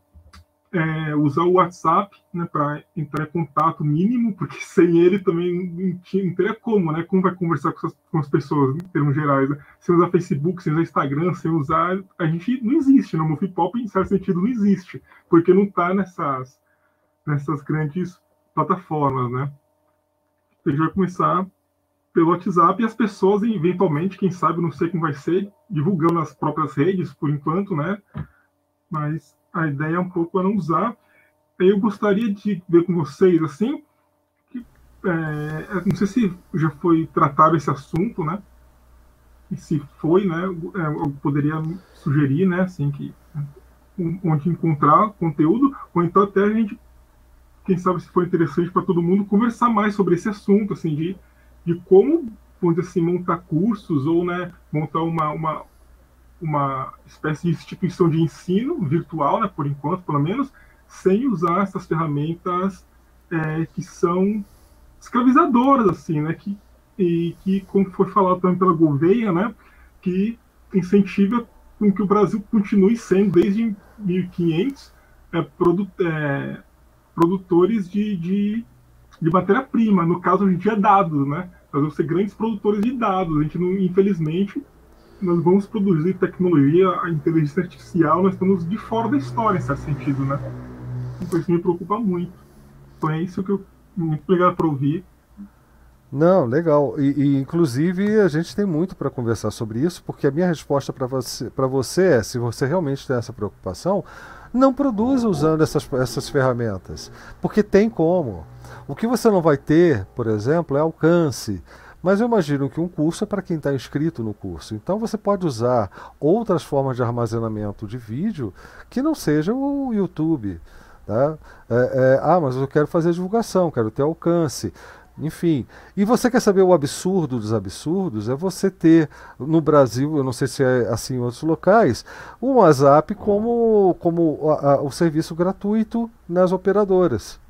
é, usar o WhatsApp né, para entrar em contato mínimo, porque sem ele também não, teria como, né? Como vai conversar com as, com as pessoas, em termos gerais? Né? Sem usar Facebook, sem usar Instagram, sem usar. A gente não existe, né? Pop, em certo sentido, não existe, porque não está nessas, nessas grandes plataformas, né? A gente vai começar pelo WhatsApp e as pessoas, eventualmente, quem sabe, não sei como vai ser, divulgando nas próprias redes, por enquanto, né? Mas a ideia é um pouco é não usar. Eu gostaria de ver com vocês, assim, que, é, não sei se já foi tratado esse assunto, né? e se foi, né, é, eu poderia sugerir, né, assim, que onde encontrar conteúdo, ou então até a gente, quem sabe se for interessante para todo mundo, conversar mais sobre esse assunto, assim, de, de como, vamos assim, montar cursos ou, né, montar uma, uma, uma espécie de instituição de ensino virtual, né, por enquanto, pelo menos, sem usar essas ferramentas é, que são escravizadoras, assim, né, que, e que, como foi falado também pela Gouveia, né, que incentiva com que o Brasil continue sendo, desde 1500, é, produ é, produtores de, de, de matéria-prima. No caso, a gente é dados, né? Nós vamos ser grandes produtores de dados. A gente, não, infelizmente, nós vamos produzir tecnologia, a inteligência artificial, nós estamos de fora da história, em certo sentido, né? Então isso me preocupa muito. Então é isso que eu. Muito obrigado por ouvir. Não, legal. E, e, inclusive a gente tem muito para conversar sobre isso, porque a minha resposta para você, você é: se você realmente tem essa preocupação, não produza usando essas, essas ferramentas, porque tem como. O que você não vai ter, por exemplo, é alcance. Mas eu imagino que um curso é para quem está inscrito no curso. Então você pode usar outras formas de armazenamento de vídeo que não seja o YouTube. Tá? É, é, ah, mas eu quero fazer divulgação, quero ter alcance. Enfim, e você quer saber o absurdo dos absurdos? É você ter no Brasil, eu não sei se é assim em outros locais, o WhatsApp como, como a, a, o serviço gratuito nas operadoras.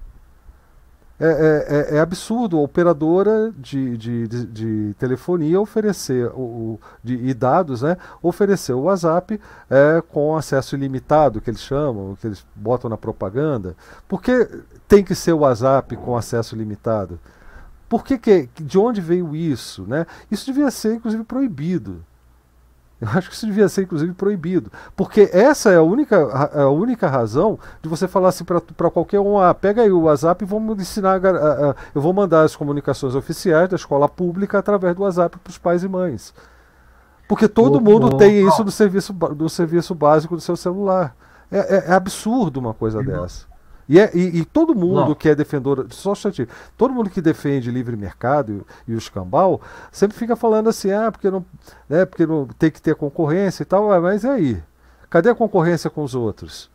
É, é, é, é absurdo a operadora de, de, de, de telefonia oferecer o, de, e dados, né, oferecer o WhatsApp é, com acesso ilimitado, que eles chamam, que eles botam na propaganda. Por que tem que ser o WhatsApp com acesso limitado? Por que, que de onde veio isso? Né? Isso devia ser, inclusive, proibido. Eu acho que isso devia ser, inclusive, proibido. Porque essa é a única, a, única razão de você falar assim para qualquer um: ah, pega aí o WhatsApp e vamos ensinar. A, a, eu vou mandar as comunicações oficiais da escola pública através do WhatsApp para os pais e mães. Porque todo mundo tem isso no serviço, no serviço básico do seu celular. É, é, é absurdo uma coisa dessa. E, é, e, e todo mundo não. que é defendedor, só um todo mundo que defende livre mercado e, e o escambau, sempre fica falando assim, ah, porque não, né, porque não tem que ter concorrência e tal, mas e aí? Cadê a concorrência com os outros?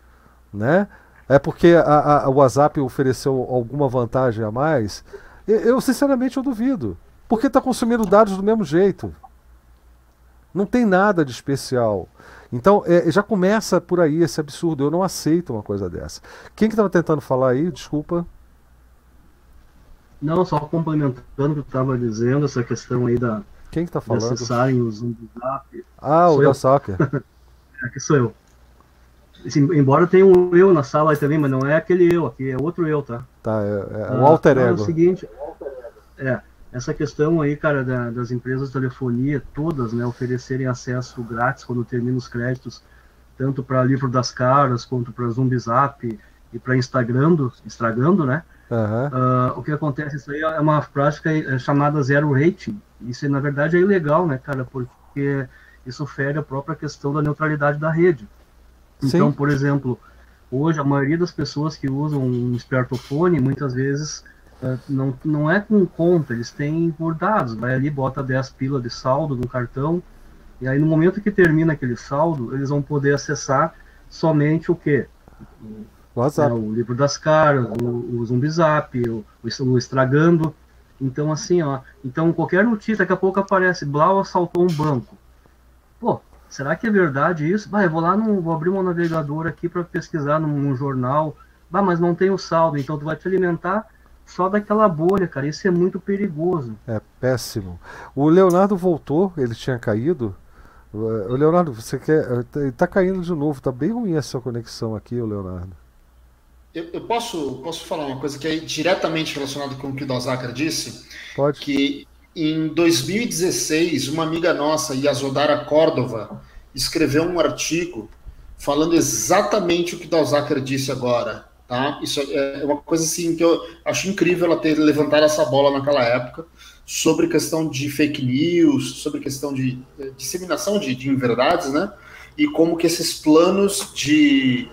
Né? É porque a, a, o WhatsApp ofereceu alguma vantagem a mais? Eu, eu sinceramente eu duvido. Porque está consumindo dados do mesmo jeito. Não tem nada de especial. Então é, já começa por aí esse absurdo. Eu não aceito uma coisa dessa. Quem que estava tentando falar aí? Desculpa. Não, só complementando o que eu estava dizendo, essa questão aí da. Quem que está falando? De acessarem o Zoom do Zap. Ah, sou o da Soccer. é que sou eu. Assim, embora tenha um eu na sala aí também, mas não é aquele eu aqui, é outro eu, tá? Tá, é, é o alter ego. É o seguinte, é, essa questão aí, cara, da, das empresas de telefonia, todas, né, oferecerem acesso grátis quando termina os créditos, tanto para livro das caras, quanto para Zumbizap e para Instagram, estragando, né? Uhum. Uh, o que acontece, isso aí é uma prática é chamada zero rating. Isso, na verdade, é ilegal, né, cara? Porque isso fere a própria questão da neutralidade da rede. Então, Sim. por exemplo, hoje a maioria das pessoas que usam um smartphone, muitas vezes não, não é com conta, eles têm por dados. Vai ali, bota 10 pila de saldo no cartão, e aí no momento que termina aquele saldo, eles vão poder acessar somente o quê? WhatsApp. É, o livro das caras, o, o Zumbizap, o, o Estragando. Então, assim, ó. Então, qualquer notícia, daqui a pouco aparece: Blau assaltou um banco. Pô, será que é verdade isso? Bah, eu vou lá, no, vou abrir um navegador aqui para pesquisar num, num, jornal. Bah, mas não tem o saldo, então tu vai te alimentar só daquela bolha, cara. Isso é muito perigoso. É péssimo. O Leonardo voltou, ele tinha caído. O Leonardo, você quer. Ele tá caindo de novo, tá bem ruim essa conexão aqui, o Leonardo. Eu, eu, posso, posso falar uma coisa que é diretamente relacionada com o que o Dosakar disse? Pode. Que em 2016, uma amiga nossa, Yasodara Córdova, escreveu um artigo falando exatamente o que Dosakar disse agora Tá? Isso é, é uma coisa assim que eu acho incrível ela ter levantado essa bola naquela época sobre questão de fake news, sobre questão de, de disseminação de, de inverdades, né? E como que esses planos de,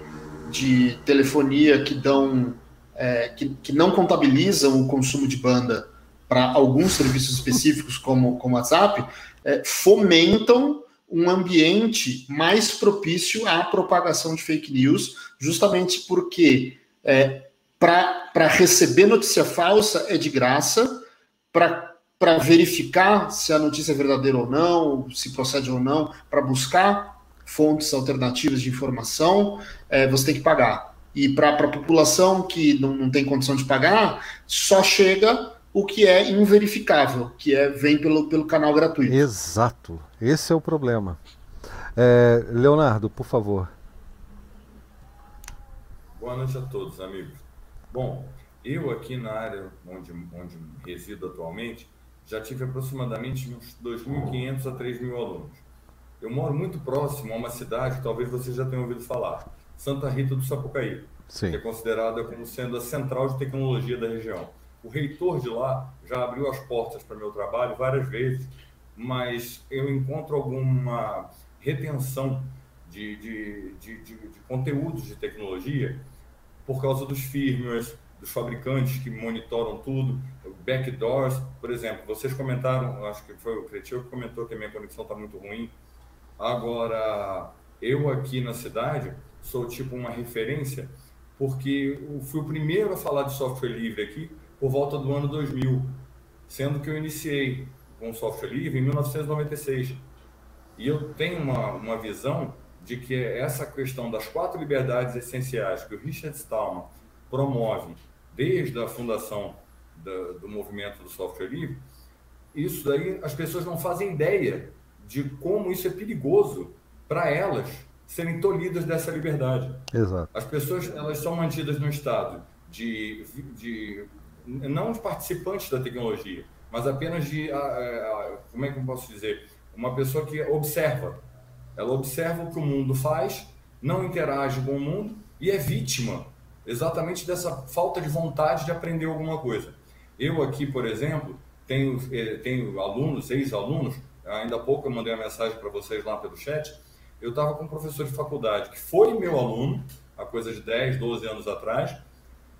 de telefonia que dão é, que, que não contabilizam o consumo de banda para alguns serviços específicos, como o WhatsApp, é, fomentam um ambiente mais propício à propagação de fake news, justamente porque é, para receber notícia falsa é de graça, para verificar se a notícia é verdadeira ou não, se procede ou não, para buscar fontes alternativas de informação, é, você tem que pagar. E para a população que não, não tem condição de pagar, só chega o que é inverificável, que é vem pelo, pelo canal gratuito. Exato. Esse é o problema. É, Leonardo, por favor. Boa noite a todos, amigos. Bom, eu aqui na área onde, onde resido atualmente, já tive aproximadamente uns 2.500 a 3.000 alunos. Eu moro muito próximo a uma cidade talvez vocês já tenham ouvido falar, Santa Rita do Sapucaí, Sim. que é considerada como sendo a central de tecnologia da região. O reitor de lá já abriu as portas para meu trabalho várias vezes, mas eu encontro alguma retenção de, de, de, de, de conteúdos de tecnologia por causa dos firmwares, dos fabricantes que monitoram tudo, backdoors, por exemplo. Vocês comentaram, acho que foi o Cretil que comentou que a minha conexão está muito ruim. Agora, eu aqui na cidade sou tipo uma referência porque fui o primeiro a falar de software livre aqui por volta do ano 2000, sendo que eu iniciei com software livre em 1996. E eu tenho uma, uma visão de que essa questão das quatro liberdades essenciais que o Richard Stallman promove desde a fundação do, do movimento do software livre, isso daí as pessoas não fazem ideia de como isso é perigoso para elas serem tolhidas dessa liberdade. Exato. As pessoas elas são mantidas no estado de, de não de participantes da tecnologia, mas apenas de, como é que eu posso dizer, uma pessoa que observa. Ela observa o que o mundo faz, não interage com o mundo e é vítima exatamente dessa falta de vontade de aprender alguma coisa. Eu aqui, por exemplo, tenho, eh, tenho alunos, ex-alunos, ainda há pouco eu mandei uma mensagem para vocês lá pelo chat, eu estava com um professor de faculdade que foi meu aluno, há coisa de 10, 12 anos atrás,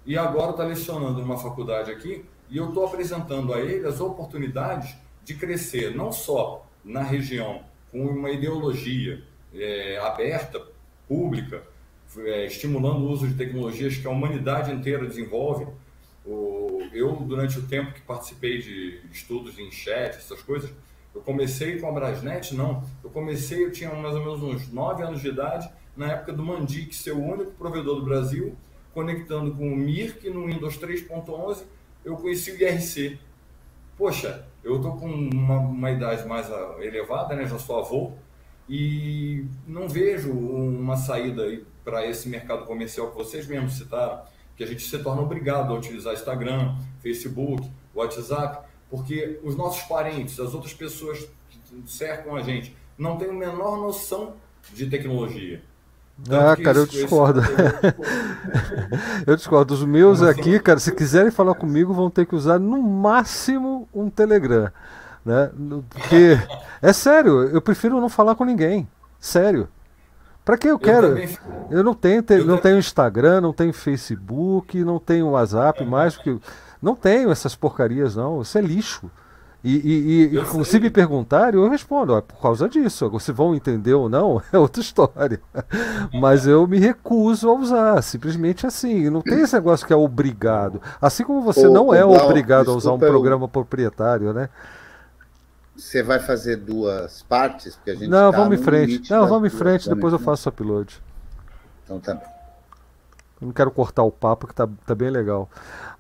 e agora está lecionando numa faculdade aqui e eu estou apresentando a ele as oportunidades de crescer não só na região com uma ideologia é, aberta, pública, é, estimulando o uso de tecnologias que a humanidade inteira desenvolve. O, eu, durante o tempo que participei de estudos em chat, essas coisas, eu comecei com a Brasnet? Não. Eu comecei, eu tinha mais ou menos uns 9 anos de idade, na época do Mandic ser o único provedor do Brasil, conectando com o Mirk no Windows 3.11, eu conheci o IRC. Poxa, eu estou com uma, uma, idade mais ah, elevada, né? já sou avô, e não vejo uma saída para esse mercado comercial que vocês mesmos citaram, que a gente se torna obrigado a utilizar Instagram, Facebook, WhatsApp, porque os nossos parentes, as outras pessoas que cercam a gente, não têm a menor noção de tecnologia. Ah, cara, eu discordo. eu discordo. Os meus aqui, cara, se quiserem falar comigo, vão ter que usar no máximo um Telegram. Né? Porque, é sério, eu prefiro não falar com ninguém. Sério. Para que eu quero? Eu, eu não tenho, te, eu não tenho Instagram, não tenho Facebook, não tenho WhatsApp é. mais, porque não tenho essas porcarias, não. Isso é lixo. E, e, e se me perguntarem, eu respondo, ó, por causa disso. Se vão entender ou não, é outra história. Mas eu me recuso a usar, simplesmente assim. Não tem esse negócio que é obrigado. Assim como você não é obrigado a usar um programa proprietário, né? Você vai fazer duas partes? Porque a gente não, tá vamos em frente. Não, vamos em frente, depois eu faço o upload. Então tá bem. Eu não quero cortar o papo, que tá, tá bem legal.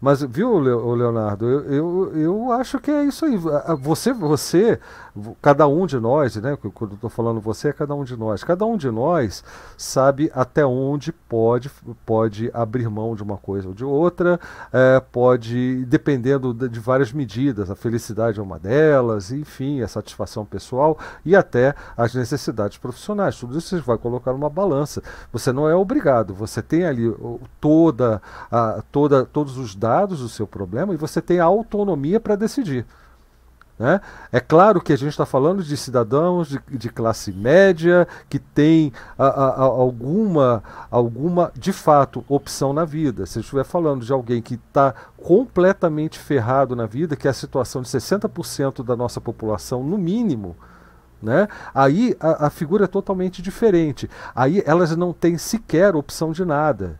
Mas, viu, Leonardo, eu, eu, eu acho que é isso aí. Você, você, cada um de nós, né? Quando eu estou falando você, é cada um de nós. Cada um de nós sabe até onde pode, pode abrir mão de uma coisa ou de outra, é, pode, dependendo de várias medidas, a felicidade é uma delas, enfim, a satisfação pessoal e até as necessidades profissionais. Tudo isso você vai colocar numa balança. Você não é obrigado, você tem ali toda, a, toda, todos os dados dados o seu problema e você tem a autonomia para decidir. Né? É claro que a gente está falando de cidadãos de, de, classe média que tem a, a, a, alguma, alguma, de fato, opção na vida. Se eu estiver falando de alguém que está completamente ferrado na vida, que é a situação de 60% da nossa população, no mínimo, né? Aí a, a, figura é totalmente diferente. Aí elas não têm sequer opção de nada.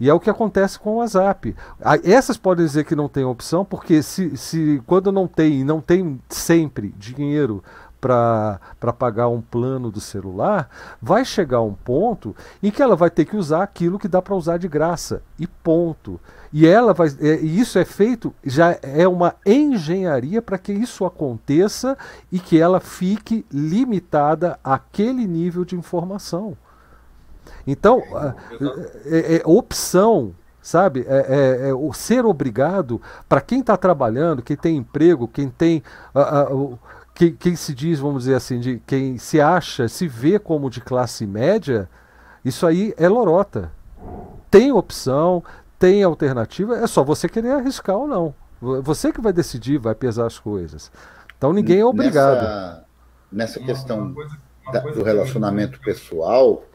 E é o que acontece com o WhatsApp. Essas podem dizer que não tem opção, porque se, se quando não tem, não tem sempre dinheiro para pagar um plano do celular, vai chegar um ponto em que ela vai ter que usar aquilo que dá para usar de graça. E ponto. E ela vai. É, isso é feito, já é uma engenharia para que isso aconteça e que ela fique limitada àquele nível de informação. Então, é, é, é opção, sabe? É, é, é, o ser obrigado para quem está trabalhando, quem tem emprego, quem tem. Uh, uh, quem, quem, se diz, vamos dizer assim, de quem se acha, se vê como de classe média, isso aí é lorota. Tem opção, tem alternativa, é só você querer arriscar ou não. Você que vai decidir, vai pesar as coisas. Então ninguém é obrigado. Nessa, nessa questão uma coisa, uma da, do relacionamento pessoal, é,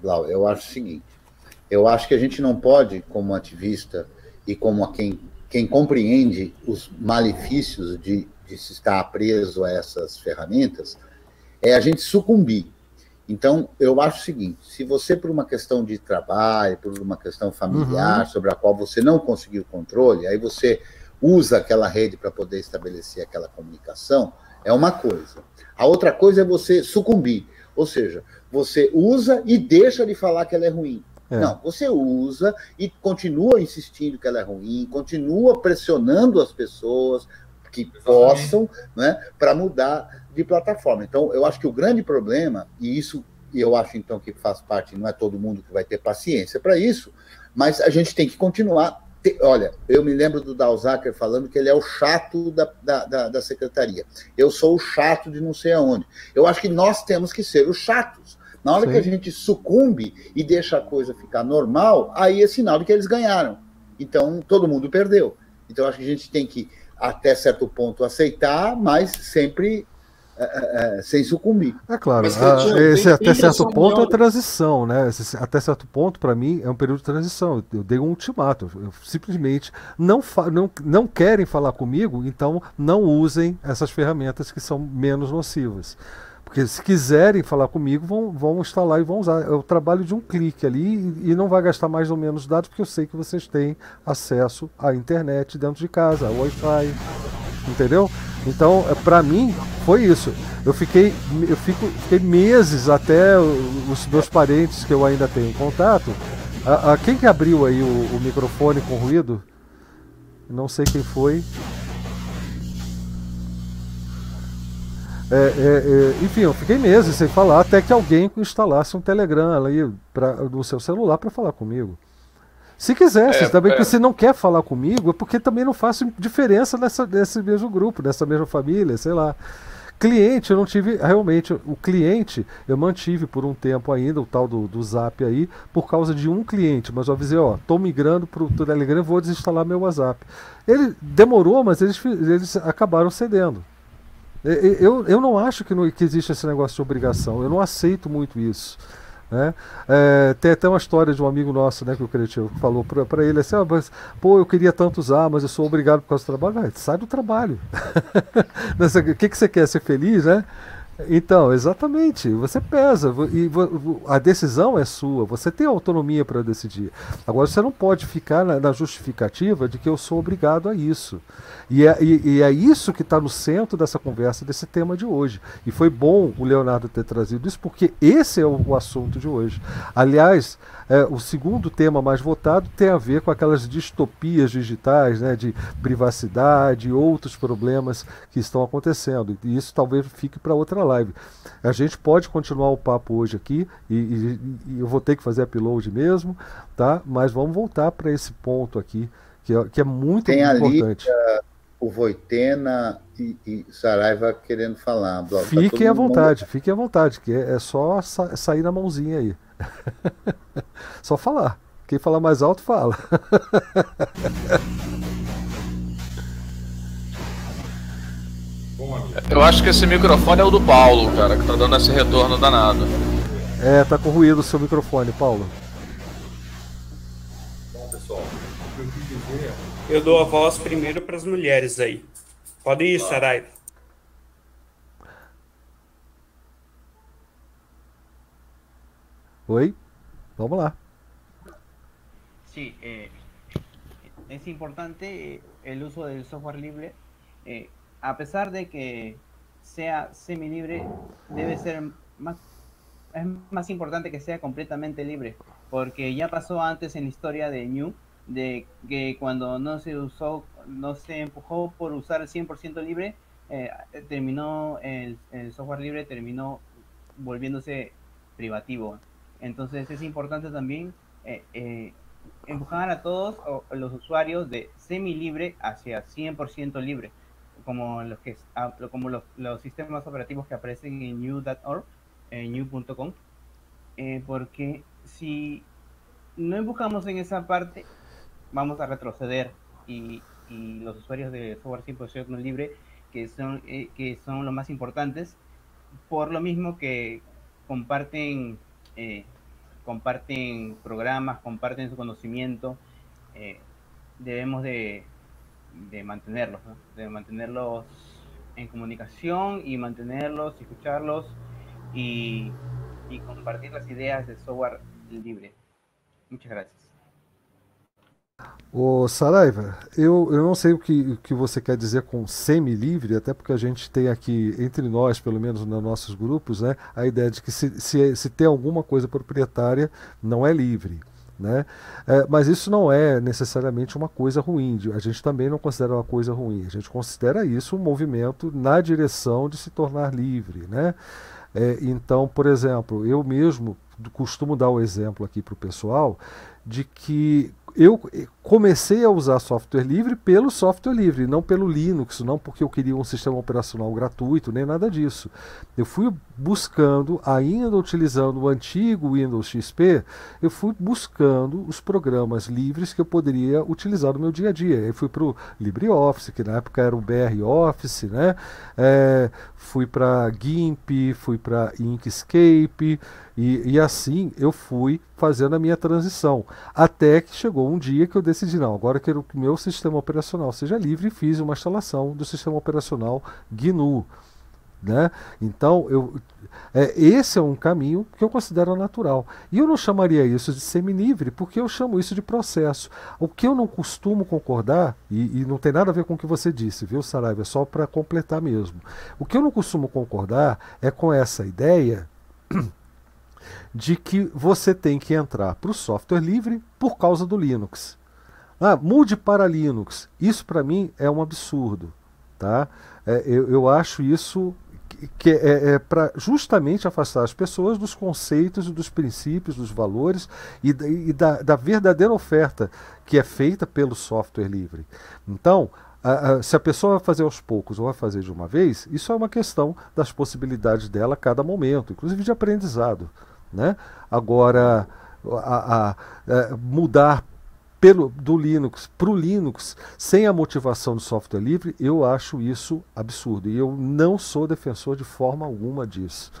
Blau, eu acho o seguinte: eu acho que a gente não pode, como ativista e como quem, quem compreende os malefícios de, de se estar preso a essas ferramentas, é a gente sucumbir. Então, eu acho o seguinte: se você, por uma questão de trabalho, por uma questão familiar, uhum. sobre a qual você não conseguiu controle, aí você usa aquela rede para poder estabelecer aquela comunicação, é uma coisa. A outra coisa é você sucumbir. Ou seja, você usa e deixa de falar que ela é ruim. É. Não, você usa e continua insistindo que ela é ruim, continua pressionando as pessoas que possam, né, para mudar de plataforma. Então, eu acho que o grande problema, e isso eu acho então que faz parte, não é todo mundo que vai ter paciência para isso, mas a gente tem que continuar olha, eu me lembro do Dalzaker falando que ele é o chato da, da, da, da, secretaria. Eu sou o chato de não sei aonde. Eu acho que nós temos que ser os chatos. Na hora Sim. que a gente sucumbe e deixa a coisa ficar normal, aí é sinal de que eles ganharam. Então, todo mundo perdeu. Então, acho que a gente tem que, até certo ponto, aceitar, mas sempre é, é, é, sem sucumbir. É claro, a, esse até certo ponto é transição, né? Esse, até certo ponto, para mim, é um período de transição. Eu dei um ultimato. Eu simplesmente não, não, não querem falar comigo, então não usem essas ferramentas que são menos nocivas. Porque se quiserem falar comigo, vão, vão instalar e vão usar. É o trabalho de um clique ali e, não vai gastar mais ou menos dados, porque eu sei que vocês têm acesso à internet dentro de casa, ao Wi-Fi. Entendeu? Então, é, para mim, foi isso. Eu fiquei, eu fico, fiquei meses até os meus parentes que eu ainda tenho contato. A, a quem que abriu aí o, o, microfone com ruído? Não sei quem foi. É, é, é, enfim, eu fiquei meses sem falar até que alguém instalasse um Telegram ali pra, no seu celular para falar comigo. Se quisesse, é, também, é. porque se não quer falar comigo, é porque também não faço diferença nessa, nesse mesmo grupo, nessa mesma família, sei lá. Cliente, eu não tive, realmente, o cliente eu mantive por um tempo ainda, o tal do, do Zap aí, por causa de um cliente, mas eu avisei, ó, tô migrando pro Telegram, vou desinstalar meu WhatsApp. Ele demorou, mas eles, eles acabaram cedendo. Eu, eu não acho que, não, que existe esse negócio de obrigação, eu não aceito muito isso. Né? É, tem até uma história de um amigo nosso né, que o Cretivo falou para ele assim: ah, mas, pô, eu queria tanto usar, mas eu sou obrigado por causa do trabalho. sai do trabalho. O que, que você quer? Ser feliz, né? Então, exatamente. Você pesa e a decisão é sua. Você tem autonomia para decidir. Agora, você não pode ficar na, justificativa de que eu sou obrigado a isso. E é, e, e é isso que está no centro dessa conversa, desse tema de hoje. E foi bom o Leonardo ter trazido isso, porque esse é o, o assunto de hoje. Aliás, é, o segundo tema mais votado tem a ver com aquelas distopias digitais, né, de privacidade e outros problemas que estão acontecendo. E isso talvez fique para outra live. A gente pode continuar o papo hoje aqui, e, e, e eu vou ter que fazer upload mesmo, tá? mas vamos voltar para esse ponto aqui, que é, que é muito, tem importante. Uh, o Voitena e, e Saraiva querendo falar. Blog, tá fiquem tá à vontade, mundo... fiquem à vontade, que é, é só sa sair na mãozinha aí. Só falar. Quem falar mais alto, fala. Eu acho que esse microfone é o do Paulo, cara, que tá dando esse retorno danado. É, tá com ruído o seu microfone, Paulo. Eu dou a voz primeiro para as mulheres aí. Pode ir, Saraiva. Oi? Vamos lá. Sí, eh, es importante el uso del software libre. eh, a pesar de que sea semi-libre, debe ser más, es más importante que sea completamente libre, porque ya pasó antes en la historia de New, de que cuando no se usó, no se empujó por usar el 100% libre, eh, terminó el, el software libre terminó volviéndose privativo. Entonces es importante también eh, eh, empujar a todos o- los usuarios de semi libre hacia 100% libre, como los que ah, como los, los sistemas operativos que aparecen en new.org, en new.com, porque si no empujamos en esa parte, vamos a retroceder y, y los usuarios de software 100% libre, que son, eh, que son los más importantes, por lo mismo que comparten, eh, comparten programas, comparten su conocimiento, eh, debemos de, de mantenerlos, ¿no? de mantenerlos en comunicación y mantenerlos, escucharlos y, y compartir las ideas de software libre. Muchas gracias. Ô Saraiva, eu, eu não sei o que, o que você quer dizer com semi-livre, até porque a gente tem aqui, entre nós, pelo menos nos nossos grupos, né, a ideia de que se, se, se tem alguma coisa proprietária, não é livre. Né? É, mas isso não é necessariamente uma coisa ruim, a gente também não considera uma coisa ruim, a gente considera isso um movimento na direção de se tornar livre. Né? É, então, por exemplo, eu mesmo costumo dar o exemplo aqui para o pessoal de que eu comecei a usar software livre pelo software livre, não pelo Linux, não porque eu queria um sistema operacional gratuito, nem nada disso. Eu fui buscando, ainda utilizando o antigo Windows XP, eu fui buscando os programas livres que eu poderia utilizar no meu dia a dia. Eu fui para o LibreOffice, que na época era o BR Office, né? É, fui para GIMP, fui para Inkscape, e, e assim eu fui fazendo a minha transição. Até que chegou um dia que eu decidi, não, agora eu quero que o meu sistema operacional seja livre e fiz uma instalação do sistema operacional GNU. Né? Então, eu, é, esse é um caminho que eu considero natural. E eu não chamaria isso de semi-livre, porque eu chamo isso de processo. O que eu não costumo concordar, e, e não tem nada a ver com o que você disse, viu, Saraiva? É só para completar mesmo. O que eu não costumo concordar é com essa ideia de que você tem que entrar para o software livre por causa do Linux. Ah, mude para Linux. Isso para mim é um absurdo. Tá? É, eu, eu acho isso que- que é, é para justamente afastar as pessoas dos conceitos, dos princípios, dos valores e, da- e da, da verdadeira oferta que é feita pelo software livre. Então, a- a- se a pessoa vai fazer aos poucos ou vai fazer de uma vez, isso é uma questão das possibilidades dela a cada momento, inclusive de aprendizado. Né? Agora, a- a- mudar pelo, do Linux para o Linux sem a motivação do software livre, eu acho isso absurdo. E eu não sou defensor de forma alguma disso.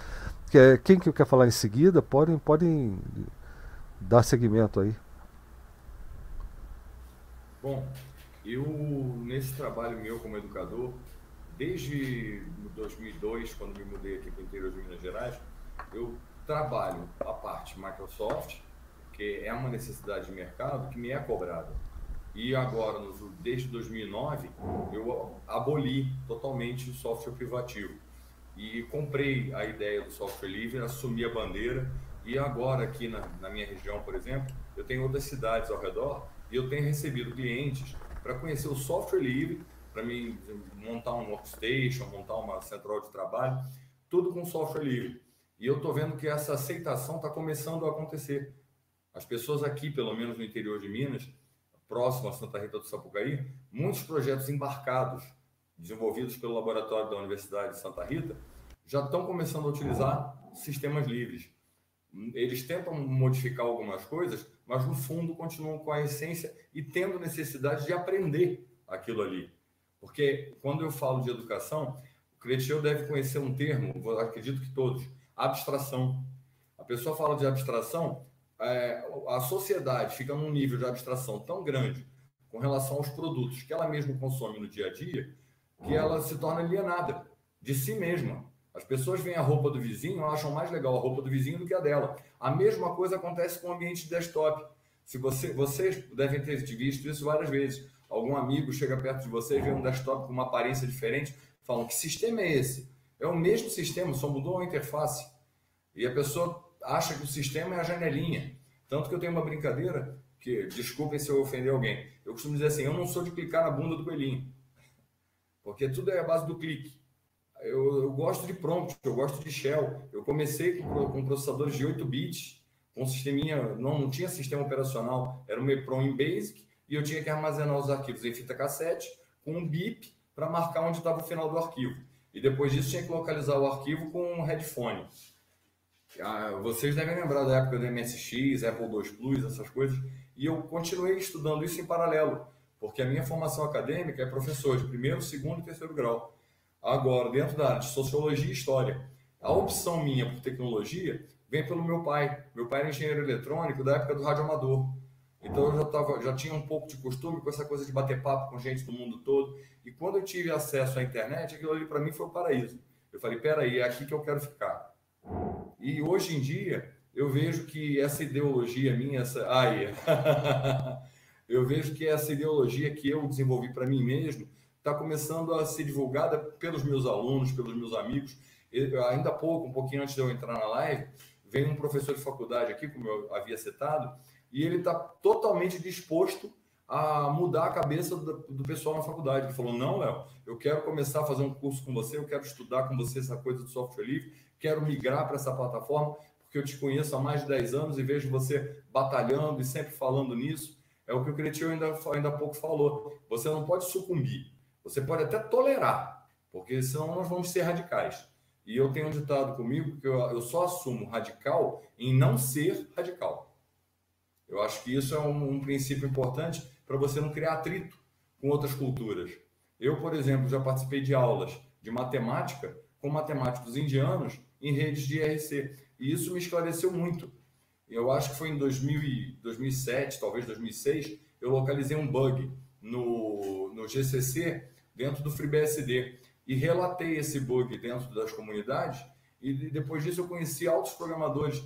Quer- Quem que quer falar em seguida, podem, podem dar seguimento aí. Bom, eu nesse trabalho meu como educador, desde 2002, quando me mudei aqui para o interior de Minas Gerais, eu trabalho a parte Microsoft, que é uma necessidade de mercado que me é cobrada. E agora, desde 2009, eu aboli totalmente o software privativo. E comprei a ideia do software livre, assumi a bandeira. E agora, aqui na, na minha região, por exemplo, eu tenho outras cidades ao redor e eu tenho recebido clientes para conhecer o software livre, para me montar um workstation, montar uma central de trabalho, tudo com software livre. E eu estou vendo que essa aceitação está começando a acontecer. As pessoas aqui, pelo menos no interior de Minas, próximo a Santa Rita do Sapucaí, muitos projetos embarcados, desenvolvidos pelo laboratório da Universidade de Santa Rita, já estão começando a utilizar sistemas livres. Eles tentam modificar algumas coisas, mas no fundo continuam com a essência e tendo necessidade de aprender aquilo ali. Porque quando eu falo de educação, Cretil deve conhecer um termo, acredito que todos, abstração. A pessoa fala de abstração, é, a sociedade fica num nível de abstração tão grande com relação aos produtos que ela mesma consome no dia a dia, que ela se torna alienada de si mesma. As pessoas veem a roupa do vizinho, acham mais legal a roupa do vizinho do que a dela. A mesma coisa acontece com o ambiente de desktop. Se você, vocês devem ter visto isso várias vezes. Algum amigo chega perto de vocês, vê um desktop com uma aparência diferente, falam: que sistema é esse? É o mesmo sistema, só mudou a interface. E a pessoa acha que o sistema é a janelinha. Tanto que eu tenho uma brincadeira, que desculpem se eu ofender alguém. Eu costumo dizer assim: eu não sou de clicar na bunda do coelhinho. Porque tudo é a base do clique. Eu, eu, gosto de prompt, eu gosto de shell. Eu comecei com, com processadores de 8 bits, com sisteminha, não, não tinha sistema operacional, era um EPROM em BASIC, e eu tinha que armazenar os arquivos em fita cassete com um bip para marcar onde estava o final do arquivo. E depois disso tinha que localizar o arquivo com um headphone. Ah, vocês devem lembrar da época do MSX, Apple II Plus, essas coisas. E eu continuei estudando isso em paralelo, porque a minha formação acadêmica é professor de primeiro, segundo e terceiro grau. Agora, dentro da área de sociologia e história, a opção minha por tecnologia vem pelo meu pai. Meu pai era engenheiro eletrônico da época do rádio amador. Então eu já, tava, já tinha um pouco de costume com essa coisa de bater papo com gente do mundo todo. E quando eu tive acesso à internet, aquilo ali para mim foi o paraíso. Eu falei, peraí, é aqui que eu quero ficar. E hoje em dia, eu vejo que essa ideologia minha, essa. Ai, eu vejo que essa ideologia que eu desenvolvi para mim mesmo está começando a ser divulgada pelos meus alunos, pelos meus amigos. Eu, ainda há pouco, um pouquinho antes de eu entrar na live, veio um professor de faculdade aqui, como eu havia citado, e ele está totalmente disposto a mudar a cabeça do, do, pessoal na faculdade. Ele falou: Não, Léo, eu quero começar a fazer um curso com você, eu quero estudar com você essa coisa do software livre, quero migrar para essa plataforma, porque eu te conheço há mais de 10 anos e vejo você batalhando e sempre falando nisso. É o que o Cretinho ainda, ainda há pouco falou. Você não pode sucumbir. Você pode até tolerar, porque senão nós vamos ser radicais. E eu tenho um ditado comigo que eu, eu só assumo radical em não ser radical. Eu acho que isso é um, um princípio importante para você não criar atrito com outras culturas. Eu, por exemplo, já participei de aulas de matemática com matemáticos indianos em redes de IRC. E isso me esclareceu muito. Eu acho que foi em 2000, 2007, talvez 2006, eu localizei um bug no, no GCC dentro do FreeBSD. E relatei esse bug dentro das comunidades, e depois disso eu conheci altos programadores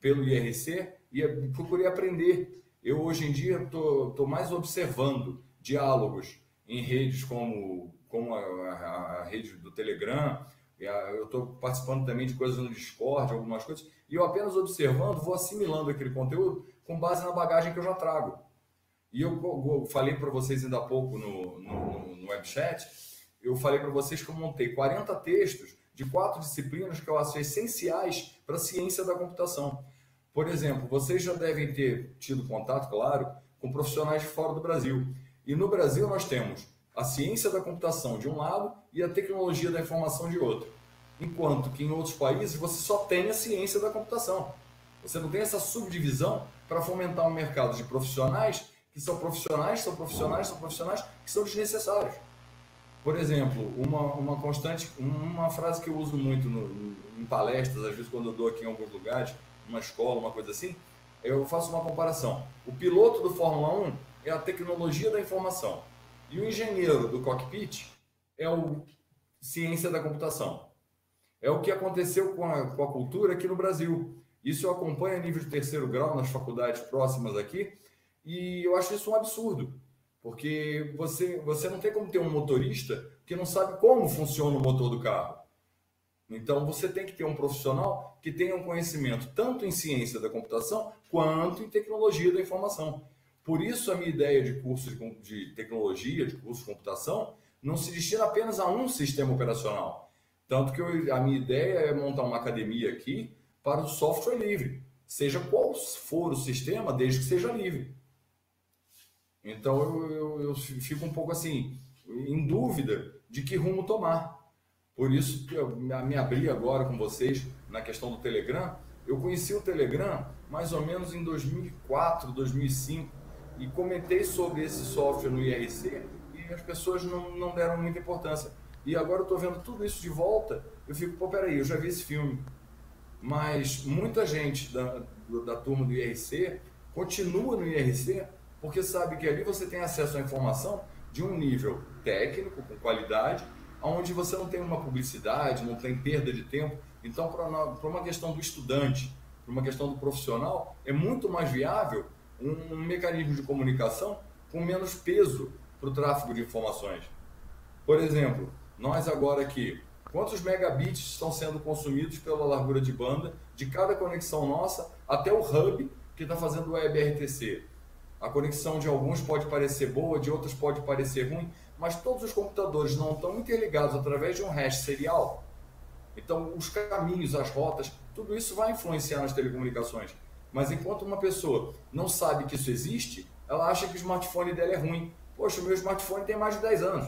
pelo IRC e procurei aprender. Eu hoje em dia estou mais observando diálogos em redes como, como a, a, a rede do Telegram, eu estou participando também de coisas no Discord, algumas coisas, e eu apenas observando, vou assimilando aquele conteúdo com base na bagagem que eu já trago. E eu, eu falei para vocês ainda há pouco no, no, no webchat, eu falei para vocês que eu montei 40 textos de quatro disciplinas que eu acho essenciais para a ciência da computação. Por exemplo, vocês já devem ter tido contato, claro, com profissionais de fora do Brasil. E no Brasil nós temos a ciência da computação de um lado e a tecnologia da informação de outro. Enquanto que em outros países você só tem a ciência da computação. Você não tem essa subdivisão para fomentar um mercado de profissionais que são profissionais, são profissionais, são profissionais que são desnecessários. Por exemplo, uma, uma constante, uma frase que eu uso muito no, em palestras, às vezes quando eu dou aqui em alguns lugares, uma escola, uma coisa assim, eu faço uma comparação. O piloto do Fórmula 1 é a tecnologia da informação. E o engenheiro do cockpit é o ciência da computação. É o que aconteceu com a, com a cultura aqui no Brasil. Isso eu acompanho a nível de terceiro grau nas faculdades próximas aqui, e eu acho isso um absurdo, porque você, você não tem como ter um motorista que não sabe como funciona o motor do carro. Então você tem que ter um profissional que tenha um conhecimento tanto em ciência da computação quanto em tecnologia da informação. Por isso a minha ideia de curso de, de tecnologia, de curso de computação, não se destina apenas a um sistema operacional. Tanto que eu, a minha ideia é montar uma academia aqui para o software livre, seja qual for o sistema, desde que seja livre. Então eu, eu, eu fico um pouco assim, em dúvida de que rumo tomar. Por isso que eu me abri agora com vocês na questão do Telegram. Eu conheci o Telegram mais ou menos em 2004, 2005 e comentei sobre esse software no IRC e as pessoas não, não deram muita importância. E agora eu estou vendo tudo isso de volta, eu fico, pô, peraí, eu já vi esse filme. Mas muita gente da, da turma do IRC continua no IRC porque sabe que ali você tem acesso à informação de um nível técnico, com qualidade, onde você não tem uma publicidade, não tem perda de tempo. Então, para uma questão do estudante, para uma questão do profissional, é muito mais viável um, mecanismo de comunicação com menos peso para o tráfego de informações. Por exemplo, nós agora aqui, quantos megabits estão sendo consumidos pela largura de banda de cada conexão nossa até o hub que está fazendo o WebRTC? A conexão de alguns pode parecer boa, de outros pode parecer ruim, mas todos os computadores não estão interligados através de um hash serial. Então, os caminhos, as rotas, tudo isso vai influenciar nas telecomunicações. Mas enquanto uma pessoa não sabe que isso existe, ela acha que o smartphone dela é ruim. Poxa, o meu smartphone tem mais de 10 anos.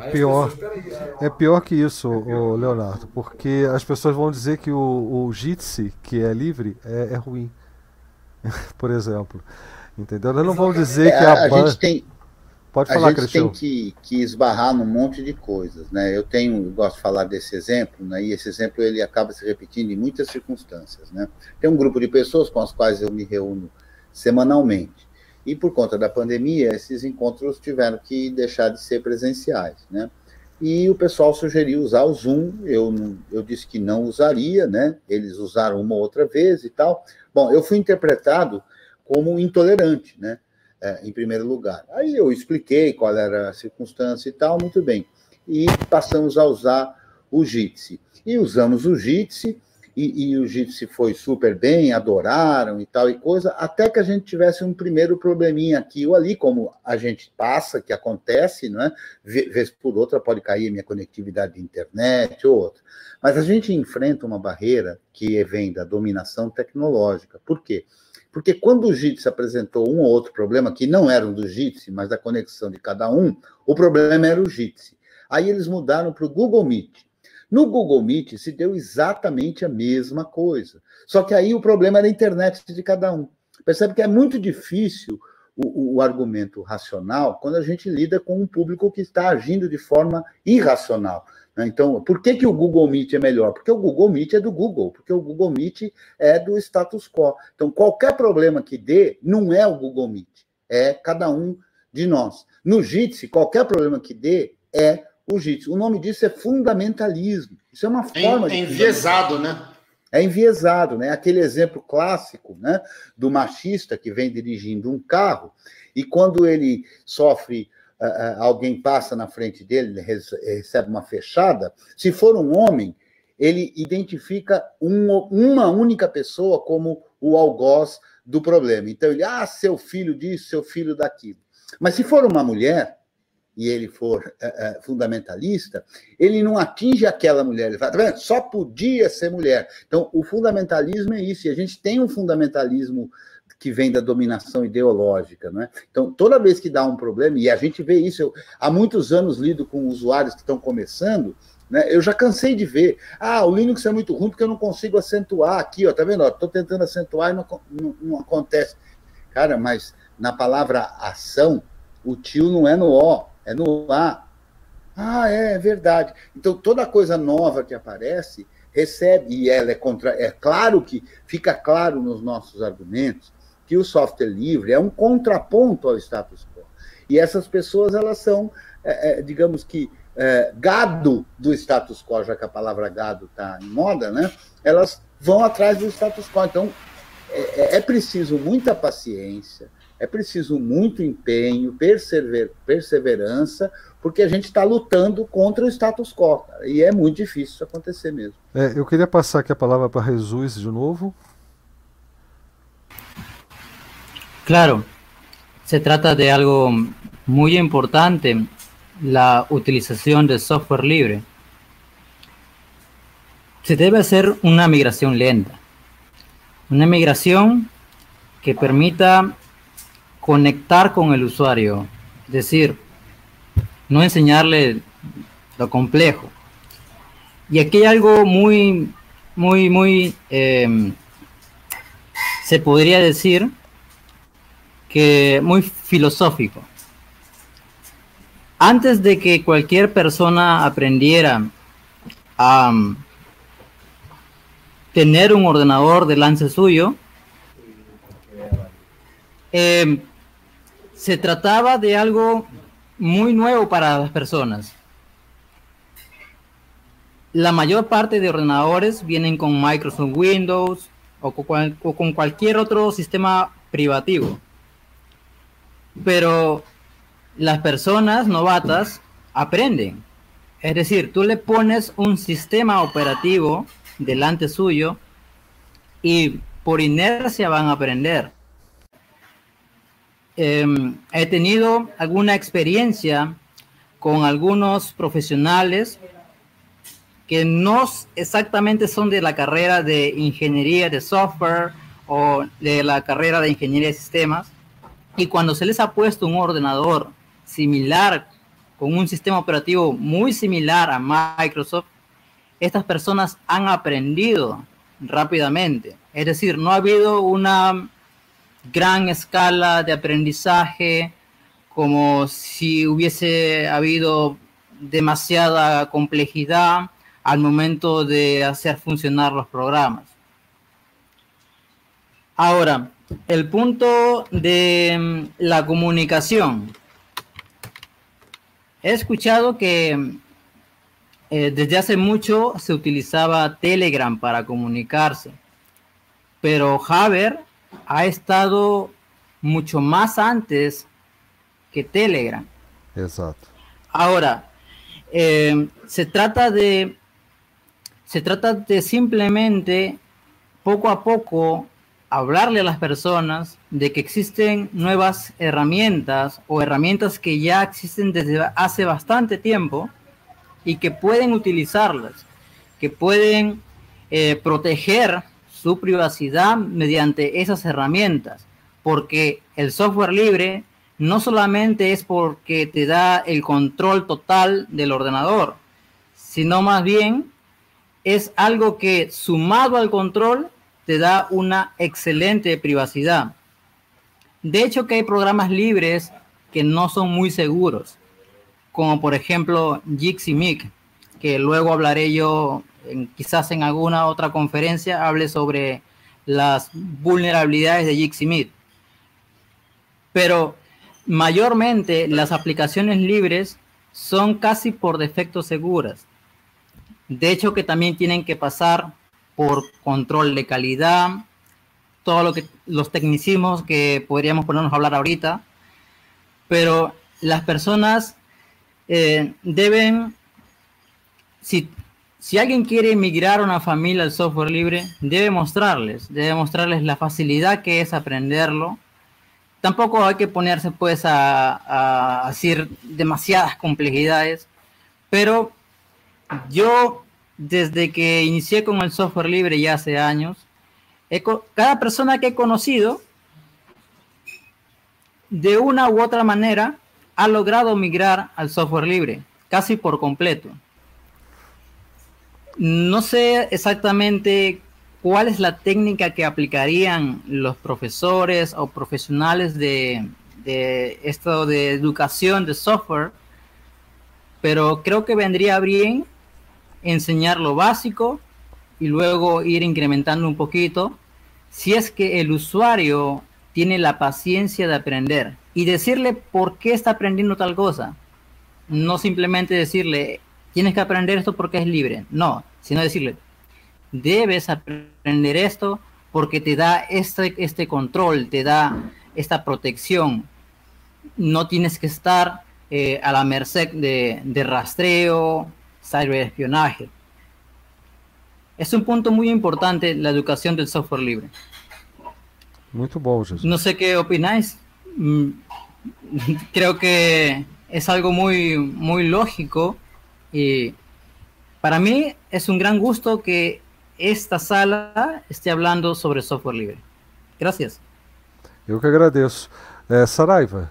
Aí pior, pessoas, é pior que isso, é pior. Leonardo, porque as pessoas vão dizer que o, o Jitsi, que é livre, é, é ruim. Por exemplo. Entendeu? Elas não vão dizer é, que a, a gente tem Pode falar, A gente tem que, que esbarrar num monte de coisas, né? Eu tenho, eu gosto de falar desse exemplo, né? E esse exemplo ele acaba se repetindo em muitas circunstâncias, né? Tem um grupo de pessoas com as quais eu me reúno semanalmente. E por conta da pandemia, esses encontros tiveram que deixar de ser presenciais, né? E o pessoal sugeriu usar o Zoom, eu, eu disse que não usaria, né? Eles usaram uma outra vez e tal. Bom, eu fui interpretado como intolerante, né? É, em primeiro lugar. Aí eu expliquei qual era a circunstância e tal, muito bem. E passamos a usar o Jitsi. E usamos o Jitsi, e, e, o Jitsi foi super bem, adoraram e tal e coisa, até que a gente tivesse um primeiro probleminha aqui ou ali, como a gente passa, que acontece, não é? Vez por outra pode cair minha conectividade de internet ou outra. Mas a gente enfrenta uma barreira que vem da dominação tecnológica. Por quê? Quando o Jitsi apresentou um ou outro problema, que não eram do Jitsi, mas da conexão de cada um, o problema era o Jitsi. Aí eles mudaram para o Google Meet. No Google Meet se deu exatamente a mesma coisa. Só que aí o problema era a internet de cada um. Percebe que é muito difícil o, o, argumento racional quando a gente lida com um público que está agindo de forma irracional. Né? Então, por que, que o Google Meet é melhor? Porque o Google Meet é do Google, porque o Google Meet é do status quo. Então, qualquer problema que dê, não é o Google Meet, é cada um de nós. No Jitsi, qualquer problema que dê, é o Jitsi. O nome disso é fundamentalismo. Isso é uma é forma é, de. É enviesado, né? É enviesado, né? Aquele exemplo clássico né, do machista que vem dirigindo um carro e quando ele sofre alguém passa na frente dele, recebe uma fechada, se for um homem, ele identifica um, uma única pessoa como o algoz do problema. Então ele, ah, seu filho disso, seu filho daquilo. Mas se for uma mulher, e ele for é, é, fundamentalista, ele não atinge aquela mulher. Ele fala, tá vendo? Só podia ser mulher. Então, o fundamentalismo é isso. E a gente tem um fundamentalismo que vem da dominação ideológica. Né? Então, toda vez que dá um problema, e a gente vê isso, eu, há muitos anos lido com usuários que estão começando, né, eu já cansei de ver. Ah, o Linux é muito ruim porque eu não consigo acentuar aqui, ó, tá vendo? Estou tentando acentuar e não, não, não acontece. Cara, mas na palavra ação, o tio não é no O, é no A. Ah, é, é verdade. Então, toda coisa nova que aparece recebe, e ela é contra. É claro que fica claro nos nossos argumentos que o software livre é um contraponto ao status quo. E essas pessoas, elas são, é, é, digamos que, é, gado do status quo, já que a palavra gado está em moda, né? elas vão atrás do status quo. Então, é, é, é preciso muita paciência, é preciso muito empenho, persever, perseverança, porque a gente está lutando contra o status quo. E é muito difícil isso acontecer mesmo. É, eu queria passar aqui a palavra para Jesus de novo. Claro, se trata de algo muy importante, la utilización de software libre. Se debe hacer una migración lenta, una migración que permita conectar con el usuario, es decir, no enseñarle lo complejo. Y aquí hay algo muy, muy, muy, eh, se podría decir, que muy filosófico. antes de que cualquier persona aprendiera a um, tener un ordenador delante suyo, eh, se trataba de algo muy nuevo para las personas. La mayor parte de ordenadores vienen con Microsoft Windows o con cualquier otro sistema privativo. Pero las personas novatas aprenden. Es decir, tú le pones un sistema operativo delante suyo y por inercia van a aprender. Em, he tenido alguna experiencia con algunos profesionales que no exactamente son de la carrera de ingeniería de software o de la carrera de ingeniería de sistemas, y cuando se les ha puesto un ordenador similar, con un sistema operativo muy similar a Microsoft, estas personas han aprendido rápidamente. Es decir, no ha habido una gran escala de aprendizaje como si hubiese habido demasiada complejidad al momento de hacer funcionar los programas. Ahora, el punto de mm, la comunicación. He escuchado que eh, desde hace mucho se utilizaba Telegram para comunicarse, pero Haber ha estado mucho más antes que Telegram. Exacto. Ahora, eh, se trata de se trata de simplemente poco a poco hablarle a las personas de que existen nuevas herramientas o herramientas que ya existen desde hace bastante tiempo y que pueden utilizarlas, que pueden eh, proteger su privacidad mediante esas herramientas, porque el software libre no solamente es porque te da el control total del ordenador, sino más bien es algo que sumado al control te da una excelente privacidad. De hecho que hay programas libres que no son muy seguros, como por ejemplo Jiximic, que luego hablaré yo quizás en alguna otra conferencia hable sobre las vulnerabilidades de Jiximic. Pero mayormente las aplicaciones libres son casi por defecto seguras. De hecho que también tienen que pasar por control de calidad, todo lo que los tecnicismos que podríamos ponernos a hablar ahorita, pero las personas eh, deben, si, si alguien quiere emigrar a una familia al software libre, debe mostrarles, debe mostrarles la facilidad que es aprenderlo. Tampoco hay que ponerse pues a, a decir demasiadas complejidades, pero yo, desde que inicié con el software libre ya hace años, cada persona que he conocido, de una u otra manera, ha logrado migrar al software libre, casi por completo. No sé exactamente cuál es la técnica que aplicarían los profesores o profesionales de, de esto de educación de software, pero creo que vendría bien enseñar lo básico y luego ir incrementando un poquito, si es que el usuario tiene la paciencia de aprender y decirle por qué está aprendiendo tal cosa. No simplemente decirle, tienes que aprender esto porque es libre. No, sino decirle, debes aprender esto porque te da este, este control, te da esta protección. No tienes que estar eh, a la merced de, de rastreo, ciberespionaje. Es un punto muy importante la educación del software libre. Muito bom, Jesus. No sé qué opináis. Mm, creo que es algo muy, muy lógico y para mí es un gran gusto que esta sala esté hablando sobre software libre. Gracias. Eu que agradeço. É, Saraiva.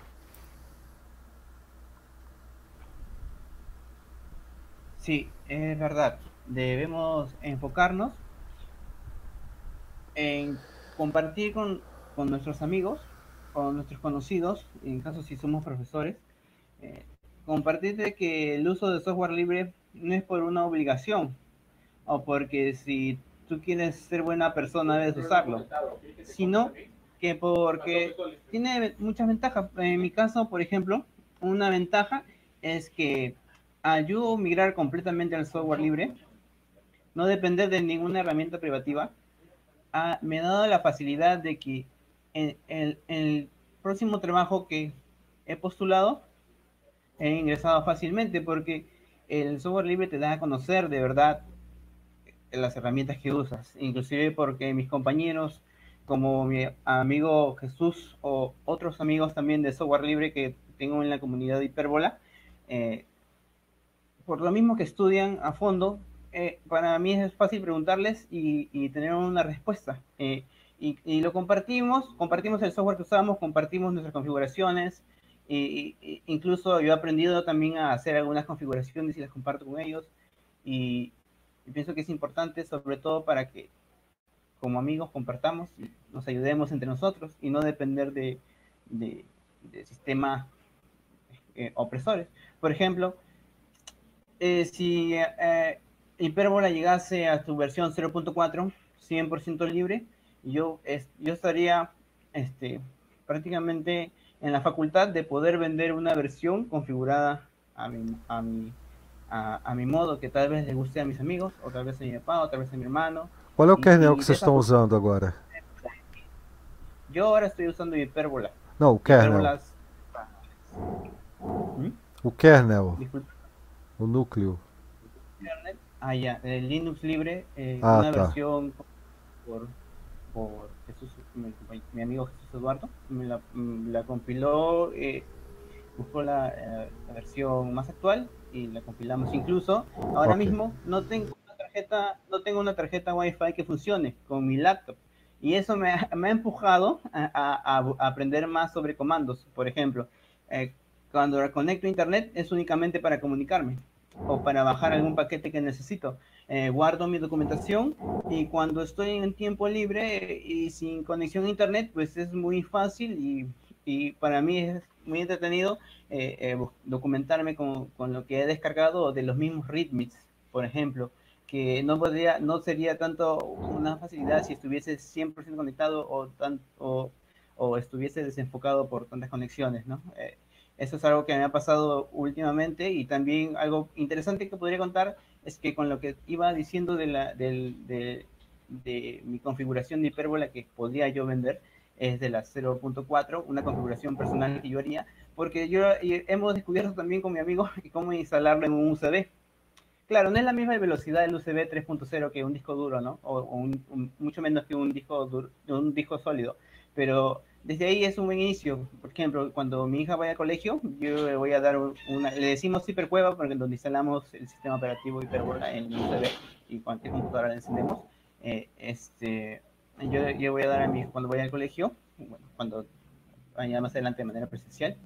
Sí, es verdad. Debemos enfocarnos en compartir con, nuestros amigos, con nuestros conocidos, en caso si somos profesores, eh, compartirte que el uso de software libre no es por una obligación o porque si tú quieres ser buena persona debes usarlo, sino que porque tiene muchas ventajas. En mi caso, por ejemplo, una ventaja es que ayudo a migrar completamente al software libre, no depender de ninguna herramienta privativa. Ah, me ha dado la facilidad de que en, el próximo trabajo que he postulado, he ingresado fácilmente porque el software libre te da a conocer de verdad las herramientas que usas, inclusive porque mis compañeros como mi amigo Jesús o otros amigos también de software libre que tengo en la comunidad de Hiperbola, eh, por lo mismo que estudian a fondo, eh, para mí es fácil preguntarles y, tener una respuesta. Eh, y, lo compartimos, compartimos el software que usamos, compartimos nuestras configuraciones, e, incluso yo he aprendido también a hacer algunas configuraciones y las comparto con ellos. Y, pienso que es importante, sobre todo para que como amigos compartamos y nos ayudemos entre nosotros y no depender de, de, sistemas eh, opresores. Por ejemplo, eh, si eh, Hyperbola llegase a su versión 0.4, 100% libre, yo, yo estaría este, prácticamente en la facultad de poder vender una versión configurada a mi, a mi, a, mi modo, que tal vez le guste a mis amigos, o tal vez a mi papá, o tal vez a mi hermano. ¿Cuál es el kernel que vocês están usando ahora? Yo ahora estoy usando Hyperbola. No, o kernel. O kernel. O núcleo. Ah, ya, el Linux libre, eh, ah, una versión por por Jesús, mi, amigo Jesús Eduardo, me la, la compiló, eh, buscó la, eh, la, versión más actual y la compilamos. Incluso ahora mismo no tengo una tarjeta, no tengo una tarjeta Wi-Fi que funcione con mi laptop. Y eso me, me ha empujado a, a, a, aprender más sobre comandos. Por ejemplo, eh, cuando conecto a internet es únicamente para comunicarme o para bajar algún paquete que necesito. Eh, guardo mi documentación y cuando estoy en tiempo libre y sin conexión a internet, pues es muy fácil y, y para mí es muy entretenido eh, eh, documentarme con, con, lo que he descargado de los mismos readmes, por ejemplo, que no podría, no sería tanto una facilidad si estuviese 100% conectado o, tan, o, o, estuviese desenfocado por tantas conexiones, ¿no? Eso es algo que me ha pasado últimamente y también algo interesante que podría contar es que con lo que iba diciendo de, la, de, mi configuración de hipérbola que podría yo vender, es de la 0.4, una configuración personal que yo haría, porque yo hemos descubierto también con mi amigo cómo instalarlo en un USB. Claro, no es la misma velocidad del USB 3.0 que un disco duro, ¿no? O, mucho menos que un disco duro, un disco sólido, pero desde ahí es un buen inicio. Por ejemplo, cuando mi hija vaya al colegio, yo le voy a dar una, le decimos hipercueva porque donde instalamos el sistema operativo hiperbola en USB y cualquier computadora le encendemos. Eh, este, yo, yo voy a dar a mi cuando vaya al colegio, bueno, cuando vaya más adelante de manera presencial,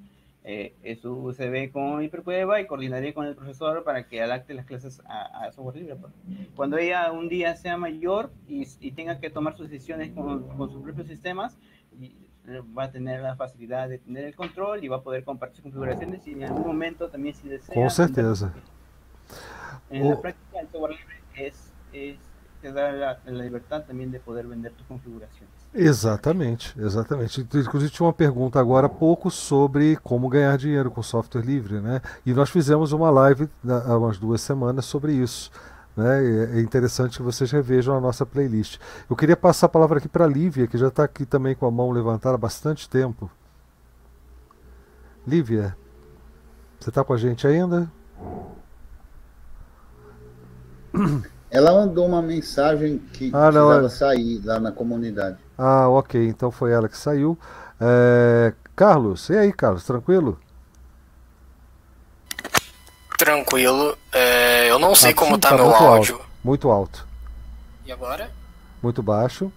eh, su USB con hipercueva y coordinaré con el profesor para que adapte las clases a, software libre. Pues. Cuando ella un día sea mayor y, y tenga que tomar sus decisiones con, con sus propios sistemas, y, va a tener la facilidad de tener el control y va a poder compartir configuraciones y en algún momento también si desea. Com certeza. En la práctica el software libre es, es te da la, la, libertad também de poder vender tus configurações. Exatamente, exatamente. Inclusive tinha uma pergunta agora há pouco sobre como ganhar dinheiro com software livre, né? E nós fizemos uma live há umas duas semanas sobre isso. Né? É interessante que vocês revejam a nossa playlist. Eu queria passar a palavra aqui para a Lívia, que já está aqui também com a mão levantada há bastante tempo. Lívia, você está com a gente ainda? Ela mandou uma mensagem que ah, não, precisava é... sair lá na comunidade. Ah, ok. Então foi ela que saiu. É... Carlos, e aí, Carlos, tranquilo? Tranquilo. É, eu não sei tá, como tá, tá meu áudio. Alto, muito alto. E agora? Muito baixo.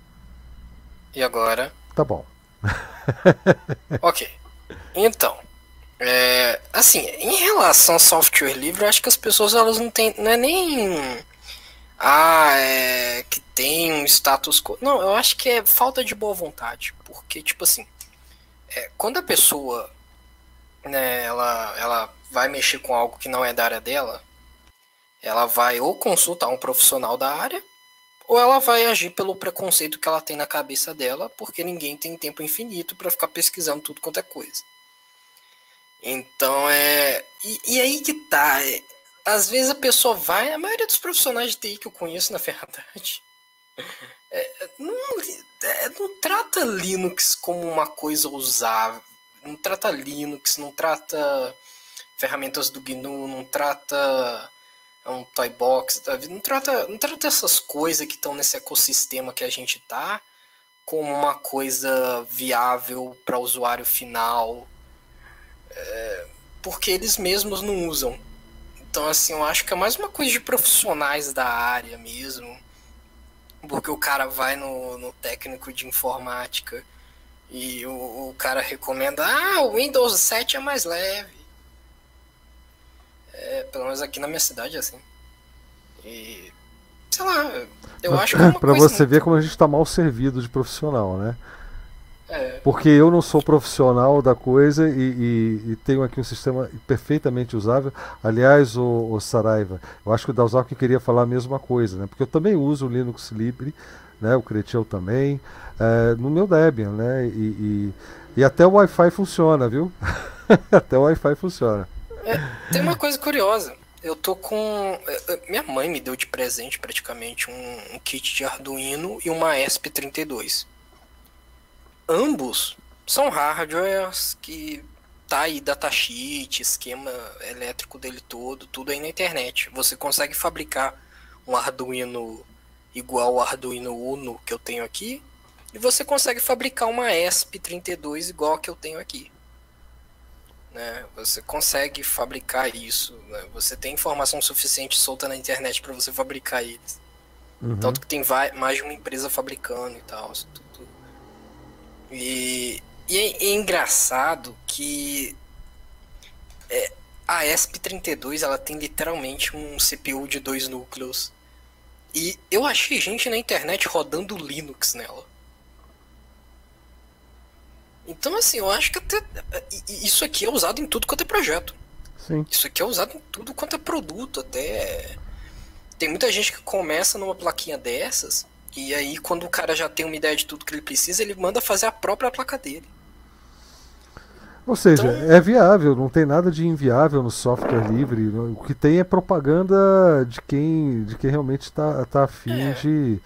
E agora? Tá bom. ok. Então, é, assim, em relação ao software livre, eu acho que as pessoas elas não têm, não é nem ah, é que tem um status quo. Não, eu acho que é falta de boa vontade, porque tipo assim, é, quando a pessoa né, ela, ela vai mexer com algo que não é da área dela, ela vai ou consultar um profissional da área, ou ela vai agir pelo preconceito que ela tem na cabeça dela, porque ninguém tem tempo infinito para ficar pesquisando tudo quanto é coisa. Então é. E, e aí que tá. É, às vezes a pessoa vai, a maioria dos profissionais de TI que eu conheço, na verdade, é, não, é, não trata Linux como uma coisa usável. Não trata Linux, não trata ferramentas do GNU, não trata um toy box, não trata, não trata essas coisas que estão nesse ecossistema que a gente tá como uma coisa viável para o usuário final, é, porque eles mesmos não usam. Então, assim, eu acho que é mais uma coisa de profissionais da área mesmo, porque o cara vai no, no técnico de informática e o, o cara recomenda: ah, o Windows 7 é mais leve. É, pelo menos aqui na minha cidade assim. E. Sei lá, eu acho que é Pra você muito... ver como a gente tá mal servido de profissional, né? É. Porque eu não sou profissional da coisa e, e, e, tenho aqui um sistema perfeitamente usável. Aliás, o, o Saraiva, eu acho que o Dalzak queria falar a mesma coisa, né? Porque eu também uso o Linux Libre, né? o Cretil também, é, no meu Debian, né? E, e, e até o Wi-Fi funciona, viu? até o Wi-Fi funciona. É, tem uma coisa curiosa. Eu tô com. É, é, minha mãe me deu de presente praticamente um, um kit de Arduino e uma ESP32. Ambos são hardwares que tá aí datasheet, esquema elétrico dele todo, tudo aí na internet. Você consegue fabricar um Arduino igual ao Arduino Uno que eu tenho aqui, e você consegue fabricar uma ESP32 igual a que eu tenho aqui. Né? Você consegue fabricar isso. Né? Você tem informação suficiente solta na internet para você fabricar eles. Uhum. Tanto que tem mais de uma empresa fabricando e tal. Tudo. E, e é, é, engraçado que é, a ESP32 ela tem literalmente um CPU de dois núcleos. E eu achei gente na internet rodando Linux nela. Então, assim, eu acho que até. Isso aqui é usado em tudo quanto é projeto. Sim. Isso aqui é usado em tudo quanto é produto. Até. Tem muita gente que começa numa plaquinha dessas. E aí, quando o cara já tem uma ideia de tudo que ele precisa, ele manda fazer a própria placa dele. Ou seja, então... é viável, não tem nada de inviável no software livre. O que tem é propaganda de quem, de quem realmente está tá afim é. de,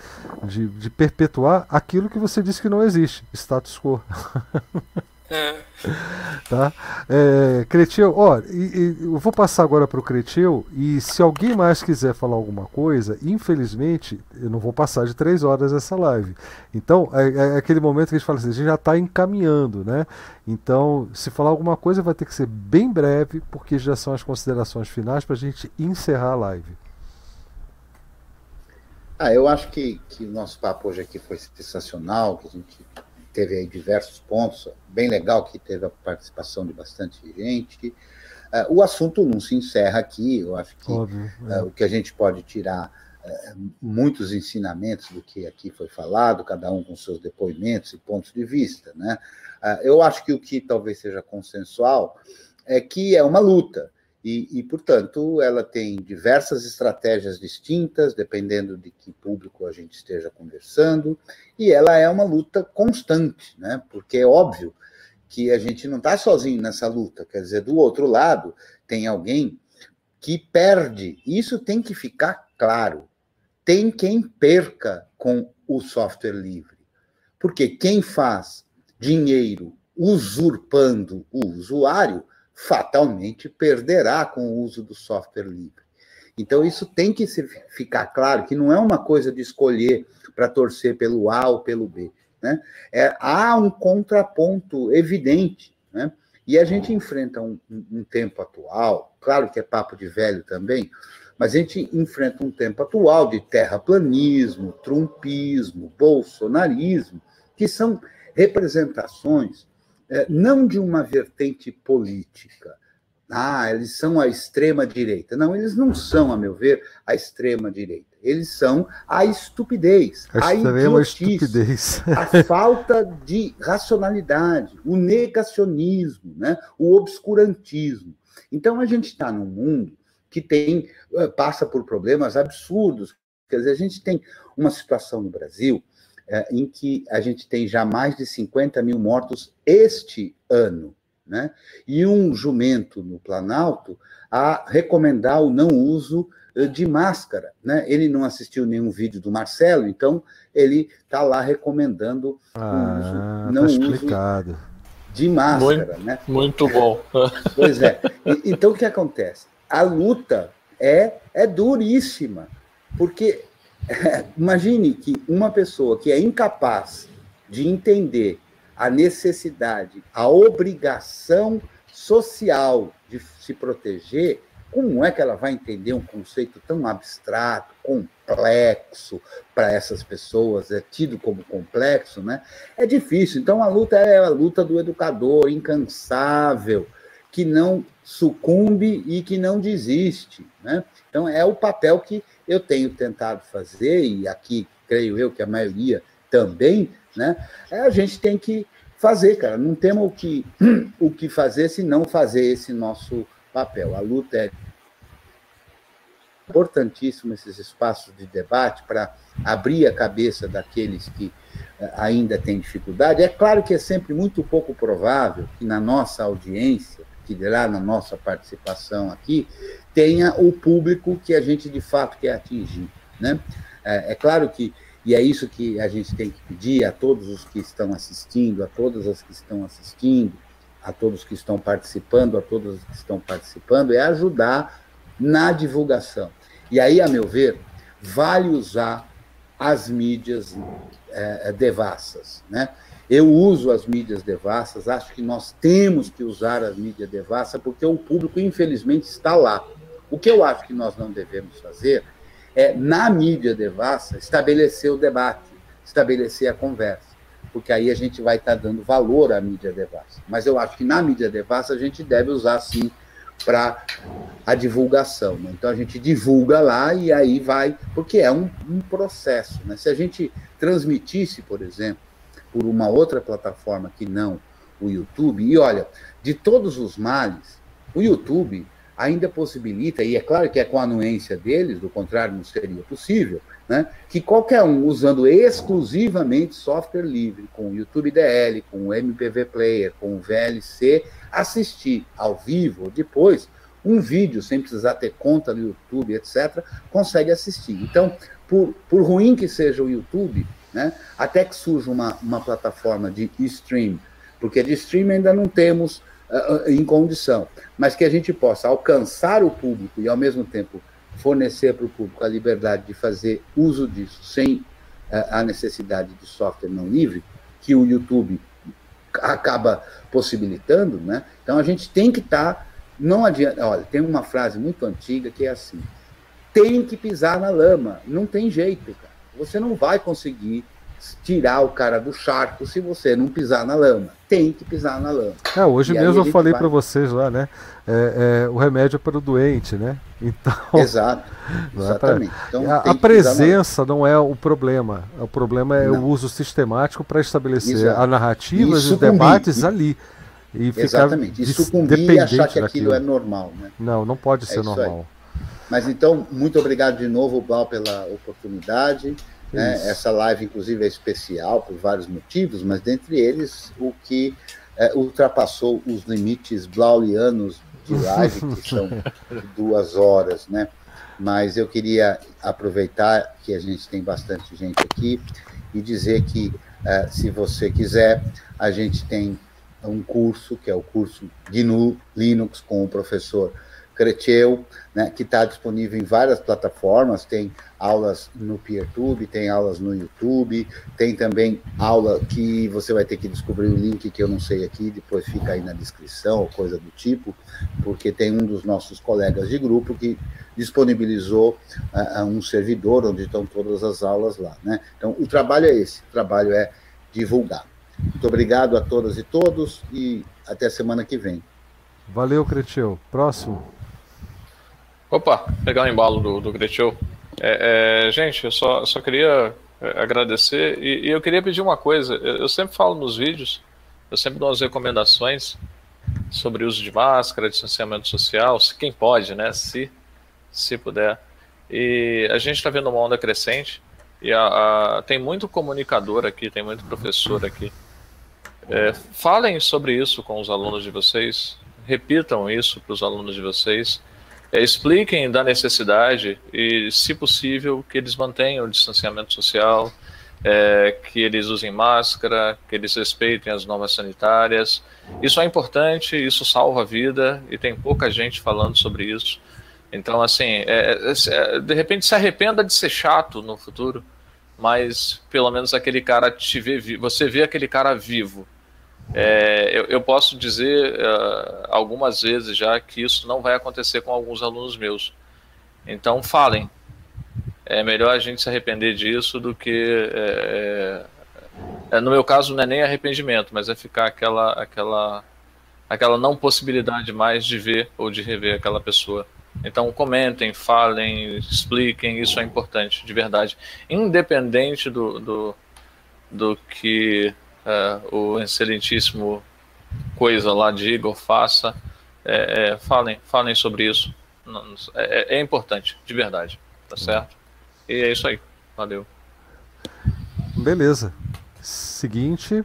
de, de, perpetuar aquilo que você disse que não existe status quo. É. Tá? É, Cretil, ó, e, e, eu vou passar agora para o Cretil e se alguém mais quiser falar alguma coisa, infelizmente eu não vou passar de três horas essa live. Então é, é aquele momento que a gente fala assim, a gente já está encaminhando, né? Então, se falar alguma coisa vai ter que ser bem breve, porque já são as considerações finais para a gente encerrar a live. Ah, eu acho que, que o nosso papo hoje aqui foi sensacional, que a gente teve aí diversos pontos, bem legal que teve a participação de bastante gente. Uh, o assunto não se encerra aqui, eu acho que Óbvio, é. uh, o que a gente pode tirar uh, muitos ensinamentos do que aqui foi falado, cada um com seus depoimentos e pontos de vista. Né? eu acho que o que talvez seja consensual é que é uma luta. E, e, portanto, ela tem diversas estratégias distintas, dependendo de que público a gente esteja conversando, e ela é uma luta constante, né? porque é óbvio que a gente não está sozinho nessa luta, quer dizer, do outro lado, tem alguém que perde, isso tem que ficar claro. Tem quem perca com o software livre, porque quem faz dinheiro usurpando o usuário fatalmente perderá com o uso do software livre. Então, isso tem que ficar claro que não é uma coisa de escolher para torcer pelo A ou pelo B. Né? É, há um contraponto evidente. Né? E a gente enfrenta um, um, tempo atual, claro que é papo de velho também, mas a gente enfrenta um tempo atual de terraplanismo, trumpismo, bolsonarismo, que são representações não de uma vertente política, ah, eles são a extrema direita. Não, eles não são, a meu ver, a extrema direita. Eles são a estupidez, a, a estupidez, a falta de racionalidade, o negacionismo, né? o obscurantismo. Então a gente está num mundo que tem eh, passa por problemas absurdos. Quer dizer, a gente tem uma situação no Brasil é, em que a gente tem já mais de 50 mil mortos este ano né? e um jumento no Planalto a recomendar o não uso eh, de máscara. Né? Ele não assistiu nenhum vídeo do Marcelo, então ele está lá recomendando ah, o uso, tá não explicado. uso de máscara. Muito, né? muito bom. Pois é. Então o que acontece? A luta é, é duríssima, porque imagine que uma pessoa que é incapaz de entender a necessidade, a obrigação social de se proteger, como é que ela vai entender um conceito tão abstrato, complexo para essas pessoas, é tido como complexo, né? É difícil. Então a luta é a luta do educador incansável, que não sucumbe e que não desiste, né? Então é o papel que eu tenho tentado fazer e aqui creio eu que a maioria também, né? É, a gente tem que fazer, cara. Não temos o que, o que fazer se não fazer esse nosso papel. A luta é importantíssimo esses espaços de debate para abrir a cabeça daqueles que eh, ainda têm dificuldade. É claro que é sempre muito pouco provável que na nossa audiência, que dirá na nossa participação aqui, tenha o público que a gente de fato quer atingir. Né? É, é claro que e é isso que a gente tem que pedir a todos os que estão assistindo, a todas as que estão assistindo, a todos que estão participando, a todos que estão participando, é ajudar na divulgação. E aí, a meu ver, vale usar as mídias é, devassas. Né? Eu uso as mídias devassas, acho que nós temos que usar as mídias devassas, porque o público, infelizmente, está lá. O que eu acho que nós não devemos fazer é, na mídia devassa, estabelecer o debate, estabelecer a conversa, porque aí a gente vai estar dando valor à mídia devassa. Mas eu acho que na mídia devassa a gente deve usar, sim, para a divulgação. Né? Então a gente divulga lá e aí vai, porque é um, um processo. Né? Se a gente transmitisse, por exemplo, por uma outra plataforma que não o YouTube, e olha, de todos os males, o YouTube ainda possibilita, e é claro que é com a anuência deles, do contrário não seria possível, né, que qualquer um usando exclusivamente software livre, com o YouTube DL, com o MPV Player, com o VLC, assistir ao vivo depois um vídeo sem precisar ter conta no YouTube, etc., consegue assistir. Então, por, por ruim que seja o YouTube, né, até que surja uma, uma plataforma de stream, porque de stream ainda não temos uh, em condição, mas que a gente possa alcançar o público e, ao mesmo tempo, fornecer para o público a liberdade de fazer uso disso sem uh, a necessidade de software não livre, que o YouTube acaba possibilitando, né? Então a gente tem que estar, tá, não adianta, olha, tem uma frase muito antiga que é assim: tem que pisar na lama, não tem jeito, cara. Você não vai conseguir tirar o cara do charco se você não pisar na lama. Tem que pisar na lama. É, hoje e mesmo eu falei vai... para vocês lá, né? É, é, o remédio é para o doente, né? Então. Exato. É exatamente. É pra... então, a, a presença não é o problema. O problema é não. o uso sistemático para estabelecer Exato. a narrativa e os debates e... ali. E Exatamente. E sucumbir e achar que aquilo é normal. Né? Não, não pode ser normal. Aí. Mas então, muito obrigado de novo, Bal, pela oportunidade. Né? Essa live, inclusive, é especial por vários motivos, mas dentre eles, o que é, ultrapassou os limites blaulianos de live, que são duas horas, né? Mas eu queria aproveitar que a gente tem bastante gente aqui e dizer que, é, se você quiser, a gente tem um curso, que é o curso GNU Linux com o professor Creteu, né, que está disponível em várias plataformas, tem aulas no PeerTube, tem aulas no YouTube, tem também aula que você vai ter que descobrir o link que eu não sei aqui, depois fica aí na descrição ou coisa do tipo, porque tem um dos nossos colegas de grupo que disponibilizou uh, um servidor onde estão todas as aulas lá, né? Então, o trabalho é esse, o trabalho é divulgar. Muito obrigado a todas e todos e até semana que vem. Valeu, Creteu. Próximo. Opa, pegar o embalo do, do Creteu. É, é, gente, eu só, só queria é, agradecer e, e, eu queria pedir uma coisa. Eu, eu, sempre falo nos vídeos, eu sempre dou as recomendações sobre uso de máscara, distanciamento social, se quem pode, né? Se, se puder. E a gente está vendo uma onda crescente e a, a, tem muito comunicador aqui, tem muito professor aqui. É, falem sobre isso com os alunos de vocês, repitam isso para os alunos de vocês, é, expliquem da necessidade e, se possível, que eles mantenham o distanciamento social, é, que eles usem máscara, que eles respeitem as normas sanitárias. Isso é importante, isso salva a vida e tem pouca gente falando sobre isso. Então, assim, é, é, é de repente se arrependa de ser chato no futuro, mas pelo menos aquele cara te vê, você vê aquele cara vivo. É, eu, eu, posso dizer uh, algumas vezes já que isso não vai acontecer com alguns alunos meus. Então, falem, é melhor a gente se arrepender disso do que. É, é, no meu caso, não é nem arrependimento, mas é ficar aquela, aquela, aquela não possibilidade mais de ver ou de rever aquela pessoa. Então, comentem, falem, expliquem, isso é importante, de verdade. Independente do, do, do que uh, o excelentíssimo coisa lá diga ou faça, é, é, falem, falem sobre isso. É, é importante, de verdade, tá certo? E é isso aí. Valeu. Beleza. Seguinte.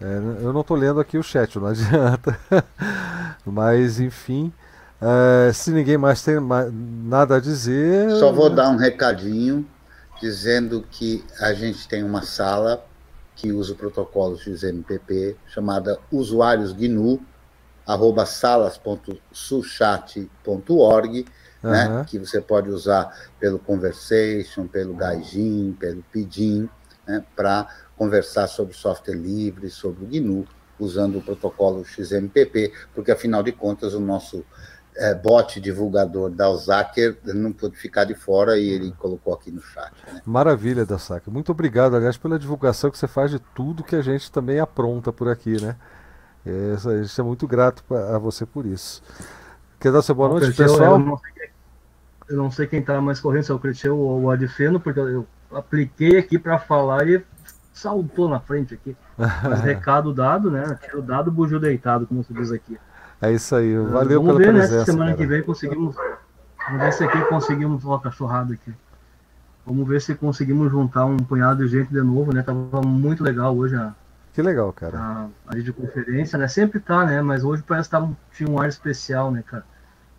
É, eu não estou lendo aqui o chat, não adianta. Mas, enfim. É, se ninguém mais tem nada a dizer. Só vou dar um recadinho dizendo que a gente tem uma sala que usa o protocolo XMPP chamada Usuários GNU arroba salas.suchat.org, uhum. né, que você pode usar pelo Conversation, pelo Gaijin, pelo Pidgin, né, para conversar sobre software livre, sobre o GNU, usando o protocolo XMPP, porque afinal de contas o nosso é, bot divulgador da Alzaker não pôde ficar de fora e ele colocou aqui no chat. Né? Maravilha, da Saca. Muito obrigado, aliás, pela divulgação que você faz de tudo que a gente também apronta por aqui, né? É, a gente é muito grato a você por isso. Quer dar sua boa noite, pessoal? Eu não, quem, eu não sei quem está mais correndo, se é o Creteu ou o Adfeno, porque eu apliquei aqui para falar e saltou na frente aqui. Mas recado dado, né? Tiro dado, bugio deitado, como se diz aqui. É isso aí, valeu Vamos pela ver, presença. Né, se semana cara. que vem conseguimos. Vamos ver se aqui conseguimos uma cachorrada aqui. Vamos ver se conseguimos juntar um punhado de gente de novo, né? Tava muito legal hoje a, que legal, cara. A, a videoconferência, né? Sempre tá, né? Mas hoje parece que tá, tinha um ar especial, né, cara?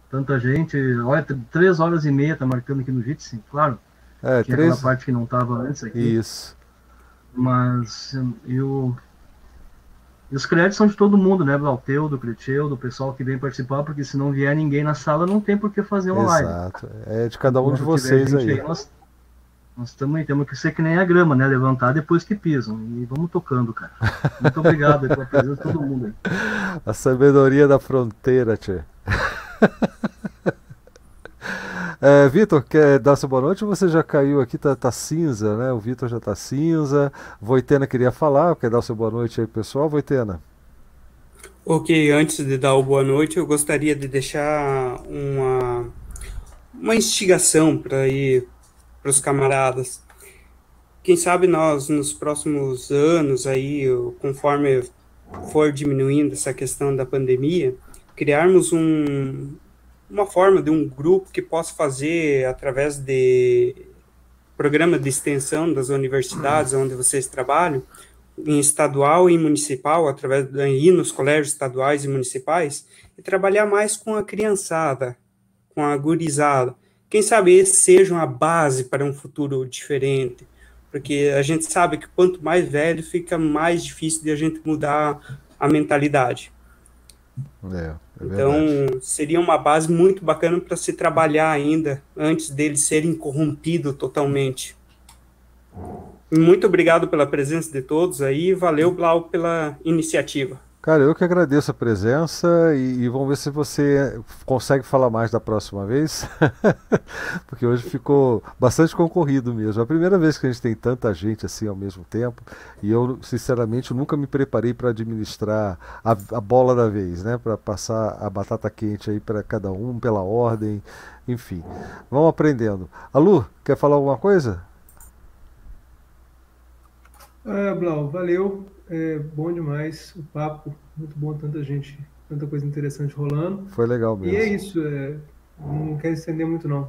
Tanta gente. Olha, três horas e meia tá marcando aqui no Jitsi, claro. É, tinha três... aquela parte que não tava antes aqui. Isso. Mas eu. E os créditos são de todo mundo, né? Do Alteu, do Creteu, do pessoal que vem participar, porque se não vier ninguém na sala, não tem por que fazer uma live. Exato. É de cada um Quando de vocês aí. aí nós, nós também temos que ser que nem a grama, né? Levantar depois que pisam. E vamos tocando, cara. Muito obrigado pela presença de todo mundo aí. A sabedoria da fronteira, tchê. É, Vitor, quer dar sua boa noite você já caiu aqui? Tá, tá cinza, né? O Vitor já tá cinza. Voitena queria falar, quer dar sua boa noite aí, pessoal? Voitena. Ok, antes de dar o boa noite, eu gostaria de deixar uma, uma instigação para ir para os camaradas. Quem sabe nós, nos próximos anos, aí, conforme for diminuindo essa questão da pandemia, criarmos um, uma forma de um grupo que possa fazer através de programa de extensão das universidades onde vocês trabalham, em estadual e municipal, através de ir nos colégios estaduais e municipais, e trabalhar mais com a criançada, com a gurizada. Quem sabe esse seja uma base para um futuro diferente, porque a gente sabe que quanto mais velho fica mais difícil de a gente mudar a mentalidade. É, é então, seria uma base muito bacana para se trabalhar ainda antes deles serem corrompidos totalmente. Muito obrigado pela presença de todos aí, valeu, Blau, pela iniciativa. Cara, eu que agradeço a presença e, e, vamos ver se você consegue falar mais da próxima vez, porque hoje ficou bastante concorrido mesmo. É a primeira vez que a gente tem tanta gente assim ao mesmo tempo e eu, sinceramente, nunca me preparei para administrar a, a, bola da vez, né? Para passar a batata quente aí para cada um, pela ordem, enfim. Vamos aprendendo. Alu, quer falar alguma coisa? Ah, Blau, valeu. É bom demais o papo, muito bom, tanta gente, tanta coisa interessante rolando. Foi legal mesmo. E é isso, é, não quero estender muito não.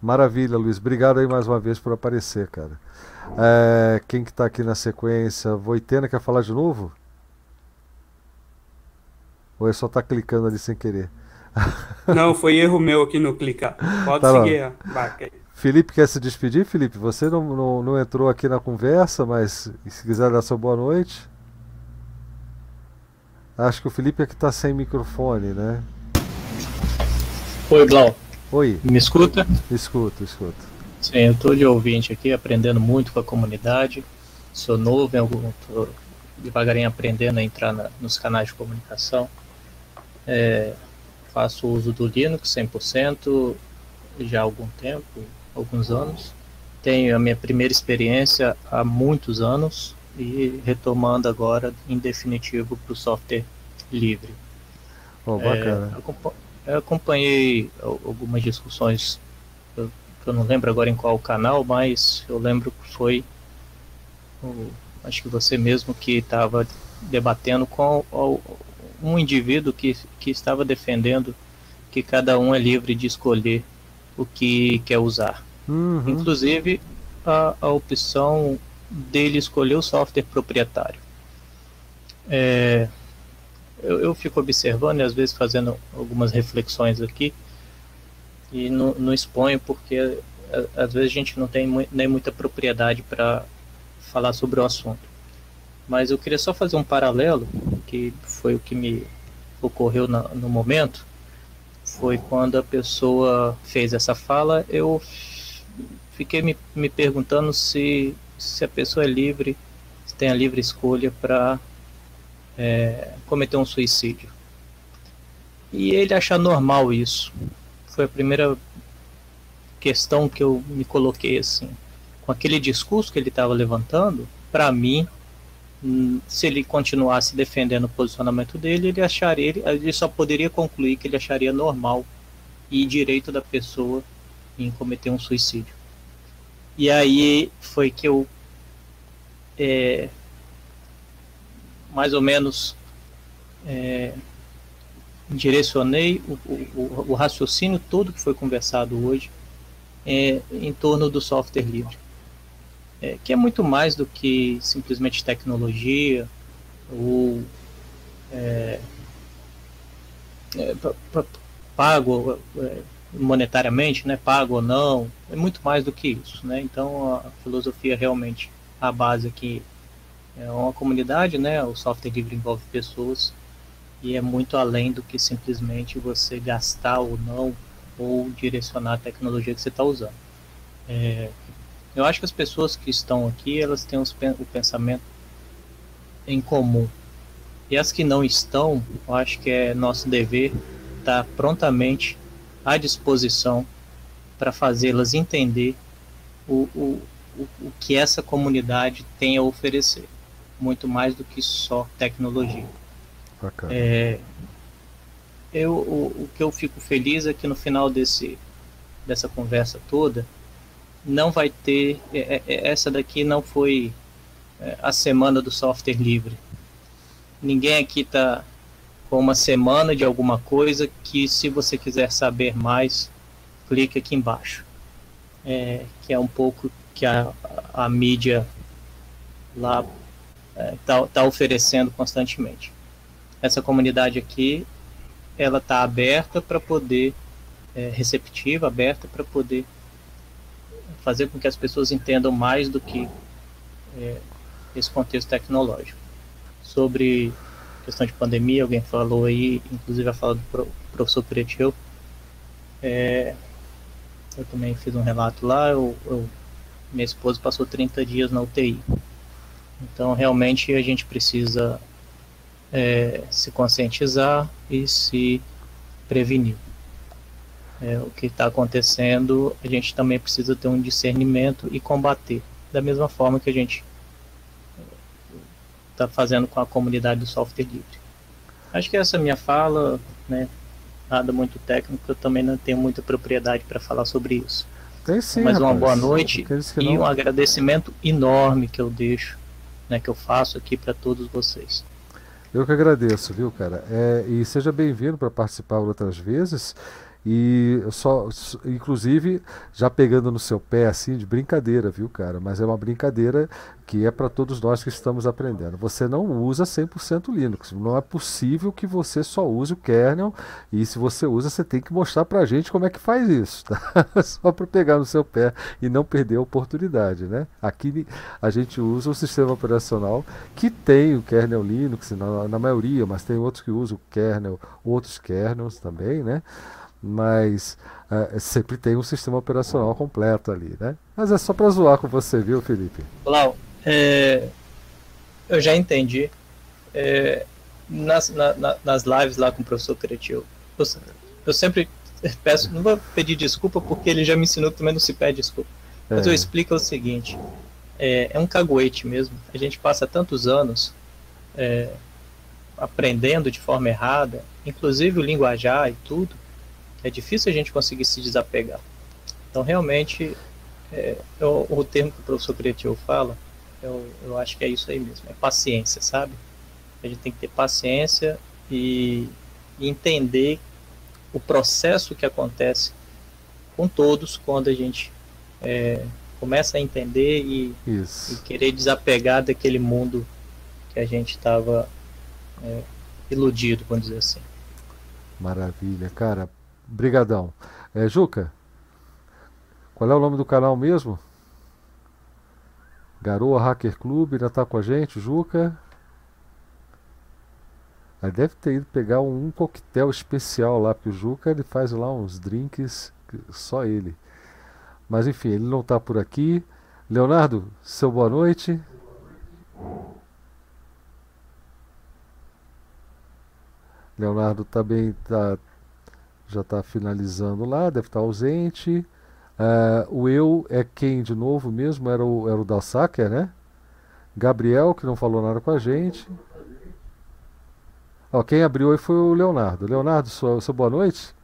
Maravilha, Luiz. Obrigado aí mais uma vez por aparecer, cara. É, quem que tá aqui na sequência? Voitena quer falar de novo? Ou é só tá clicando ali sem querer? Não, foi erro meu aqui no clicar. Pode tá seguir aí. Felipe quer se despedir, Felipe? Você não, não, não, entrou aqui na conversa, mas se quiser dar sua boa noite. Acho que o Felipe é que está sem microfone, né? Oi, Blau. Oi. Me escuta? Escuto, escuto. Sim, eu estou de ouvinte aqui, aprendendo muito com a comunidade. Sou novo. Tô devagarinho aprendendo a entrar na, nos canais de comunicação. É, faço uso do Linux 100% já há algum tempo, alguns anos. Tenho a minha primeira experiência há muitos anos e retomando agora em definitivo para o software livre. Oh, bacana. É, eu acompanhei algumas discussões, eu, eu não lembro agora em qual canal, mas eu lembro que foi, o, acho que você mesmo que estava debatendo com o, um indivíduo que, que estava defendendo que cada um é livre de escolher o que quer usar. Uhum. Inclusive a, a opção dele escolher o software proprietário. É, eu, eu, fico observando e às vezes fazendo algumas reflexões aqui e não, não exponho porque às vezes a gente não tem mu nem muita propriedade para falar sobre o assunto. Mas eu queria só fazer um paralelo, que foi o que me ocorreu na, no momento, foi quando a pessoa fez essa fala, eu fiquei me, me perguntando se, se a pessoa é livre, se tem a livre escolha para é, cometer um suicídio. E ele achar normal isso. Foi a primeira questão que eu me coloquei assim. Com aquele discurso que ele estava levantando, para mim, se ele continuasse defendendo o posicionamento dele, ele acharia, ele, ele só poderia concluir que ele acharia normal e direito da pessoa em cometer um suicídio. E aí foi que eu é, mais ou menos é, direcionei o, o, o, raciocínio todo que foi conversado hoje é, em torno do software livre, é, que é muito mais do que simplesmente tecnologia ou é, é, pago monetariamente, né, pago ou não, é muito mais do que isso, né? Então a filosofia realmente a base aqui é uma comunidade, né? O software livre envolve pessoas e é muito além do que simplesmente você gastar ou não ou direcionar a tecnologia que você está usando. É, eu acho que as pessoas que estão aqui elas têm os, o pensamento em comum. E as que não estão, eu acho que é nosso dever estar prontamente à disposição para fazê-las entender o, o, o, o que essa comunidade tem a oferecer, muito mais do que só tecnologia. É, eu, o, o que eu fico feliz é que no final desse, dessa conversa toda, não vai ter. É, é, essa daqui não foi é, a semana do software livre. Ninguém aqui está com uma semana de alguma coisa que se você quiser saber mais, clique aqui embaixo. É, que é um pouco que a, a mídia lá está é, tá, tá oferecendo constantemente. Essa comunidade aqui, ela está aberta para poder, é, receptiva, aberta para poder fazer com que as pessoas entendam mais do que é, esse contexto tecnológico. Sobre questão de pandemia, alguém falou aí, inclusive a fala do professor Pretil. É, eu também fiz um relato lá, eu, eu, minha esposa passou 30 dias na UTI. Então, realmente, a gente precisa é, se conscientizar e se prevenir. É, o que está acontecendo, a gente também precisa ter um discernimento e combater, da mesma forma que a gente está fazendo com a comunidade do software livre. Acho que essa é a minha fala, né, nada muito técnico, eu também não tenho muita propriedade para falar sobre isso. Tem sim, Mas uma rapaz. boa noite e não- um agradecimento enorme que eu deixo, né, que eu faço aqui para todos vocês. Eu que agradeço, viu, cara? É, e seja bem-vindo para participar outras vezes. E só, inclusive, já pegando no seu pé assim de brincadeira, viu, cara? Mas é uma brincadeira que é para todos nós que estamos aprendendo. Você não usa 100% Linux. Não é possível que você só use o kernel. E se você usa, você tem que mostrar para a gente como é que faz isso, tá? Só para pegar no seu pé e não perder a oportunidade, né? Aqui a gente usa o sistema operacional que tem o kernel Linux na, na maioria, mas tem outros que usam o kernel, outros kernels também, né? Mas eh, sempre tem um sistema operacional completo ali, né? Mas é só para zoar com você, viu, Felipe? Lau, é, eu já entendi. É, nas, na- na- nas lives lá com o professor Cretil, eu, eu sempre peço, não vou pedir desculpa porque ele já me ensinou que também não se pede desculpa. Mas É. eu explico o seguinte: é, é um caguete mesmo. A gente passa tantos anos é, aprendendo de forma errada, inclusive o linguajar e tudo, é difícil a gente conseguir se desapegar. Então, realmente, é, eu- o termo que o professor Cretil fala, eu, eu acho que é isso aí mesmo, é paciência, sabe? A gente tem que ter paciência e, e entender o processo que acontece com todos quando a gente é, começa a entender e, e querer desapegar daquele mundo que a gente estava é, iludido, vamos dizer assim. Maravilha, cara. Brigadão. É, Juca, qual é o nome do canal mesmo? Garoa Hacker Club, ainda tá com a gente, Juca? Aí deve ter ido pegar um, um coquetel especial lá, porque o Juca ele faz lá uns drinks, só ele. Mas enfim, ele não tá por aqui. Leonardo, seu boa noite. Leonardo também tá, já está finalizando lá, deve estar ausente. Ah, o eu é quem de novo mesmo? Era o, era o Dalsacker, né? Gabriel, que não falou nada com a gente. Ó, quem abriu aí foi o Leonardo. Leonardo, sua, sua boa noite.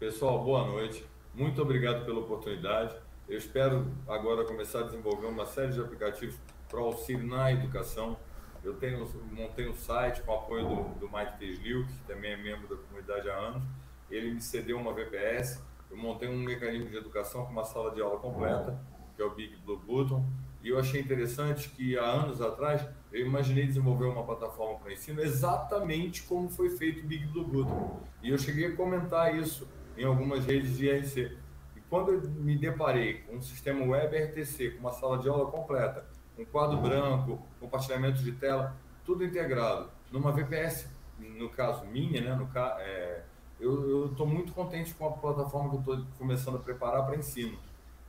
Pessoal, boa noite. Muito obrigado pela oportunidade. Eu espero agora começar a desenvolver uma série de aplicativos para auxílio na educação. Eu tenho, montei um site com apoio do, do Mike Teslil, que também é membro da comunidade há anos. Ele me cedeu uma VPS. Eu montei um mecanismo de educação com uma sala de aula completa, que é o Big Blue Button. E eu achei interessante que há anos atrás eu imaginei desenvolver uma plataforma para ensino exatamente como foi feito o Big Blue Button. E eu cheguei a comentar isso em algumas redes de IRC. E quando eu me deparei com um sistema web RTC, com uma sala de aula completa, um quadro branco, compartilhamento de tela, tudo integrado, numa VPS, no caso minha, né, no é, eu estou muito contente com a plataforma que estou começando a preparar para ensino.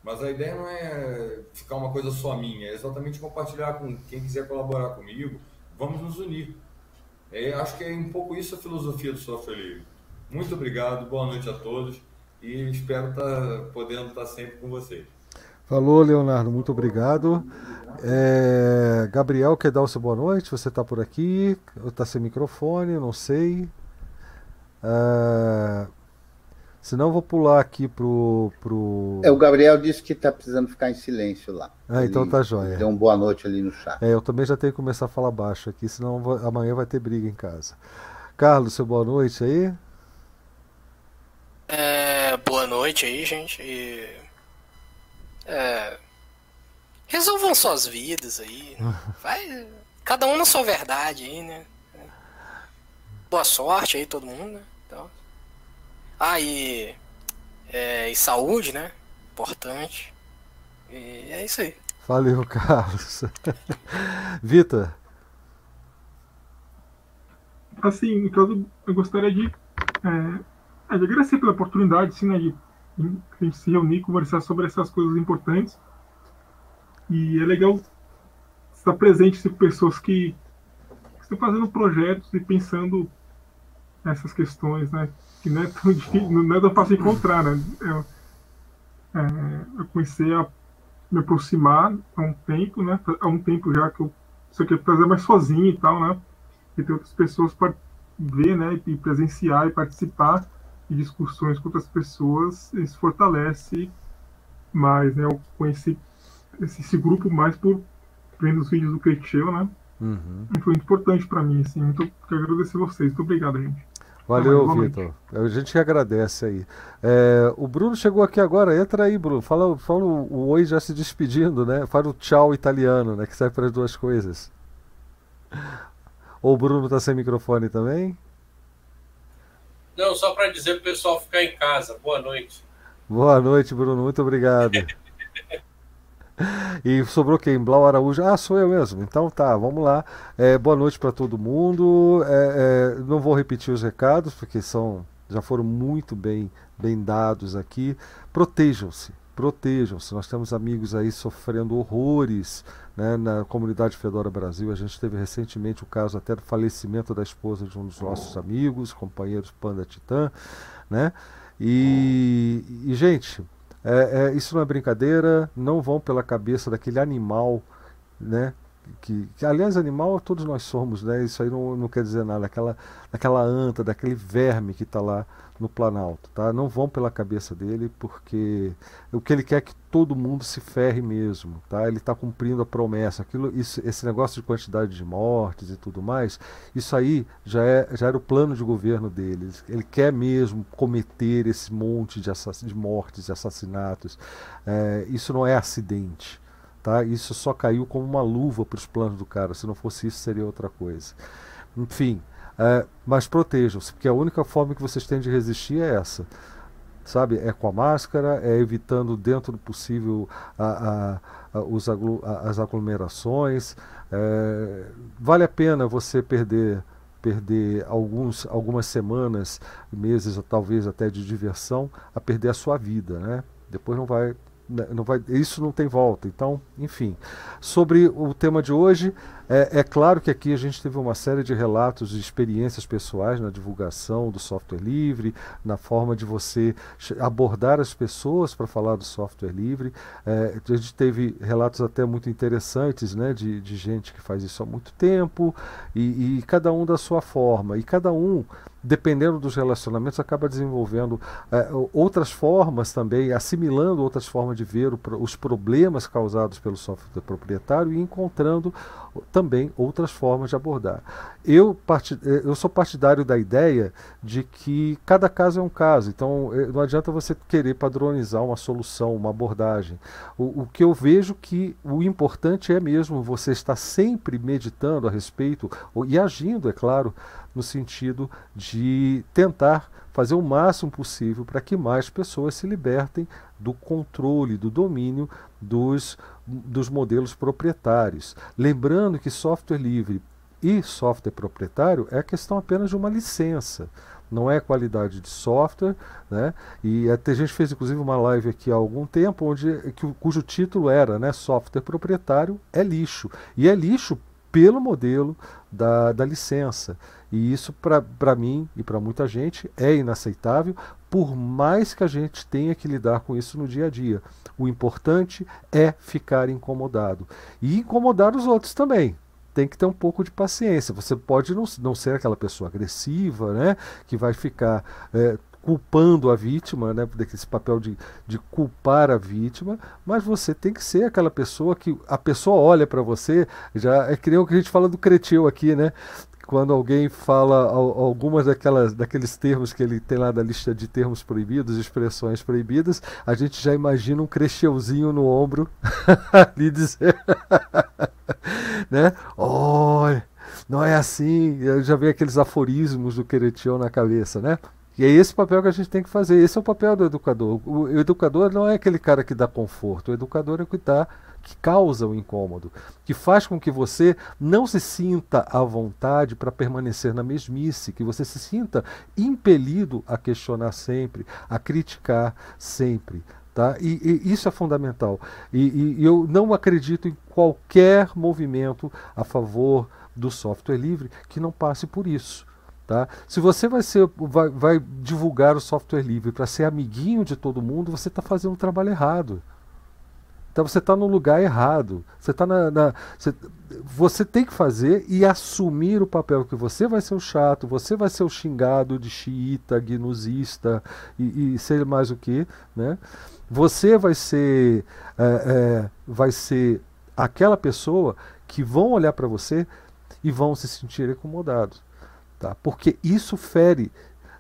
Mas a ideia não é ficar uma coisa só minha, é exatamente compartilhar com quem quiser colaborar comigo. Vamos nos unir. É, acho que é um pouco isso a filosofia do software livre. Muito obrigado, boa noite a todos e espero estar podendo estar sempre com vocês. Falou, Leonardo, muito obrigado. É, Gabriel, quer dar o seu boa noite? Você está por aqui? Está sem microfone? Não sei. Ah, senão eu vou pular aqui pro. pro... É, o Gabriel disse que está precisando ficar em silêncio lá. Ah, então Ele tá jóia. Deu um boa noite ali no chat. É, eu também já tenho que começar a falar baixo aqui, senão vou- amanhã vai ter briga em casa. Carlos, seu boa noite aí. É, boa noite aí, gente. E, é, resolvam suas vidas aí. Vai, cada um na sua verdade aí, né? Boa sorte aí, todo mundo, né? Então, ah, e, é, e saúde, né? Importante. E é isso aí. Valeu, Carlos. Vitor, Assim, no caso, eu gostaria de, é, de agradecer pela oportunidade, assim, né, de, de a gente se reunir, conversar sobre essas coisas importantes. E é legal estar presente com pessoas que fazendo projetos e pensando nessas questões, né? Que não é tão difícil, não é tão fácil encontrar, né? Eu, é, eu comecei a me aproximar há um tempo, né? Há um tempo já que eu só quer fazer mais sozinho e tal, né? E ter outras pessoas para ver, né? E presenciar e participar de discussões com outras pessoas, isso fortalece mais, né? Eu conheci esse, esse grupo mais por vendo os vídeos do Creteu, né? Uhum. E foi muito importante para mim, assim. Muito, quero agradecer vocês. Muito obrigado, gente. Valeu, Vitor. A gente que agradece aí. É, o Bruno chegou aqui agora. Entra aí, Bruno. Fala, fala o, o oi já se despedindo, né? Fala o tchau italiano, né? Que serve para as duas coisas. Ou o Bruno tá sem microfone também? Não, só para dizer para o pessoal ficar em casa. Boa noite. Boa noite, Bruno. Muito obrigado. E sobrou quem? Blau Araújo. Ah, sou eu mesmo. Então tá, vamos lá. É, boa noite para todo mundo. É, é, não vou repetir os recados, porque são já foram muito bem, bem dados aqui. Protejam-se, protejam-se. Nós temos amigos aí sofrendo horrores né, na comunidade Fedora Brasil. A gente teve recentemente o caso até do falecimento da esposa de um dos nossos amigos, companheiros Panda Titã. Né? E, e gente, é, é, isso não é brincadeira, não vão pela cabeça daquele animal, né? Que, que, aliás, animal todos nós somos, né? Isso aí não, não quer dizer nada. Aquela, aquela anta, daquele verme que está lá no Planalto, tá? Não vão pela cabeça dele, porque o que ele quer é que todo mundo se ferre mesmo, tá? Ele está cumprindo a promessa. Aquilo, isso, esse negócio de quantidade de mortes e tudo mais, isso aí já, é, já era o plano de governo dele. Ele quer mesmo cometer esse monte de, de mortes e assassinatos. É, isso não é acidente. Tá? Isso só caiu como uma luva para os planos do cara. Se não fosse isso, seria outra coisa. Enfim, é, mas protejam-se, porque a única forma que vocês têm de resistir é essa. Sabe? É com a máscara, é evitando dentro do possível a, a, a, os aglu, as aglomerações. É, vale a pena você perder perder alguns, algumas semanas, meses talvez até de diversão, a perder a sua vida, né? Depois não vai né, não vai, isso não tem volta. Então, enfim. Sobre o tema de hoje, é, é, claro que aqui a gente teve uma série de relatos de experiências pessoais na divulgação do software livre, na forma de você abordar as pessoas para falar do software livre. É, a gente teve relatos até muito interessantes né, de, de gente que faz isso há muito tempo, e, e cada um da sua forma. E cada um dependendo dos relacionamentos, acaba desenvolvendo é, outras formas também, assimilando outras formas de ver o, os problemas causados pelo software proprietário e encontrando também outras formas de abordar. Eu, é, eu sou partidário da ideia de que cada caso é um caso, então é, não adianta você querer padronizar uma solução, uma abordagem. O, o que eu vejo que o importante é mesmo você estar sempre meditando a respeito e agindo, é claro, no sentido de tentar fazer o máximo possível para que mais pessoas se libertem do controle, do domínio dos, dos modelos proprietários. Lembrando que software livre e software proprietário é questão apenas de uma licença não é qualidade de software, né? E até a gente fez inclusive uma live aqui há algum tempo onde que, cujo título era, né, software proprietário é lixo. E é lixo pelo modelo da, da licença. E isso, para mim e para muita gente, é inaceitável, por mais que a gente tenha que lidar com isso no dia a dia. O importante é ficar incomodado. E incomodar os outros também. Tem que ter um pouco de paciência. Você pode não, não ser aquela pessoa agressiva, né? Que vai ficar é, culpando a vítima, né, desse papel de, de culpar a vítima, mas você tem que ser aquela pessoa que a pessoa olha para você, já é que nem o que a gente fala do creteu aqui, né? Quando alguém fala algumas daquelas, daqueles termos que ele tem lá da lista de termos proibidos, expressões proibidas, a gente já imagina um crecheuzinho no ombro ali dizer, né? Olha, não é assim. Eu já vi aqueles aforismos do Queretião na cabeça, né? E é esse papel que a gente tem que fazer. Esse é o papel do educador. O educador não é aquele cara que dá conforto. O educador é o que dá, que causa o incômodo, que faz com que você não se sinta à vontade para permanecer na mesmice, que você se sinta impelido a questionar sempre, a criticar sempre. Tá? E, e isso é fundamental. E, e, eu não acredito em qualquer movimento a favor do software livre que não passe por isso. Tá? Se você vai, ser, vai, vai divulgar o software livre para ser amiguinho de todo mundo, você está fazendo um trabalho errado. Então você está no lugar errado. Você está na, na você, você, tem que fazer e assumir o papel que você vai ser o chato, você vai ser o xingado de xiita, gnusista e, e sei mais o que, né? Você vai ser é, é, vai ser aquela pessoa que vão olhar para você e vão se sentir incomodados, tá? Porque isso fere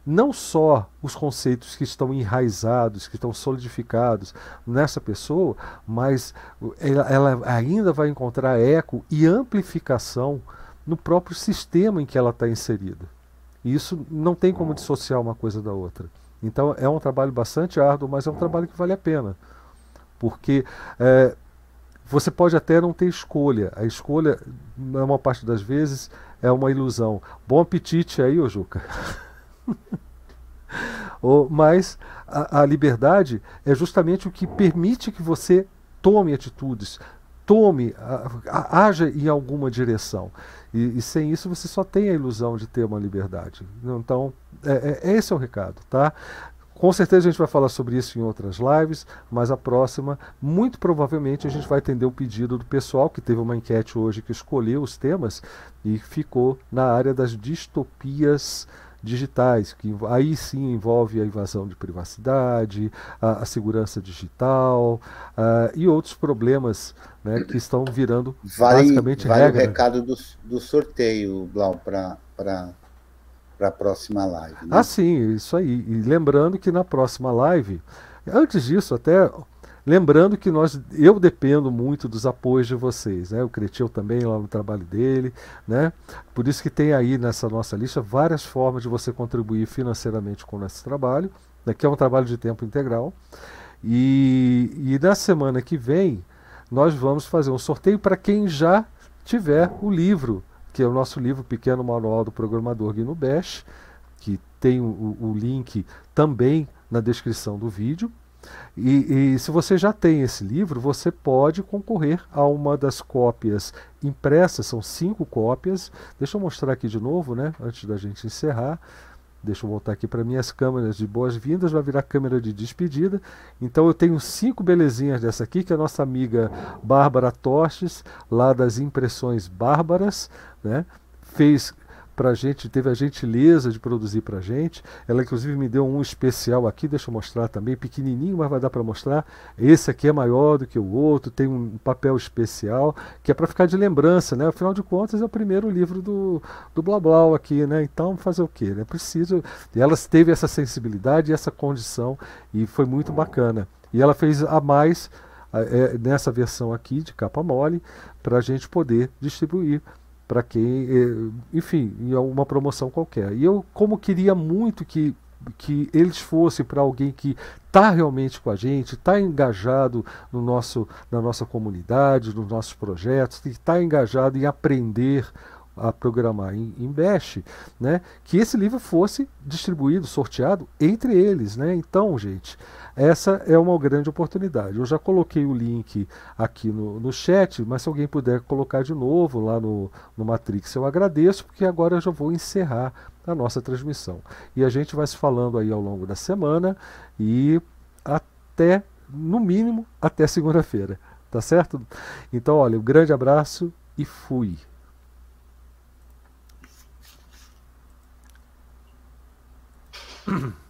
não só os conceitos que estão enraizados, que estão solidificados nessa pessoa, mas ela, ela ainda vai encontrar eco e amplificação no próprio sistema em que ela está inserida. E isso não tem como dissociar uma coisa da outra. Então é um trabalho bastante árduo, mas é um trabalho que vale a pena. Porque é, você pode até não ter escolha. A escolha, na maior parte das vezes, é uma ilusão. Bom apetite aí, ô Juca. Mas a, a liberdade é justamente o que permite que você tome atitudes, tome, haja em alguma direção. E, e, sem isso você só tem a ilusão de ter uma liberdade. Então, é, é, esse é o recado, tá? Com certeza a gente vai falar sobre isso em outras lives, mas a próxima, muito provavelmente, a gente vai atender o pedido do pessoal que teve uma enquete hoje que escolheu os temas e ficou na área das distopias digitais, que aí sim envolve a invasão de privacidade, a, a segurança digital e outros problemas né, que estão virando vale, basicamente vale regra. o recado do, do sorteio, Blau, para a próxima live. Né? Ah, sim, isso aí. E lembrando que na próxima live, antes disso, até Lembrando que nós, eu dependo muito dos apoios de vocês, né? O Cretil também lá no trabalho dele, né? Por isso que tem aí nessa nossa lista várias formas de você contribuir financeiramente com esse trabalho, né? que é um trabalho de tempo integral. E, e na semana que vem nós vamos fazer um sorteio para quem já tiver o livro, que é o nosso livro Pequeno Manual do Programador GNU Bash, que tem o, o link também na descrição do vídeo. E, e, se você já tem esse livro, você pode concorrer a uma das cópias impressas, são cinco cópias. Deixa eu mostrar aqui de novo, né, antes da gente encerrar. Deixa eu voltar aqui para minhas câmeras de boas-vindas, vai virar câmera de despedida. Então eu tenho cinco belezinhas dessa aqui, que é a nossa amiga Bárbara Tostes, lá das Impressões Bárbaras, né? fez para a gente, teve a gentileza de produzir para a gente. Ela, inclusive, me deu um especial aqui, deixa eu mostrar também, pequenininho, mas vai dar para mostrar. Esse aqui é maior do que o outro, tem um papel especial, que é para ficar de lembrança, né? Afinal de contas, é o primeiro livro do, do Blá Blá aqui, né? Então, fazer o quê? Né? Preciso. E ela teve essa sensibilidade essa condição, e foi muito bacana. E ela fez a mais. É, nessa versão aqui de capa mole para a gente poder distribuir para quem, eh, enfim, em alguma promoção qualquer. E eu, como queria muito que que eles fossem para alguém que está realmente com a gente, está engajado no nosso, na nossa comunidade, nos nossos projetos, está engajado em aprender a programar em, em Bash, né, que esse livro fosse distribuído, sorteado entre eles. Né? Então, gente, essa é uma grande oportunidade. Eu já coloquei o link aqui no, no chat, mas se alguém puder colocar de novo lá no, no Matrix, eu agradeço, porque agora eu já vou encerrar a nossa transmissão. E a gente vai se falando aí ao longo da semana e até, no mínimo, até segunda-feira. Tá certo? Então, olha, um grande abraço e fui.